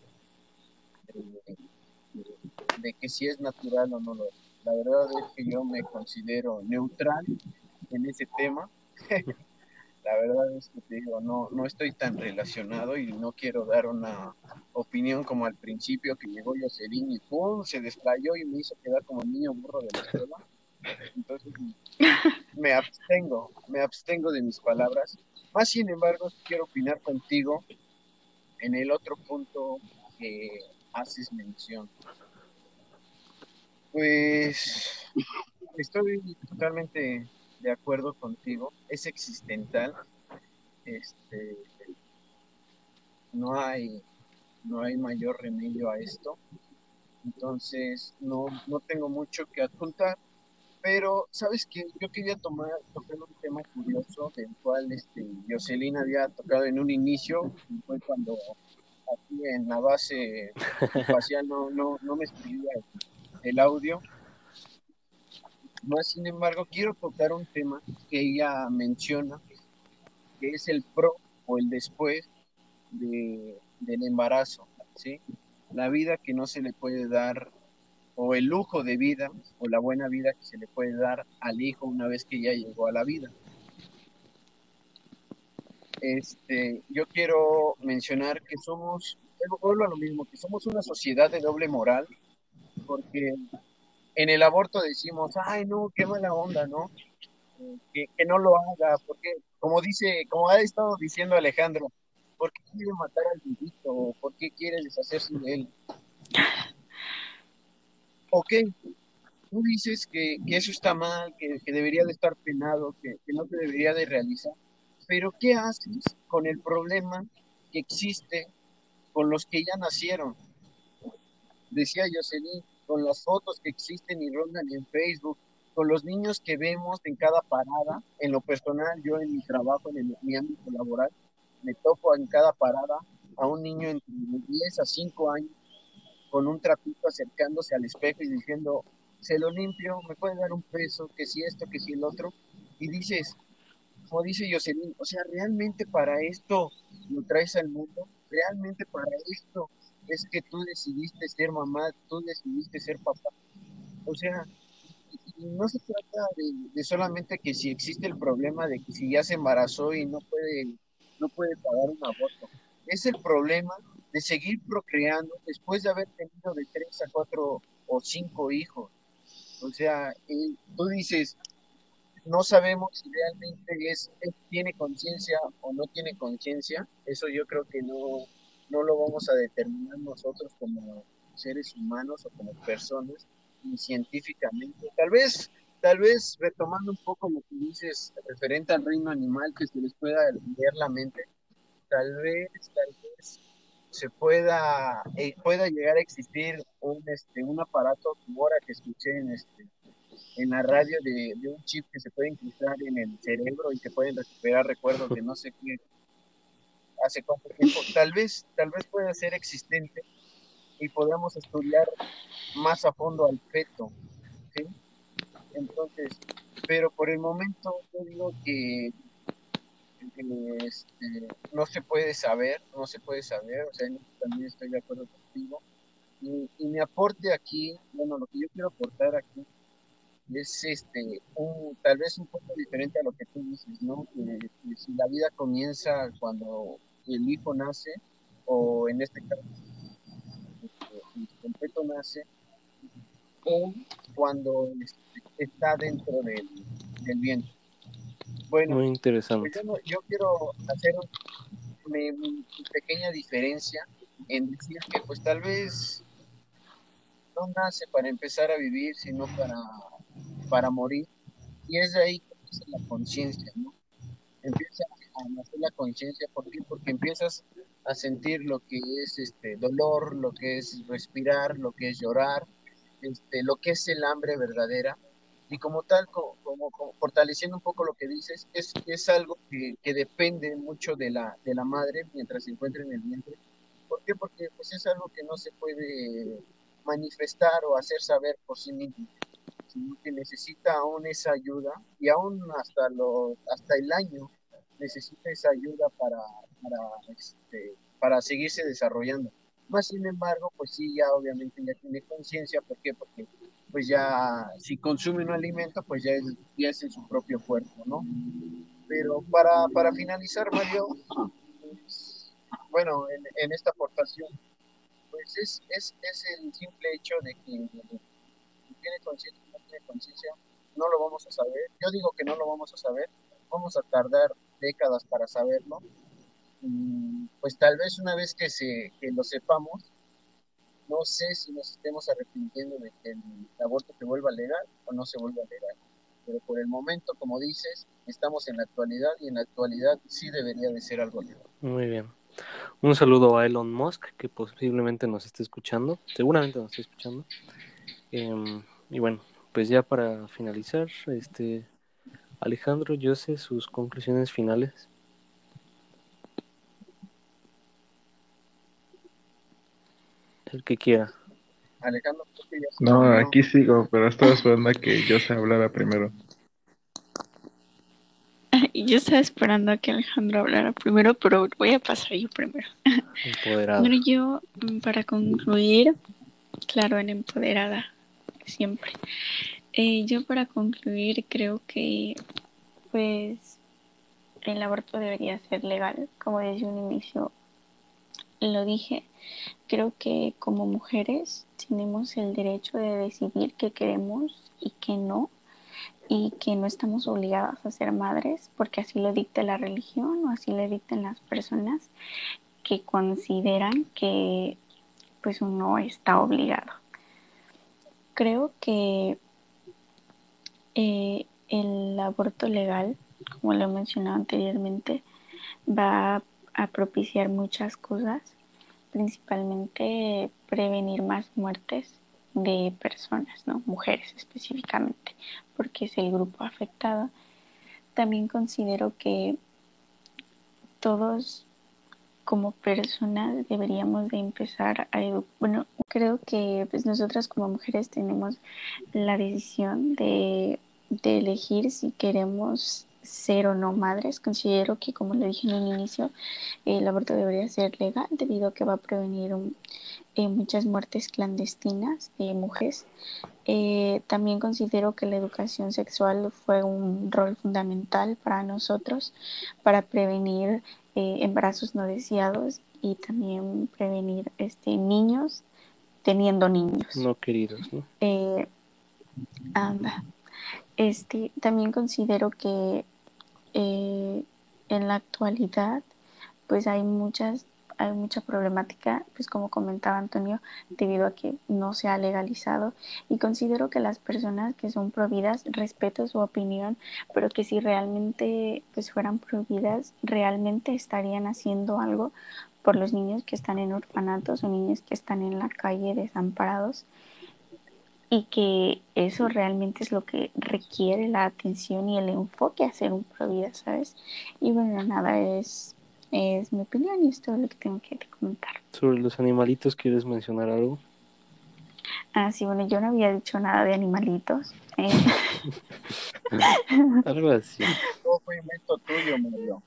de que si es natural o no lo es. La verdad es que yo me considero neutral en ese tema. <laughs> La verdad es que te digo, no, no estoy tan relacionado y no quiero dar una opinión como al principio que llegó Jocelyn y ¡pum! se desplayó y me hizo quedar como el niño burro de la escuela. Entonces me abstengo, me abstengo de mis palabras. Más sin embargo, quiero opinar contigo en el otro punto que haces mención. Pues estoy totalmente de acuerdo contigo, es existencial. Este, no hay, no hay mayor remedio a esto. Entonces, no, no tengo mucho que adjuntar, pero sabes que yo quería tomar, tocar un tema curioso del cual este, Jocelyn había tocado en un inicio, y fue cuando aquí en la base espacial no, no, no me escribía el audio. Más sin embargo, quiero tocar un tema que ella menciona, que es el pro o el después de, del embarazo, ¿sí? La vida que no se le puede dar, o el lujo de vida, o la buena vida que se le puede dar al hijo una vez que ya llegó a la vida. Este, yo quiero mencionar que somos, vuelvo a lo mismo, que somos una sociedad de doble moral, porque en el aborto decimos, ay, no, qué mala onda, ¿no? Que, no lo haga, porque, como dice, como ha estado diciendo Alejandro, ¿por qué quiere matar al bebito? ¿Por qué quiere deshacerse de él? Ok, tú dices que, eso está mal, que, debería de estar penado, que, que no se debería de realizar, pero ¿qué haces con el problema que existe con los que ya nacieron? Decía Jocelyn, con las fotos que existen y rondan en Facebook, con los niños que vemos en cada parada, en lo personal, yo en mi trabajo, en el- mi ámbito laboral, me topo en cada parada a un niño entre 10 a 5 años con un trapito acercándose al espejo y diciendo, se lo limpio, me puede dar un peso, que si esto, que si el otro, y dices, como dice Jocelyn, o sea, realmente para esto lo traes al mundo, realmente para esto es que tú decidiste ser mamá, tú decidiste ser papá. O sea, no se trata de, de solamente que si existe el problema de que si ya se embarazó y no puede, no puede pagar un aborto. Es el problema de seguir procreando después de haber tenido de tres a cuatro o cinco hijos. O sea, tú dices, no sabemos si realmente es, es- tiene conciencia o no tiene conciencia. Eso yo creo que no, no lo vamos a determinar nosotros como seres humanos o como personas, ni científicamente. Tal vez, tal vez retomando un poco lo que dices referente al reino animal, que se les pueda leer la mente, tal vez, tal vez se pueda, eh, pueda llegar a existir un, este, un aparato, ahora que escuché en, este, en la radio, de, de un chip que se puede incrustar en el cerebro y que pueden recuperar recuerdos de no sé qué, hace cuánto tiempo. Tal vez, tal vez pueda ser existente y podamos estudiar más a fondo al feto. Entonces, pero por el momento yo digo que este, no se puede saber, no se puede saber, o sea, también estoy de acuerdo contigo. Y, mi aporte aquí, bueno, lo que yo quiero aportar aquí es este, un, tal vez un poco diferente a lo que tú dices, ¿no? Si la vida comienza cuando el hijo nace, o en este caso, el completo nace, o cuando este, está dentro del, del vientre. Bueno, muy interesante. Pues yo, quiero hacer una, pequeña diferencia en decir que pues tal vez no nace para empezar a vivir, sino para, para morir. Y es de ahí que empieza la conciencia, ¿no? Empieza a nacer la conciencia, ¿por qué? Porque empiezas a sentir lo que es este dolor, lo que es respirar, lo que es llorar, este, lo que es el hambre verdadera y como tal, como, fortaleciendo un poco lo que dices, es, es algo que, que, depende mucho de la, de la madre mientras se encuentra en el vientre. ¿Por qué? Porque pues, es algo que no se puede manifestar o hacer saber por sí mismo, que necesita aún esa ayuda y aún hasta, lo, hasta el año necesita esa ayuda para, para, este, para seguirse desarrollando. Más sin embargo, pues sí, ya obviamente ya tiene conciencia, ¿por qué? Porque pues ya si consume un alimento, pues ya es, ya es en su propio cuerpo, ¿no? Pero para, para finalizar, Mario, bueno, en, en, esta aportación, pues es, es, es el simple hecho de que tiene conciencia no tiene conciencia, no lo vamos a saber. Yo digo que no lo vamos a saber, vamos a tardar décadas para saberlo. pues tal vez una vez que, se, que lo sepamos, no sé si nos estemos arrepintiendo de que el aborto se vuelva legal o no se vuelva legal. Pero por el momento, como dices, estamos en la actualidad y en la actualidad sí debería de ser algo legal. Muy bien. Un saludo a Elon Musk, que posiblemente nos esté escuchando, seguramente nos esté escuchando. Em, y bueno, pues ya para finalizar, este Alejandro, yo sé sus conclusiones finales. el que quiera. Alejandro, no, aquí sigo, pero estaba esperando a que yo se hablara primero. <laughs> Yo estaba esperando a que Alejandro hablara primero, pero voy a pasar yo primero. <laughs> Empoderada. Bueno, yo, mm, para concluir, claro, en empoderada, siempre. Eh, yo para concluir creo que, pues, el aborto debería ser legal, como desde un inicio lo dije, creo que como mujeres tenemos el derecho de decidir qué queremos y qué no, y que no estamos obligadas a ser madres porque así lo dicta la religión o así lo dictan las personas que consideran que pues uno está obligado. Creo que eh, el aborto legal, como lo he mencionado anteriormente, va a propiciar muchas cosas, principalmente prevenir más muertes de personas, ¿no? mujeres específicamente, porque es el grupo afectado. También considero que todos como personas deberíamos de empezar a educar. Bueno, creo que pues nosotras como mujeres tenemos la decisión de, de elegir si queremos ser o no madres. Considero que, como le dije en un inicio, el aborto debería ser legal debido a que va a prevenir eh, muchas muertes clandestinas de mujeres. Eh, también considero que la educación sexual fue un rol fundamental para nosotros para prevenir eh, embarazos no deseados y también prevenir este, niños teniendo niños. No queridos, ¿no? anda. Este, también considero que eh, en la actualidad pues hay muchas hay mucha problemática, pues como comentaba Antonio, debido a que no se ha legalizado y considero que las personas que son prohibidas respeto su opinión, pero que si realmente pues fueran prohibidas, realmente estarían haciendo algo por los niños que están en orfanatos o niños que están en la calle desamparados y que eso realmente es lo que requiere la atención y el enfoque a ser un pro vida, ¿sabes? Y bueno, nada, es, es mi opinión y es todo lo que tengo que comentar. Sobre los animalitos, ¿quieres mencionar algo? Ah, sí, bueno, yo no había dicho nada de animalitos. Eh. <laughs> algo así. tuyo, Mario.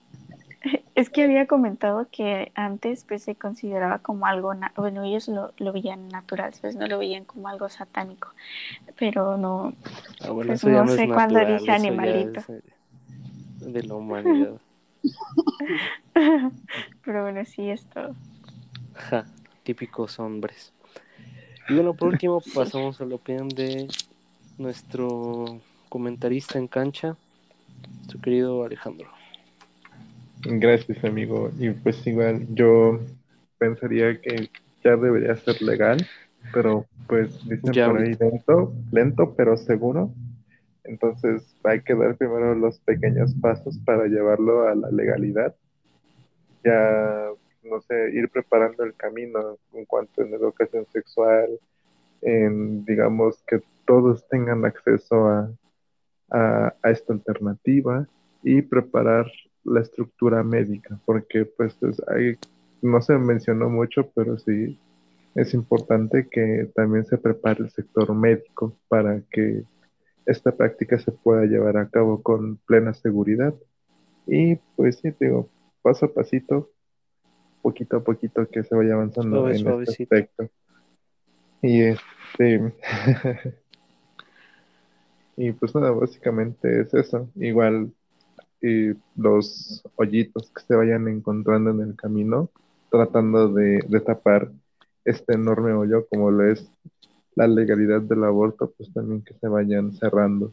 <laughs> Es que había comentado que antes pues se consideraba como algo, bueno, ellos lo, lo veían natural, pues no lo veían como algo satánico, pero no, Ah, bueno, pues no es sé cuándo dije animalito. es, eh, de la humanidad. <laughs> Pero bueno, sí, esto. Ja, típicos hombres. Y bueno, por último <laughs> pasamos a la opinión de nuestro comentarista en cancha, su querido Alejandro. Gracias, amigo. Y pues igual yo pensaría que ya debería ser legal, pero pues dicen Ya por ahí lento, lento pero seguro. Entonces hay que dar primero los pequeños pasos para llevarlo a la legalidad. Ya, no sé, ir preparando el camino en cuanto en educación sexual, en, digamos, que todos tengan acceso a, a, a esta alternativa y preparar la estructura médica, porque pues es- hay, no se mencionó mucho, pero sí es importante que también se prepare el sector médico para que esta práctica se pueda llevar a cabo con plena seguridad. Y pues sí, digo, paso a pasito, poquito a poquito que se vaya avanzando Suave, en este aspecto. Y este, <laughs> y pues nada, básicamente es eso. Igual y los hoyitos que se vayan encontrando en el camino, tratando de, de tapar este enorme hoyo como lo es la legalidad del aborto, pues también que se vayan cerrando.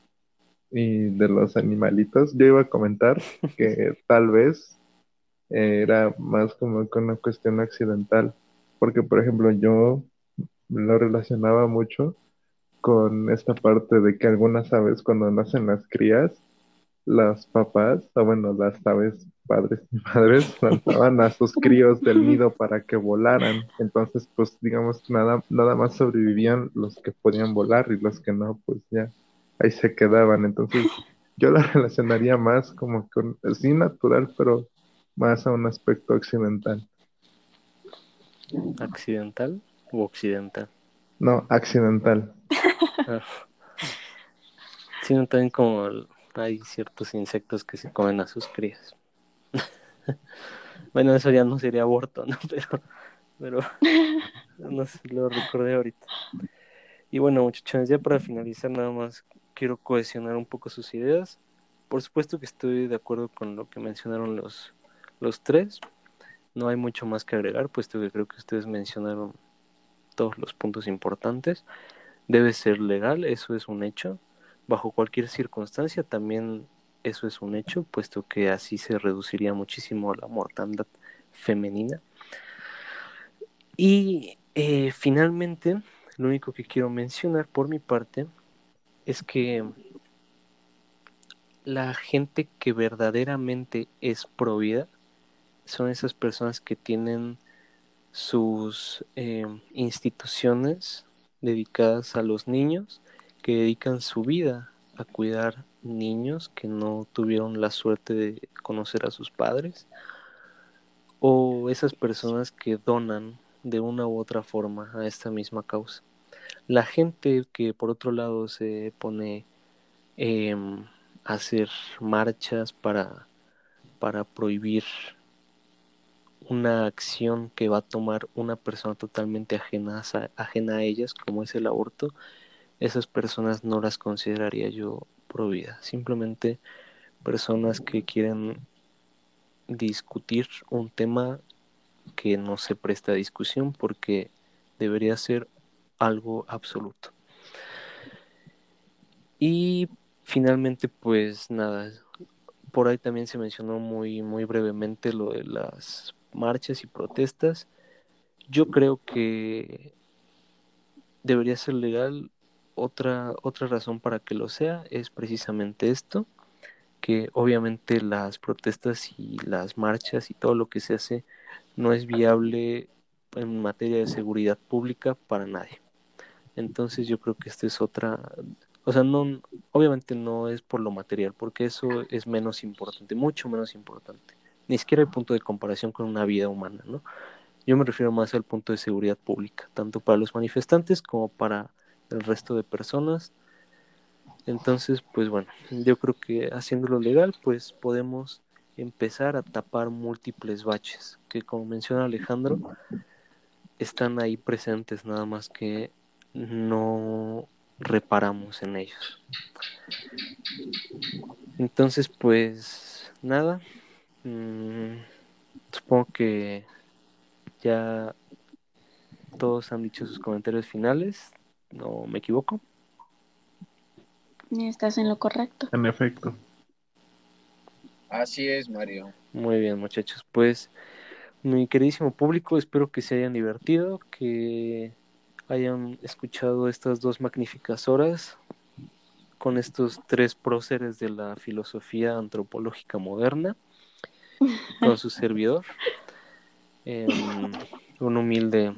Y de los animalitos, yo iba a comentar que <laughs> tal vez eh, era más como que una cuestión accidental, porque por ejemplo yo lo relacionaba mucho con esta parte de que algunas aves cuando nacen las crías, las papás, o bueno, las aves padres y madres <laughs> lanzaban a sus críos del nido para que volaran. Entonces, pues digamos, nada, nada más sobrevivían los que podían volar y los que no, pues ya ahí se quedaban. Entonces, yo la <laughs> relacionaría más como con, sí natural, pero más a un aspecto accidental. ¿Accidental o occidental? No, accidental. Ah. Sí, no, también como el- hay ciertos insectos que se comen a sus crías. <laughs> bueno, eso ya no sería aborto, ¿no? <laughs> Pero, pero <laughs> no sé, lo recordé ahorita. Y bueno, muchachos, ya para finalizar, nada más quiero cohesionar un poco sus ideas. Por supuesto que estoy de acuerdo con lo que mencionaron los, los tres. No hay mucho más que agregar, puesto que creo que ustedes mencionaron todos los puntos importantes. Debe ser legal, eso es un hecho. Bajo cualquier circunstancia también eso es un hecho, puesto que así se reduciría muchísimo la mortandad femenina. Y eh, finalmente, lo único que quiero mencionar por mi parte es que la gente que verdaderamente es pro vida son esas personas que tienen sus eh, instituciones dedicadas a los niños, que dedican su vida a cuidar niños que no tuvieron la suerte de conocer a sus padres, o esas personas que donan de una u otra forma a esta misma causa. La gente que por otro lado se pone eh, a hacer marchas para, para prohibir una acción que va a tomar una persona totalmente ajena a, ajena a ellas, como es el aborto, esas personas no las consideraría yo pro vida. Simplemente personas que quieren discutir un tema que no se presta a discusión porque debería ser algo absoluto. Y finalmente, pues nada, por ahí también se mencionó muy, muy brevemente lo de las marchas y protestas. Yo creo que debería ser legal. Otra, otra razón para que lo sea es precisamente esto, que obviamente las protestas y las marchas y todo lo que se hace no es viable en materia de seguridad pública para nadie. Entonces yo creo que esta es otra, o sea, no, obviamente no es por lo material, porque eso es menos importante, mucho menos importante. Ni siquiera hay punto de comparación con una vida humana, ¿no? Yo me refiero más al punto de seguridad pública, tanto para los manifestantes como para el resto de personas. Entonces, pues bueno, yo creo que haciéndolo legal, pues podemos empezar a tapar múltiples baches que, como menciona Alejandro, están ahí presentes, nada más que no reparamos en ellos. Entonces, pues nada, mm, supongo que ya todos han dicho sus comentarios finales, ¿no me equivoco? Estás en lo correcto. En efecto. Así es, Mario. Muy bien, muchachos. Pues, mi queridísimo público, espero que se hayan divertido, que hayan escuchado estas dos magníficas horas con estos tres próceres de la filosofía antropológica moderna, <laughs> con su servidor, em, un humilde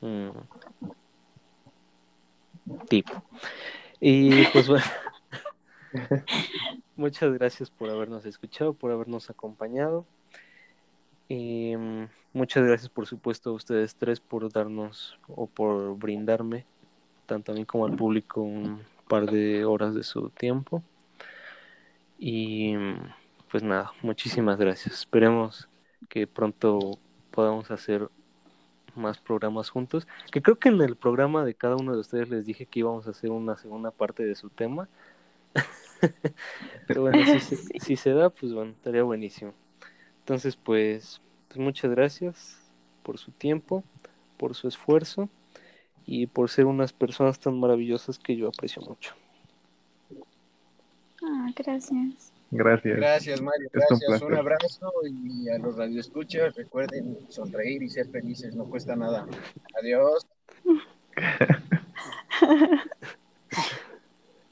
mm, tipo. Y pues bueno. <laughs> Muchas gracias por habernos escuchado, por habernos acompañado. Y mm, muchas gracias, por supuesto, a ustedes tres por darnos o por brindarme, tanto a mí como al público, un par de horas de su tiempo. Y mm, pues nada, muchísimas gracias. Esperemos que pronto podamos hacer más programas juntos. Que creo que en el programa de cada uno de ustedes les dije que íbamos a hacer una segunda parte de su tema. <laughs> Pero bueno, <laughs> si, se da, pues bueno, estaría buenísimo. Entonces, pues, pues muchas gracias por su tiempo, por su esfuerzo y por ser unas personas tan maravillosas que yo aprecio mucho. Ah, gracias. Gracias. Gracias, Mario. Gracias. Un, abrazo y a los radioescuchas recuerden sonreír y ser felices, no cuesta nada. Adiós. <laughs>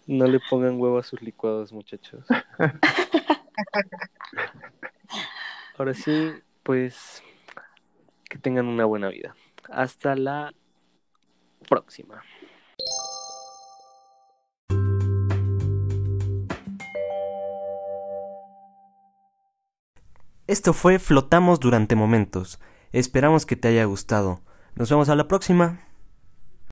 No le pongan huevo a sus licuados, muchachos. <laughs> Ahora sí, pues que tengan una buena vida. Hasta la próxima. Esto fue Flotamos durante momentos. Esperamos que te haya gustado. Nos vemos a la próxima.